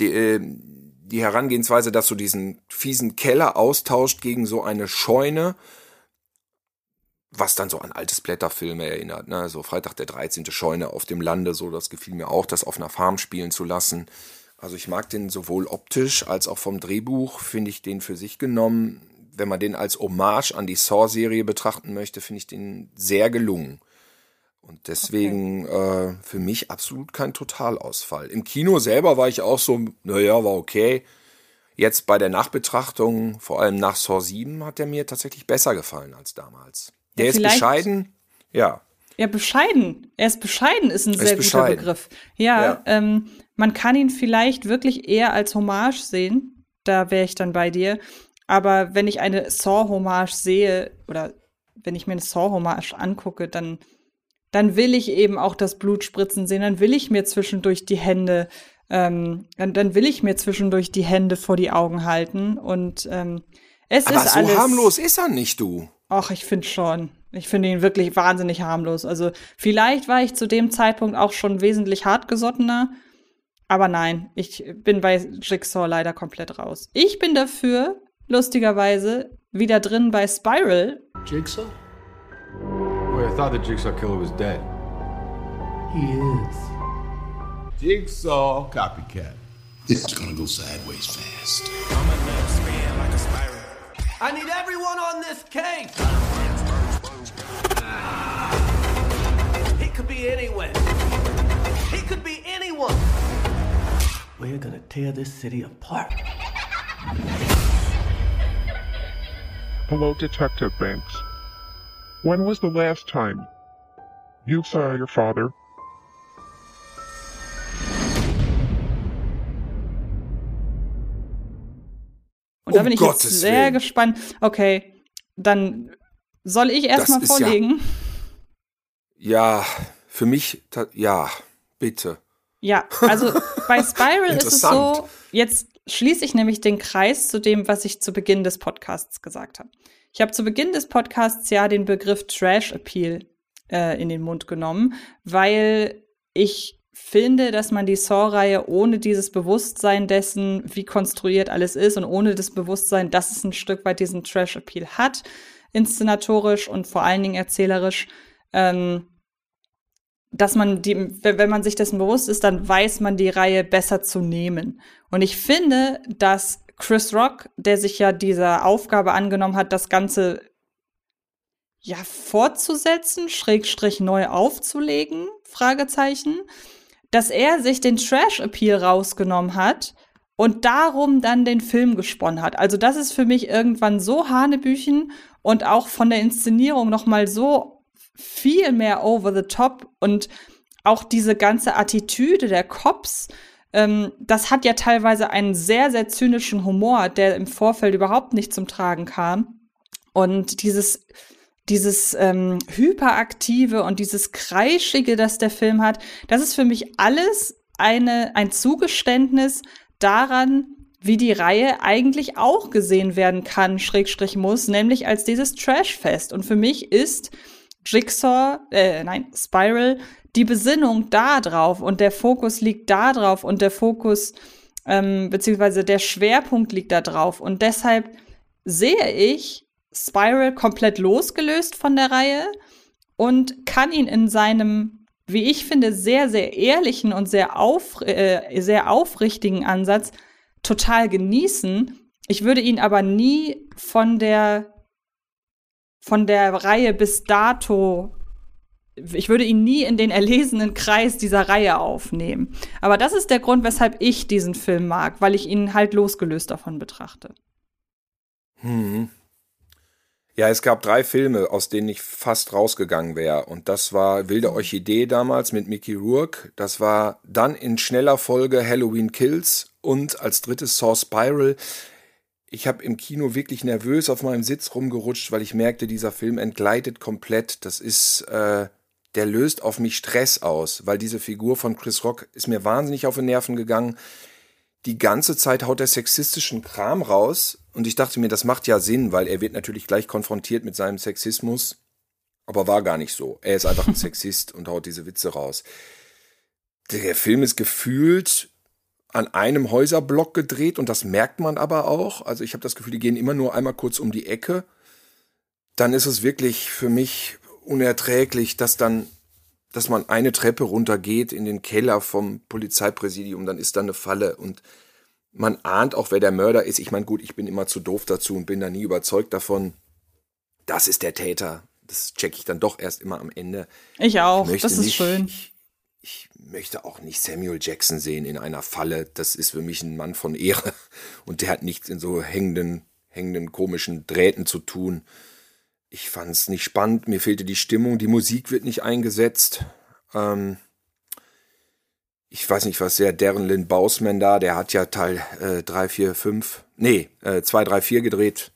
die, äh, die Herangehensweise, dass du diesen fiesen Keller austauscht gegen so eine Scheune, was dann so an altes Blätterfilme erinnert. Ne? So Freitag der 13. Scheune auf dem Lande, so das gefiel mir auch, das auf einer Farm spielen zu lassen. Also ich mag den sowohl optisch als auch vom Drehbuch, finde ich den für sich genommen. Wenn man den als Hommage an die Saw-Serie betrachten möchte, finde ich den sehr gelungen. Und deswegen okay. äh, für mich absolut kein Totalausfall. Im Kino selber war ich auch so, naja, war okay. Jetzt bei der Nachbetrachtung, vor allem nach Saw 7, hat er mir tatsächlich besser gefallen als damals. Der ist bescheiden, ja. Ja, bescheiden. Er ist bescheiden, ist ein sehr ist guter Begriff. Ja, ja. Ähm, man kann ihn vielleicht wirklich eher als Hommage sehen. Da wäre ich dann bei dir. Aber wenn ich eine Saw-Hommage sehe oder wenn ich mir eine Saw-Hommage angucke, dann, dann will ich eben auch das Blut spritzen sehen. Dann will ich mir zwischendurch die Hände, ähm, dann, dann will ich mir zwischendurch die Hände vor die Augen halten. Und ähm, es Aber ist so alles. harmlos ist er nicht, du. Ach, ich finde schon. Ich finde ihn wirklich wahnsinnig harmlos. Also vielleicht war ich zu dem Zeitpunkt auch schon wesentlich hartgesottener. Aber nein, ich bin bei Jigsaw leider komplett raus. Ich bin dafür, lustigerweise, wieder drin bei Spiral. Jigsaw? Wait, I thought the Jigsaw killer was dead. He is. Jigsaw copycat. This is gonna go sideways fast. I need everyone on this case! He could be anyone. He could be anyone. We're gonna tear this city apart. Hello, Detective Banks. When was the last time you saw your father? Da bin ich jetzt sehr Willen. gespannt. Okay, dann soll ich erstmal vorlegen. Ja, ja, für mich, ja, bitte. Ja, also bei Spiral ist es so, jetzt schließe ich nämlich den Kreis zu dem, was ich zu Beginn des Podcasts gesagt habe. Ich habe zu Beginn des Podcasts ja den Begriff Trash Appeal äh, in den Mund genommen, weil ich finde, dass man die Saw-Reihe ohne dieses Bewusstsein dessen, wie konstruiert alles ist und ohne das Bewusstsein, dass es ein Stück weit diesen Trash-Appeal hat, inszenatorisch und vor allen Dingen erzählerisch, ähm, dass man die, wenn man sich dessen bewusst ist, dann weiß man die Reihe besser zu nehmen. Und ich finde, dass Chris Rock, der sich ja dieser Aufgabe angenommen hat, das Ganze ja fortzusetzen, Schrägstrich neu aufzulegen, Fragezeichen, dass er sich den Trash-Appeal rausgenommen hat und darum dann den Film gesponnen hat. Also das ist für mich irgendwann so Hanebüchen und auch von der Inszenierung noch mal so viel mehr over the top und auch diese ganze Attitüde der Cops, ähm, das hat ja teilweise einen sehr, sehr zynischen Humor, der im Vorfeld überhaupt nicht zum Tragen kam. Und dieses dieses ähm, hyperaktive und dieses kreischige, das der Film hat, das ist für mich alles eine ein Zugeständnis daran, wie die Reihe eigentlich auch gesehen werden kann, Schrägstrich muss, nämlich als dieses Trashfest. Und für mich ist Jigsaw, äh, nein, Spiral, die Besinnung da drauf und der Fokus liegt da drauf und der Fokus, ähm, beziehungsweise der Schwerpunkt liegt da drauf. Und deshalb sehe ich Spiral komplett losgelöst von der Reihe und kann ihn in seinem, wie ich finde, sehr, sehr ehrlichen und sehr, auf, äh, sehr aufrichtigen Ansatz total genießen. Ich würde ihn aber nie von der von der Reihe bis dato ich würde ihn nie in den erlesenen Kreis dieser Reihe aufnehmen. Aber das ist der Grund, weshalb ich diesen Film mag, weil ich ihn halt losgelöst davon betrachte. Hm. Ja, es gab drei Filme, aus denen ich fast rausgegangen wäre. Und das war Wilde Orchidee damals mit Mickey Rourke. Das war dann in schneller Folge Halloween Kills und als drittes Saw Spiral. Ich habe im Kino wirklich nervös auf meinem Sitz rumgerutscht, weil ich merkte, dieser Film entgleitet komplett. Das ist, äh, der löst auf mich Stress aus, weil diese Figur von Chris Rock ist mir wahnsinnig auf die Nerven gegangen die ganze Zeit haut er sexistischen Kram raus. Und ich dachte mir, das macht ja Sinn, weil er wird natürlich gleich konfrontiert mit seinem Sexismus. Aber war gar nicht so. Er ist einfach ein Sexist und haut diese Witze raus. Der Film ist gefühlt an einem Häuserblock gedreht und das merkt man aber auch. Also ich habe das Gefühl, die gehen immer nur einmal kurz um die Ecke. Dann ist es wirklich für mich unerträglich, dass dann, dass man eine Treppe runtergeht in den Keller vom Polizeipräsidium, dann ist da eine Falle und man ahnt auch, wer der Mörder ist. Ich meine, gut, ich bin immer zu doof dazu und bin da nie überzeugt davon. Das ist der Täter. Das checke ich dann doch erst immer am Ende. Ich auch. Ich das ist nicht, schön. Ich, ich möchte auch nicht Samuel Jackson sehen in einer Falle. Das ist für mich ein Mann von Ehre. Und der hat nichts in so hängenden, hängenden komischen Drähten zu tun. Ich fand es nicht spannend. Mir fehlte die Stimmung. Die Musik wird nicht eingesetzt. Ähm, ich weiß nicht, was der Darren Lynn Bausman da, der hat ja Teil äh, 3, 4, 5, nee, äh, 2, 3, 4 gedreht.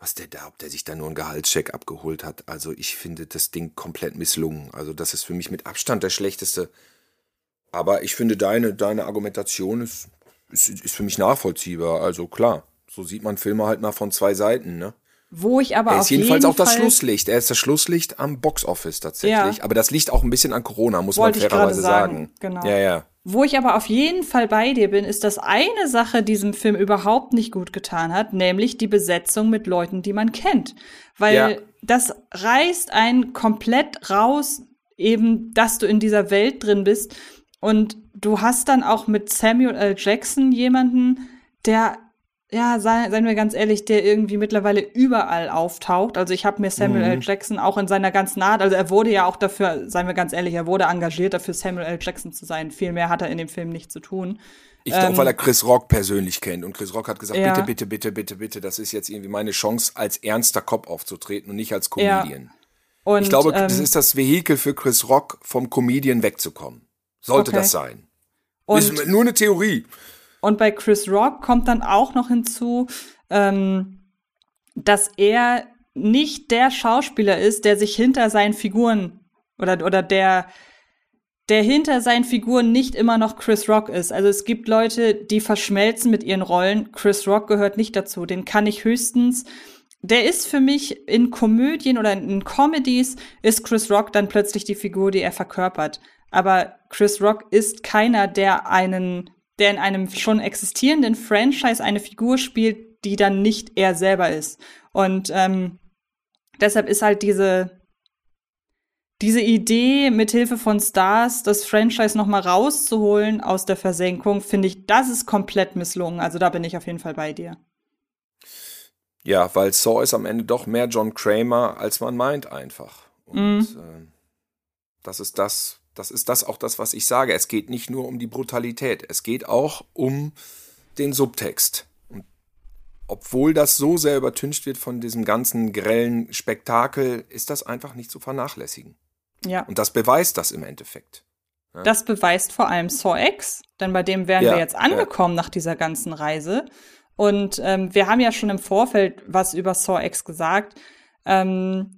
Was der da, ob der sich da nur einen Gehaltscheck abgeholt hat. Also ich finde das Ding komplett misslungen. Also das ist für mich mit Abstand der schlechteste. Aber ich finde deine, deine Argumentation ist, ist, ist für mich nachvollziehbar. Also klar, so sieht man Filme halt mal von zwei Seiten, ne? Wo ich aber er ist jedenfalls jeden auch das Fall Schlusslicht. Er ist das Schlusslicht am Boxoffice tatsächlich. Ja. Aber das liegt auch ein bisschen an Corona, muss Wollte man fairerweise sagen, sagen. genau. Ja, ja. Wo ich aber auf jeden Fall bei dir bin, ist, dass eine Sache diesem Film überhaupt nicht gut getan hat, nämlich die Besetzung mit Leuten, die man kennt. Weil Ja. das reißt einen komplett raus, eben, dass du in dieser Welt drin bist. Und du hast dann auch mit Samuel L. Jackson jemanden, der, ja, sei, seien wir ganz ehrlich, der irgendwie mittlerweile überall auftaucht. Also ich habe mir Samuel Mhm. L. Jackson auch in seiner ganzen Art, also er wurde ja auch dafür, seien wir ganz ehrlich, er wurde engagiert dafür, Samuel L. Jackson zu sein. Viel mehr hat er in dem Film nicht zu tun. Ich Ähm, glaube, weil er Chris Rock persönlich kennt. Und Chris Rock hat gesagt, Ja. bitte, bitte, bitte, bitte, bitte, das ist jetzt irgendwie meine Chance, als ernster Cop aufzutreten und nicht als Ja. Comedian. Und, ich glaube, ähm, das ist das Vehikel für Chris Rock, vom Comedian wegzukommen. Sollte Okay. das sein. Und- ist nur eine Theorie. Und bei Chris Rock kommt dann auch noch hinzu, ähm, dass er nicht der Schauspieler ist, der sich hinter seinen Figuren oder, oder der, der hinter seinen Figuren nicht immer noch Chris Rock ist. Also es gibt Leute, die verschmelzen mit ihren Rollen. Chris Rock gehört nicht dazu. Den kann ich höchstens. Der ist für mich in Komödien oder in Comedies ist Chris Rock dann plötzlich die Figur, die er verkörpert. Aber Chris Rock ist keiner, der einen, der in einem schon existierenden Franchise eine Figur spielt, die dann nicht er selber ist. Und ähm, deshalb ist halt diese diese Idee, mithilfe von Stars das Franchise noch mal rauszuholen aus der Versenkung, finde ich, das ist komplett misslungen. Also da bin ich auf jeden Fall bei dir. Ja, weil Saw ist am Ende doch mehr John Kramer, als man meint einfach. Und Mhm. äh, das ist das, das ist das auch das, was ich sage. Es geht nicht nur um die Brutalität, es geht auch um den Subtext. Und obwohl das so sehr übertüncht wird von diesem ganzen grellen Spektakel, ist das einfach nicht zu vernachlässigen. Ja. Und das beweist das im Endeffekt. Das beweist vor allem Saw X, denn bei dem wären Ja, wir jetzt angekommen nach dieser ganzen Reise. Und ähm, wir haben ja schon im Vorfeld was über Saw X gesagt. Ähm,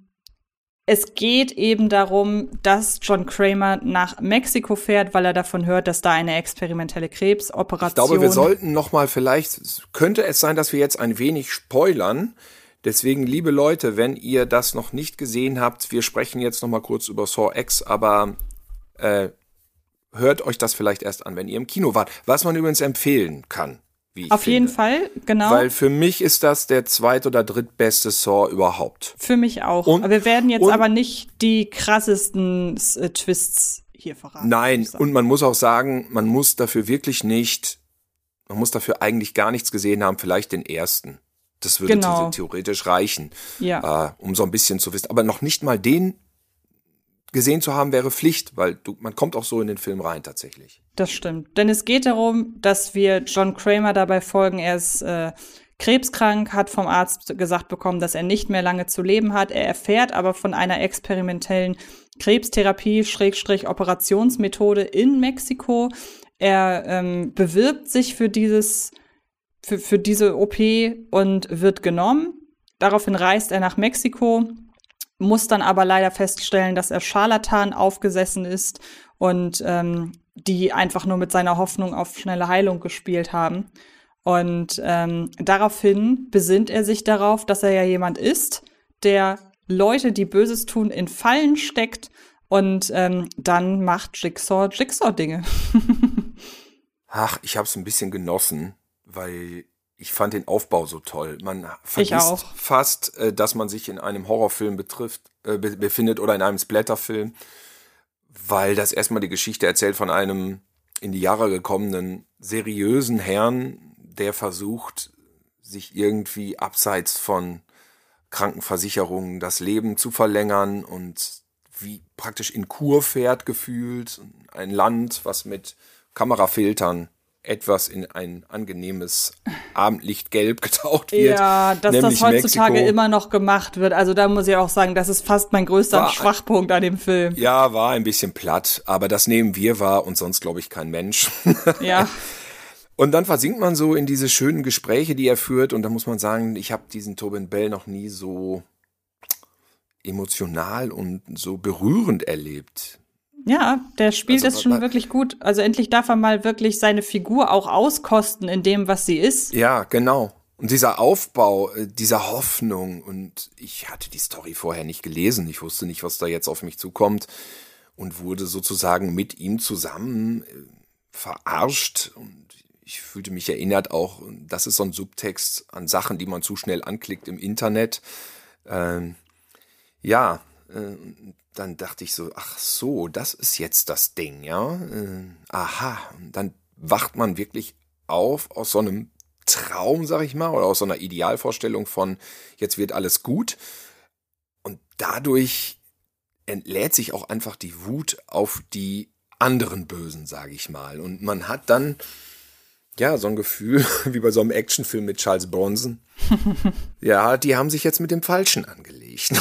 es geht eben darum, dass John Kramer nach Mexiko fährt, weil er davon hört, dass da eine experimentelle Krebsoperation. Ich glaube, wir sollten noch mal vielleicht könnte es sein, dass wir jetzt ein wenig spoilern. Deswegen, liebe Leute, wenn ihr das noch nicht gesehen habt, wir sprechen jetzt noch mal kurz über Saw X, aber äh, hört euch das vielleicht erst an, wenn ihr im Kino wart. Was man übrigens empfehlen kann, Auf finde. jeden Fall, genau. Weil für mich ist das der zweit- oder drittbeste Saw überhaupt. Für mich auch. Und- wir werden jetzt und- aber nicht die krassesten äh, Twists hier verraten. Nein, und man muss auch sagen, man muss dafür wirklich nicht, man muss dafür eigentlich gar nichts gesehen haben, vielleicht den ersten. Das würde Genau. the- theoretisch reichen, Ja. äh, um so ein bisschen zu wissen. Aber noch nicht mal den gesehen zu haben, wäre Pflicht, weil du, man kommt auch so in den Film rein tatsächlich. Das stimmt. Denn es geht darum, dass wir John Kramer dabei folgen. Er ist äh, krebskrank, hat vom Arzt gesagt bekommen, dass er nicht mehr lange zu leben hat. Er erfährt aber von einer experimentellen Krebstherapie, Schrägstrich Operationsmethode in Mexiko. Er ähm, bewirbt sich für dieses, für, für diese OP und wird genommen. Daraufhin reist er nach Mexiko, muss dann aber leider feststellen, dass er Scharlatan aufgesessen ist und ähm, die einfach nur mit seiner Hoffnung auf schnelle Heilung gespielt haben. Und ähm, daraufhin besinnt er sich darauf, dass er ja jemand ist, der Leute, die Böses tun, in Fallen steckt und ähm, dann macht Jigsaw Jigsaw-Dinge. Ach, ich habe es ein bisschen genossen, weil ich fand den Aufbau so toll. Man vergisst fast, äh, dass man sich in einem Horrorfilm betrifft, äh, befindet oder in einem Splatterfilm, weil das erstmal die Geschichte erzählt von einem in die Jahre gekommenen seriösen Herrn, der versucht, sich irgendwie abseits von Krankenversicherungen das Leben zu verlängern und wie praktisch in Kur fährt gefühlt. Ein Land, was mit Kamerafiltern etwas in ein angenehmes Abendlichtgelb getaucht wird. Ja, dass das heutzutage Mexiko. immer noch gemacht wird. Also da muss ich auch sagen, das ist fast mein größter war, Schwachpunkt an dem Film. Ja, war ein bisschen platt, aber das nehmen wir wahr und sonst glaube ich kein Mensch. Ja. Und dann versinkt man so in diese schönen Gespräche, die er führt. Und da muss man sagen, ich habe diesen Tobin Bell noch nie so emotional und so berührend erlebt. Ja, der spielt also, es schon wirklich gut. Also endlich darf er mal wirklich seine Figur auch auskosten in dem, was sie ist. Ja, genau. Und dieser Aufbau, äh, dieser Hoffnung und ich hatte die Story vorher nicht gelesen. Ich wusste nicht, was da jetzt auf mich zukommt und wurde sozusagen mit ihm zusammen äh, verarscht und ich fühlte mich erinnert auch, das ist so ein Subtext an Sachen, die man zu schnell anklickt im Internet. Ähm, ja, äh, dann dachte ich so, ach so, das ist jetzt das Ding, ja. Äh, aha, und dann wacht man wirklich auf aus so einem Traum, sag ich mal, oder aus so einer Idealvorstellung von, jetzt wird alles gut. Und dadurch entlädt sich auch einfach die Wut auf die anderen Bösen, sage ich mal. Und man hat dann ja, so ein Gefühl wie bei so einem Actionfilm mit Charles Bronson. ja, die haben sich jetzt mit dem Falschen angelegt.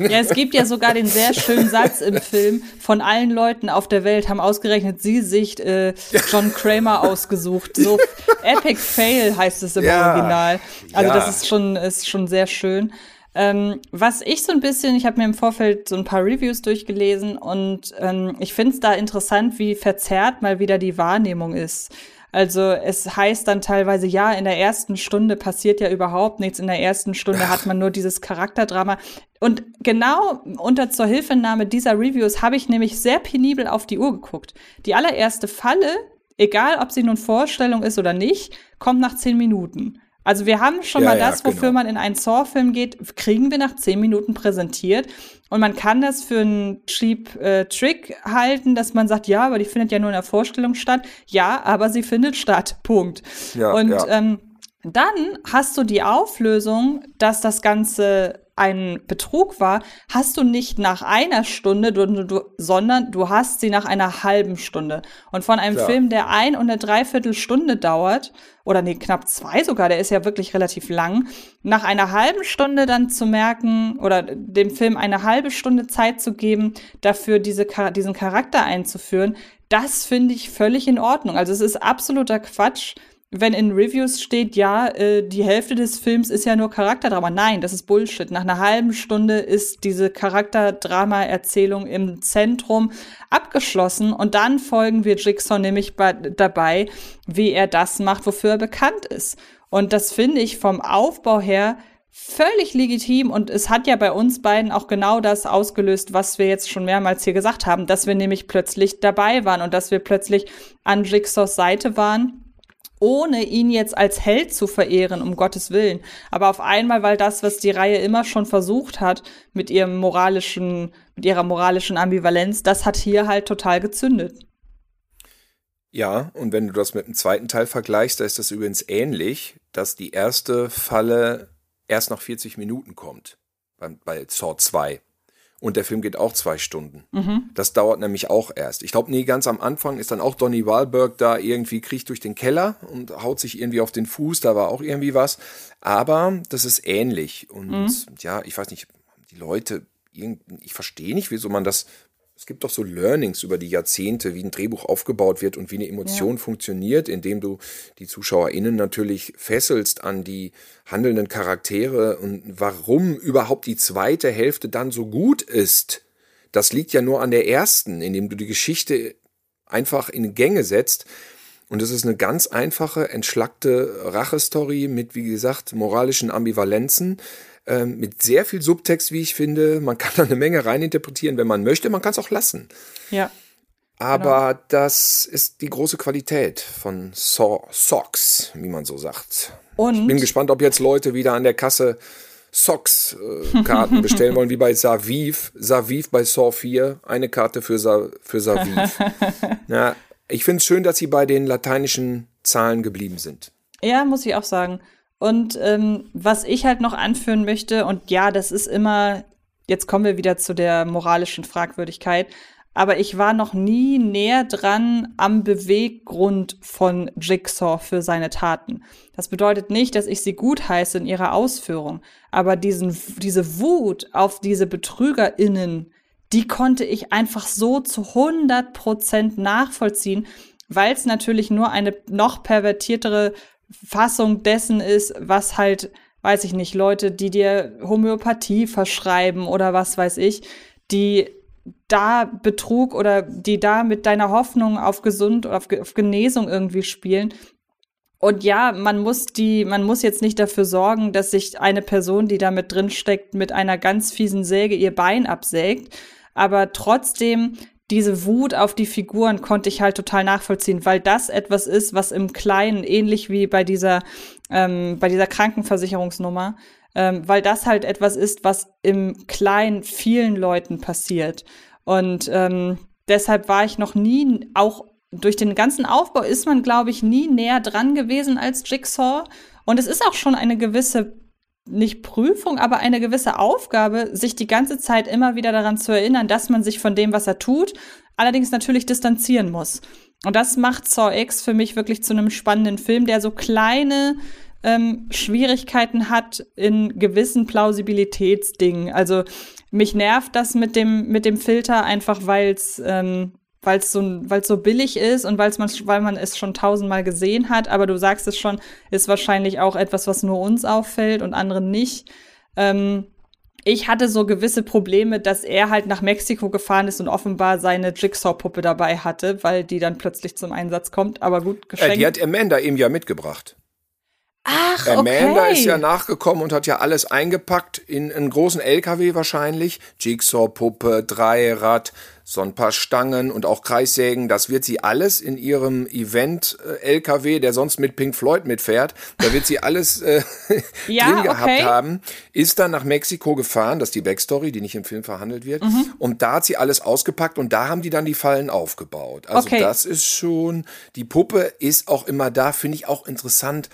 ja, es gibt ja sogar den sehr schönen Satz im Film, von allen Leuten auf der Welt haben ausgerechnet sie sich äh, John Kramer ausgesucht. So Epic Fail heißt es im ja, Original. Also ja. das ist schon, ist schon sehr schön. Ähm, was ich so ein bisschen, ich habe mir im Vorfeld so ein paar Reviews durchgelesen und ähm, ich finde es da interessant, wie verzerrt mal wieder die Wahrnehmung ist. Also es heißt dann teilweise, ja, in der ersten Stunde passiert ja überhaupt nichts. In der ersten Stunde hat man nur dieses Charakterdrama. Und genau unter zur Hilfenahme dieser Reviews habe ich nämlich sehr penibel auf die Uhr geguckt. Die allererste Falle, egal ob sie nun Vorstellung ist oder nicht, kommt nach zehn Minuten. Also wir haben schon ja, mal das, ja, wofür genau. man in einen Saw-Film geht, kriegen wir nach zehn Minuten präsentiert. Und man kann das für einen cheap äh, Trick halten, dass man sagt, ja, aber die findet ja nur in der Vorstellung statt. Ja, aber sie findet statt. Punkt. Ja, Und. Ähm, dann hast du die Auflösung, dass das Ganze ein Betrug war, hast du nicht nach einer Stunde, du, du, sondern du hast sie nach einer halben Stunde. Und von einem Klar. Film, der ein und eine Dreiviertelstunde dauert, oder nee, knapp zwei sogar, der ist ja wirklich relativ lang, nach einer halben Stunde dann zu merken oder dem Film eine halbe Stunde Zeit zu geben, dafür diese, diesen Charakter einzuführen, das finde ich völlig in Ordnung. Also es ist absoluter Quatsch, wenn in Reviews steht, ja, äh, die Hälfte des Films ist ja nur Charakterdrama. Nein, das ist Bullshit. Nach einer halben Stunde ist diese Charakterdrama-Erzählung im Zentrum abgeschlossen und dann folgen wir Jigsaw nämlich bei, dabei, wie er das macht, wofür er bekannt ist. Und das finde ich vom Aufbau her völlig legitim und es hat ja bei uns beiden auch genau das ausgelöst, was wir jetzt schon mehrmals hier gesagt haben, dass wir nämlich plötzlich dabei waren und dass wir plötzlich an Jigsaws Seite waren ohne ihn jetzt als Held zu verehren, um Gottes Willen. Aber auf einmal, weil das, was die Reihe immer schon versucht hat, mit ihrem moralischen, mit ihrer moralischen Ambivalenz, das hat hier halt total gezündet. Ja, und wenn du das mit dem zweiten Teil vergleichst, da ist das übrigens ähnlich, dass die erste Falle erst nach 40 Minuten kommt. Bei, bei Saw 2. Und der Film geht auch zwei Stunden. Mhm. Das dauert nämlich auch erst. Ich glaube, nee, ganz am Anfang ist dann auch Donny Wahlberg da irgendwie, kriecht durch den Keller und haut sich irgendwie auf den Fuß. Da war auch irgendwie was. Aber das ist ähnlich. Und mhm. ja, ich weiß nicht, die Leute, ich verstehe nicht, wieso man das es gibt doch so Learnings über die Jahrzehnte, wie ein Drehbuch aufgebaut wird und wie eine Emotion ja. funktioniert, indem du die ZuschauerInnen natürlich fesselst an die handelnden Charaktere und warum überhaupt die zweite Hälfte dann so gut ist. Das liegt ja nur an der ersten, indem du die Geschichte einfach in Gänge setzt. Und es ist eine ganz einfache, entschlackte Rachestory mit, wie gesagt, moralischen Ambivalenzen, äh, mit sehr viel Subtext, wie ich finde. Man kann da eine Menge reininterpretieren, wenn man möchte. Man kann es auch lassen. Ja. Aber genau. das ist die große Qualität von so Socks, wie man so sagt. Und ich bin gespannt, ob jetzt Leute wieder an der Kasse Socks-Karten äh, bestellen wollen, wie bei Saviv. Saviv bei Saw 4, eine Karte für, Sa für Saviv. ja, ich finde es schön, dass sie bei den lateinischen Zahlen geblieben sind. Ja, muss ich auch sagen. Und ähm, was ich halt noch anführen möchte, und ja, das ist immer, jetzt kommen wir wieder zu der moralischen Fragwürdigkeit, aber ich war noch nie näher dran am Beweggrund von Jigsaw für seine Taten. Das bedeutet nicht, dass ich sie gut heiße in ihrer Ausführung, aber diesen, diese Wut auf diese BetrügerInnen, die konnte ich einfach so zu 100 Prozent nachvollziehen, weil es natürlich nur eine noch pervertiertere Fassung dessen ist, was halt, weiß ich nicht, Leute, die dir Homöopathie verschreiben oder was weiß ich, die da Betrug oder die da mit deiner Hoffnung auf gesund oder auf, auf Genesung irgendwie spielen. Und ja, man muss die, man muss jetzt nicht dafür sorgen, dass sich eine Person, die da mit drin steckt, mit einer ganz fiesen Säge ihr Bein absägt. Aber trotzdem, diese Wut auf die Figuren konnte ich halt total nachvollziehen, weil das etwas ist, was im Kleinen, ähnlich wie bei dieser, ähm, bei dieser Krankenversicherungsnummer, ähm, weil das halt etwas ist, was im Kleinen vielen Leuten passiert. Und ähm, deshalb war ich noch nie, auch durch den ganzen Aufbau ist man, glaube ich, nie näher dran gewesen als Jigsaw. Und es ist auch schon eine gewisse, nicht Prüfung, aber eine gewisse Aufgabe, sich die ganze Zeit immer wieder daran zu erinnern, dass man sich von dem, was er tut, allerdings natürlich distanzieren muss. Und das macht Saw X für mich wirklich zu einem spannenden Film, der so kleine ähm, Schwierigkeiten hat in gewissen Plausibilitätsdingen. Also mich nervt das mit dem, mit dem Filter einfach, weil es ähm, weil es so, weil's so billig ist und weil's man, weil man es schon tausendmal gesehen hat. Aber du sagst es schon, ist wahrscheinlich auch etwas, was nur uns auffällt und anderen nicht. Ähm, ich hatte so gewisse Probleme, dass er halt nach Mexiko gefahren ist und offenbar seine Jigsaw-Puppe dabei hatte, weil die dann plötzlich zum Einsatz kommt. Aber gut, geschenkt. Äh, die hat Amanda eben ja mitgebracht. Ach, Amanda okay. ist ja nachgekommen und hat ja alles eingepackt in einen großen LKW wahrscheinlich. Jigsaw-Puppe, Dreirad, so ein paar Stangen und auch Kreissägen. Das wird sie alles in ihrem Event-LKW, der sonst mit Pink Floyd mitfährt, da wird sie alles äh, ja, drin gehabt okay. haben. Ist dann nach Mexiko gefahren, das ist die Backstory, die nicht im Film verhandelt wird. Mhm. Und da hat sie alles ausgepackt und da haben die dann die Fallen aufgebaut. Also okay. das ist schon, die Puppe ist auch immer da, finde ich auch interessant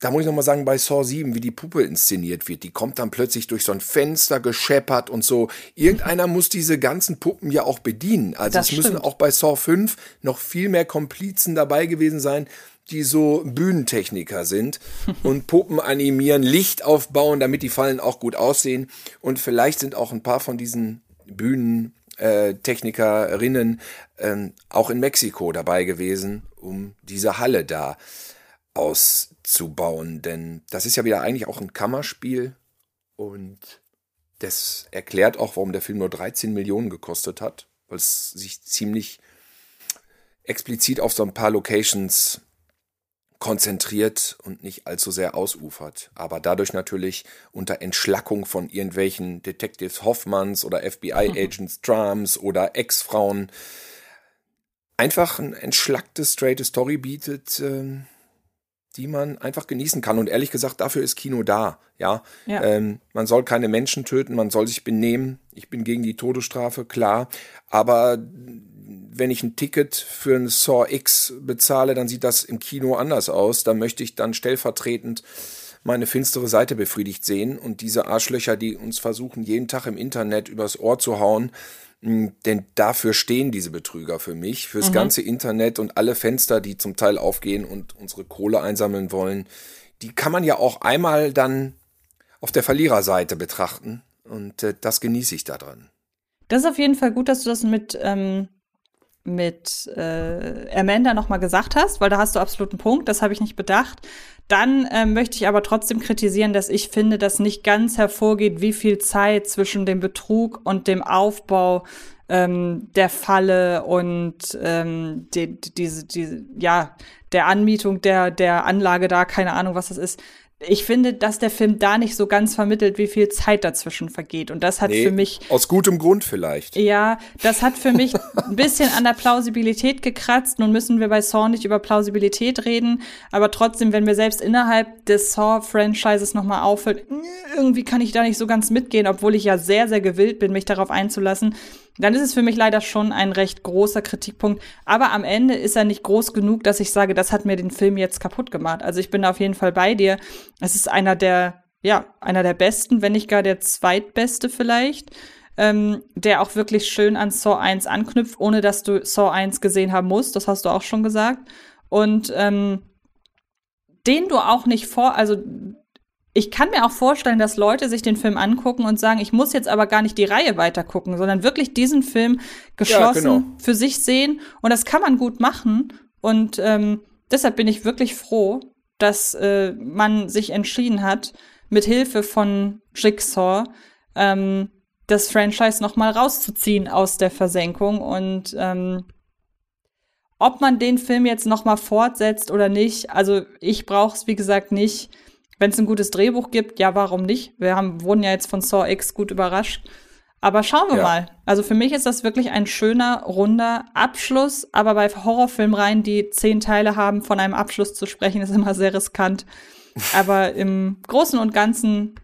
da muss ich nochmal sagen, bei Saw 7, wie die Puppe inszeniert wird, die kommt dann plötzlich durch so ein Fenster gescheppert und so. Irgendeiner muss diese ganzen Puppen ja auch bedienen. Also das es müssen auch bei Saw 5 noch viel mehr Komplizen dabei gewesen sein, die so Bühnentechniker sind und Puppen animieren, Licht aufbauen, damit die Fallen auch gut aussehen. Und vielleicht sind auch ein paar von diesen Bühnentechnikerinnen äh, auch in Mexiko dabei gewesen, um diese Halle da auszubauen. Denn das ist ja wieder eigentlich auch ein Kammerspiel und das erklärt auch, warum der Film nur 13 Millionen gekostet hat, weil es sich ziemlich explizit auf so ein paar Locations konzentriert und nicht allzu sehr ausufert, aber dadurch natürlich unter Entschlackung von irgendwelchen Detectives Hoffmanns oder FBI-Agents Drums oder Ex-Frauen einfach ein entschlacktes, straighte Story bietet, äh, die man einfach genießen kann. Und ehrlich gesagt, dafür ist Kino da. Ja, ja. Ähm, man soll keine Menschen töten, man soll sich benehmen. Ich bin gegen die Todesstrafe, klar. Aber wenn ich ein Ticket für ein Saw X bezahle, dann sieht das im Kino anders aus. Da möchte ich dann stellvertretend meine finstere Seite befriedigt sehen und diese Arschlöcher, die uns versuchen, jeden Tag im Internet übers Ohr zu hauen, denn dafür stehen diese Betrüger für mich, fürs mhm. ganze Internet und alle Fenster, die zum Teil aufgehen und unsere Kohle einsammeln wollen. Die kann man ja auch einmal dann auf der Verliererseite betrachten und äh, das genieße ich daran. Das ist auf jeden Fall gut, dass du das mit ähm, mit äh, Amanda nochmal gesagt hast, weil da hast du absolut einen Punkt, das habe ich nicht bedacht. Dann äh, möchte ich aber trotzdem kritisieren, dass ich finde, dass nicht ganz hervorgeht, wie viel Zeit zwischen dem Betrug und dem Aufbau ähm, der Falle und ähm, die, diese, diese, ja, der Anmietung der, der Anlage da, keine Ahnung, was das ist ich finde, dass der Film da nicht so ganz vermittelt, wie viel Zeit dazwischen vergeht. Und das hat nee, für mich. Aus gutem Grund vielleicht. Ja, das hat für mich ein bisschen an der Plausibilität gekratzt. Nun müssen wir bei Saw nicht über Plausibilität reden, aber trotzdem, wenn wir selbst innerhalb des Saw-Franchises nochmal auffüllen, irgendwie kann ich da nicht so ganz mitgehen, obwohl ich ja sehr, sehr gewillt bin, mich darauf einzulassen dann ist es für mich leider schon ein recht großer Kritikpunkt. Aber am Ende ist er nicht groß genug, dass ich sage, das hat mir den Film jetzt kaputt gemacht. Also ich bin auf jeden Fall bei dir. Es ist einer der, ja, einer der besten, wenn nicht gar der zweitbeste vielleicht. Ähm, der auch wirklich schön an Saw 1 anknüpft, ohne dass du Saw 1 gesehen haben musst. Das hast du auch schon gesagt. Und ähm, den du auch nicht vor, also ich kann mir auch vorstellen, dass Leute sich den Film angucken und sagen, ich muss jetzt aber gar nicht die Reihe weiter gucken, sondern wirklich diesen Film geschlossen ja, genau. für sich sehen. Und das kann man gut machen. Und ähm, deshalb bin ich wirklich froh, dass äh, man sich entschieden hat, mit Hilfe von Jigsaw ähm, das Franchise noch mal rauszuziehen aus der Versenkung und ähm, ob man den Film jetzt noch mal fortsetzt oder nicht, also ich brauche es wie gesagt nicht. Wenn es ein gutes Drehbuch gibt, ja, warum nicht? Wir haben, wurden ja jetzt von Saw X gut überrascht. Aber schauen wir ja. mal. Also für mich ist das wirklich ein schöner, runder Abschluss. Aber bei Horrorfilmreihen, die zehn Teile haben, von einem Abschluss zu sprechen, ist immer sehr riskant. Aber im Großen und Ganzen,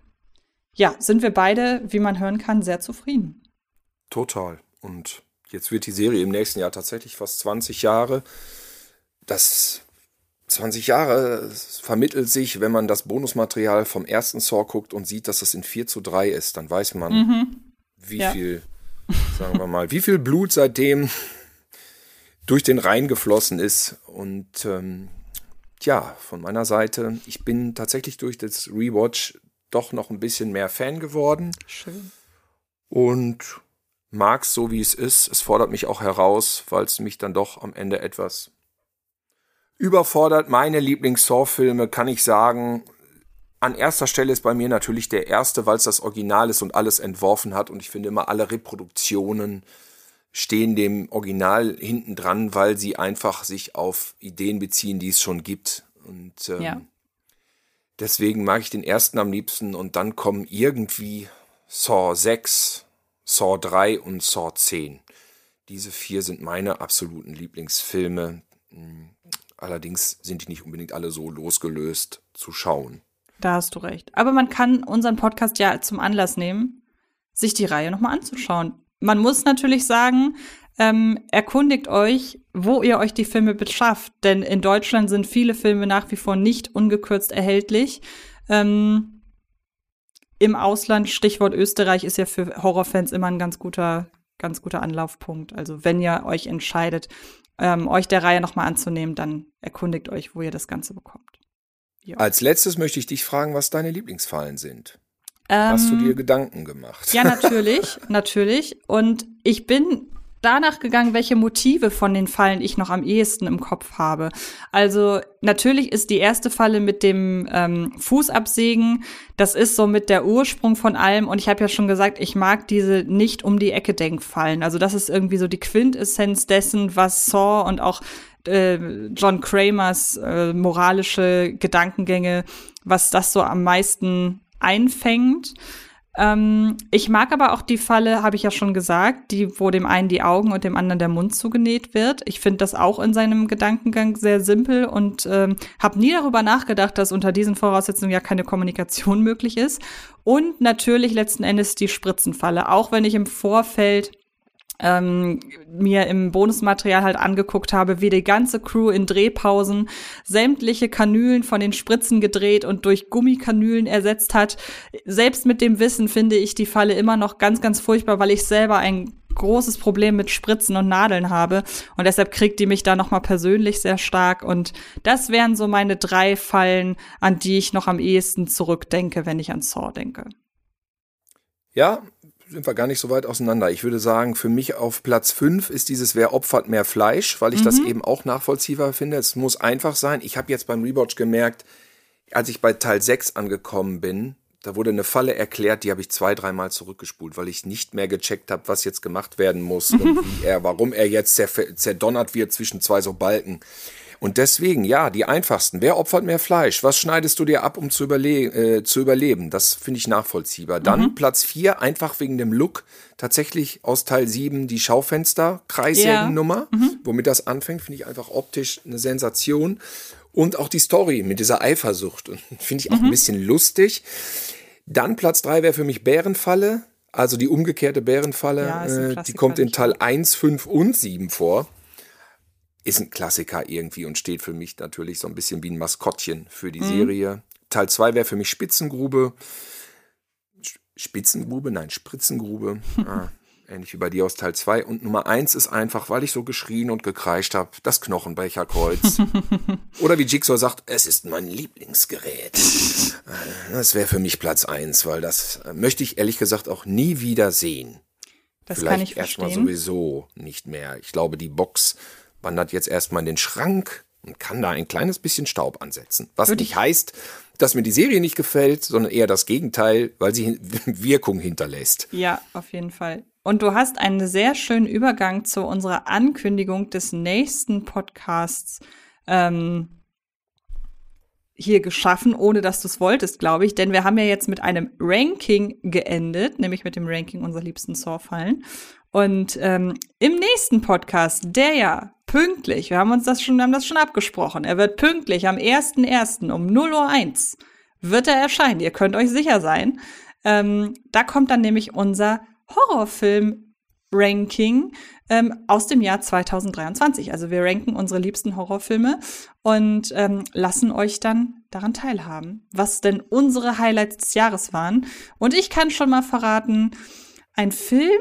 ja, sind wir beide, wie man hören kann, sehr zufrieden. Total. Und jetzt wird die Serie im nächsten Jahr tatsächlich fast 20 Jahre. Das 20 Jahre vermittelt sich, wenn man das Bonusmaterial vom ersten Saw guckt und sieht, dass es in 4 zu 3 ist, dann weiß man, mhm. wie ja. viel, sagen wir mal, wie viel Blut seitdem durch den Rhein geflossen ist. Und ähm, ja, von meiner Seite, ich bin tatsächlich durch das Rewatch doch noch ein bisschen mehr Fan geworden. Schön. Und mag es so, wie es ist. Es fordert mich auch heraus, weil es mich dann doch am Ende etwas überfordert. Meine Lieblings-Saw-Filme kann ich sagen, an erster Stelle ist bei mir natürlich der erste, weil es das Original ist und alles entworfen hat. Und ich finde immer, alle Reproduktionen stehen dem Original hinten dran, weil sie einfach sich auf Ideen beziehen, die es schon gibt. Und ähm, ja. deswegen mag ich den ersten am liebsten. Und dann kommen irgendwie Saw 6, Saw 3 und Saw 10. Diese vier sind meine absoluten Lieblingsfilme. Allerdings sind die nicht unbedingt alle so losgelöst zu schauen. Da hast du recht. Aber man kann unseren Podcast ja zum Anlass nehmen, sich die Reihe nochmal anzuschauen. Man muss natürlich sagen, ähm, erkundigt euch, wo ihr euch die Filme beschafft. Denn in Deutschland sind viele Filme nach wie vor nicht ungekürzt erhältlich. Ähm, Im Ausland, Stichwort Österreich, ist ja für Horrorfans immer ein ganz guter, ganz guter Anlaufpunkt. Also wenn ihr euch entscheidet, ähm, euch der Reihe nochmal anzunehmen, dann erkundigt euch, wo ihr das Ganze bekommt. Jo. Als letztes möchte ich dich fragen, was deine Lieblingsfallen sind. Ähm, Hast du dir Gedanken gemacht? Ja, natürlich, natürlich. Und ich bin danach gegangen, welche Motive von den Fallen ich noch am ehesten im Kopf habe. Also natürlich ist die erste Falle mit dem ähm, Fußabsägen, das ist so mit der Ursprung von allem. Und ich habe ja schon gesagt, ich mag diese nicht um die Ecke Denkfallen. Also das ist irgendwie so die Quintessenz dessen, was Saw und auch äh, John Kramers äh, moralische Gedankengänge, was das so am meisten einfängt. Ähm, ich mag aber auch die Falle, habe ich ja schon gesagt, die, wo dem einen die Augen und dem anderen der Mund zugenäht wird. Ich finde das auch in seinem Gedankengang sehr simpel und ähm, habe nie darüber nachgedacht, dass unter diesen Voraussetzungen ja keine Kommunikation möglich ist. Und natürlich letzten Endes die Spritzenfalle, auch wenn ich im Vorfeld ähm, mir im Bonusmaterial halt angeguckt habe, wie die ganze Crew in Drehpausen sämtliche Kanülen von den Spritzen gedreht und durch Gummikanülen ersetzt hat. Selbst mit dem Wissen finde ich die Falle immer noch ganz, ganz furchtbar, weil ich selber ein großes Problem mit Spritzen und Nadeln habe und deshalb kriegt die mich da noch mal persönlich sehr stark und das wären so meine drei Fallen, an die ich noch am ehesten zurückdenke, wenn ich an Saw denke. Ja, sind wir gar nicht so weit auseinander. Ich würde sagen, für mich auf Platz 5 ist dieses Wer opfert mehr Fleisch, weil ich mhm. das eben auch nachvollziehbar finde. Es muss einfach sein. Ich habe jetzt beim Rewatch gemerkt, als ich bei Teil 6 angekommen bin, da wurde eine Falle erklärt, die habe ich zwei, dreimal zurückgespult, weil ich nicht mehr gecheckt habe, was jetzt gemacht werden muss und wie er, warum er jetzt zerdonnert wird zwischen zwei so Balken. Und deswegen, ja, die einfachsten. Wer opfert mehr Fleisch? Was schneidest du dir ab, um zu, überle äh, zu überleben? Das finde ich nachvollziehbar. Dann mhm. Platz vier einfach wegen dem Look. Tatsächlich aus Teil sieben die Schaufenster, Kreissägen-Nummer, ja. mhm. womit das anfängt, finde ich einfach optisch eine Sensation. Und auch die Story mit dieser Eifersucht. Finde ich auch mhm. ein bisschen lustig. Dann Platz drei wäre für mich Bärenfalle. Also die umgekehrte Bärenfalle. Ja, äh, die kommt in Teil 1, 5 und 7 vor ist ein Klassiker irgendwie und steht für mich natürlich so ein bisschen wie ein Maskottchen für die mhm. Serie. Teil 2 wäre für mich Spitzengrube. Spitzengrube? Nein, Spritzengrube. ah, ähnlich wie bei dir aus Teil 2. Und Nummer 1 ist einfach, weil ich so geschrien und gekreischt habe, das Knochenbecherkreuz. Oder wie Jigsaw sagt, es ist mein Lieblingsgerät. Das wäre für mich Platz 1, weil das äh, möchte ich ehrlich gesagt auch nie wieder sehen. Das Vielleicht kann ich erstmal sowieso nicht mehr. Ich glaube, die Box wandert jetzt erstmal in den Schrank und kann da ein kleines bisschen Staub ansetzen. Was Würde nicht heißt, dass mir die Serie nicht gefällt, sondern eher das Gegenteil, weil sie Wirkung hinterlässt. Ja, auf jeden Fall. Und du hast einen sehr schönen Übergang zu unserer Ankündigung des nächsten Podcasts ähm, hier geschaffen, ohne dass du es wolltest, glaube ich. Denn wir haben ja jetzt mit einem Ranking geendet, nämlich mit dem Ranking unserer liebsten Saw-Fallen. Und ähm, im nächsten Podcast, der ja pünktlich, wir haben uns das schon, haben das schon abgesprochen, er wird pünktlich am 1.1. um 0.01 Uhr wird er erscheinen. Ihr könnt euch sicher sein. Ähm, da kommt dann nämlich unser Horrorfilm-Ranking ähm, aus dem Jahr 2023. Also wir ranken unsere liebsten Horrorfilme und ähm, lassen euch dann daran teilhaben, was denn unsere Highlights des Jahres waren. Und ich kann schon mal verraten, ein Film,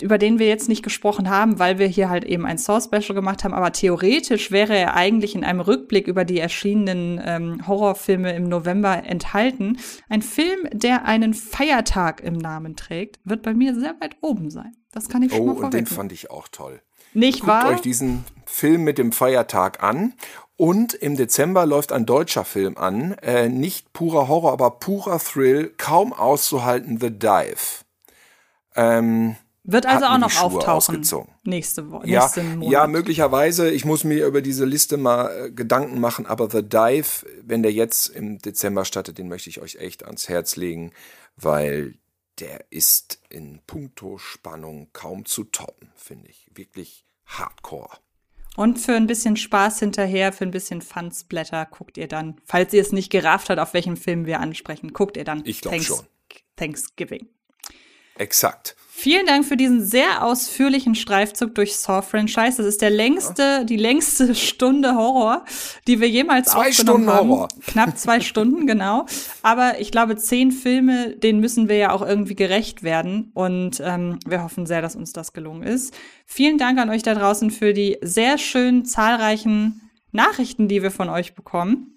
über den wir jetzt nicht gesprochen haben, weil wir hier halt eben ein Source-Special gemacht haben. Aber theoretisch wäre er eigentlich in einem Rückblick über die erschienenen ähm, Horrorfilme im November enthalten. Ein Film, der einen Feiertag im Namen trägt, wird bei mir sehr weit oben sein. Das kann ich schon oh, mal und den fand ich auch toll. Nicht Guckt wahr? euch diesen Film mit dem Feiertag an. Und im Dezember läuft ein deutscher Film an. Äh, nicht purer Horror, aber purer Thrill. Kaum auszuhalten, The Dive. Ähm, wird also auch noch auftauchen. Nächste Woche. Ja, ja, möglicherweise. Ich muss mir über diese Liste mal äh, Gedanken machen, aber The Dive, wenn der jetzt im Dezember startet, den möchte ich euch echt ans Herz legen, weil der ist in puncto Spannung kaum zu toppen, finde ich. Wirklich hardcore. Und für ein bisschen Spaß hinterher, für ein bisschen Fansblätter guckt ihr dann, falls ihr es nicht gerafft habt, auf welchen Film wir ansprechen, guckt ihr dann ich Thanks schon. Thanksgiving. Exakt. Vielen Dank für diesen sehr ausführlichen Streifzug durch Saw-Franchise. Das ist der längste, die längste Stunde Horror, die wir jemals zwei aufgenommen Stunden haben. Horror. Knapp zwei Stunden, genau. Aber ich glaube, zehn Filme, denen müssen wir ja auch irgendwie gerecht werden. Und ähm, wir hoffen sehr, dass uns das gelungen ist. Vielen Dank an euch da draußen für die sehr schönen, zahlreichen Nachrichten, die wir von euch bekommen.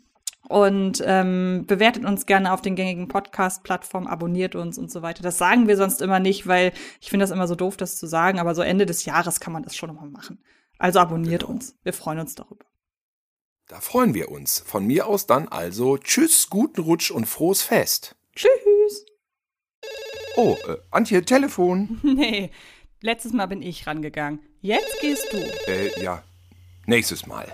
Und ähm, bewertet uns gerne auf den gängigen Podcast-Plattformen, abonniert uns und so weiter. Das sagen wir sonst immer nicht, weil ich finde das immer so doof, das zu sagen. Aber so Ende des Jahres kann man das schon nochmal machen. Also abonniert genau. uns. Wir freuen uns darüber. Da freuen wir uns. Von mir aus dann also Tschüss, guten Rutsch und frohes Fest. Tschüss. Oh, äh, Antje, Telefon. nee, letztes Mal bin ich rangegangen. Jetzt gehst du. Äh, ja. Nächstes Mal.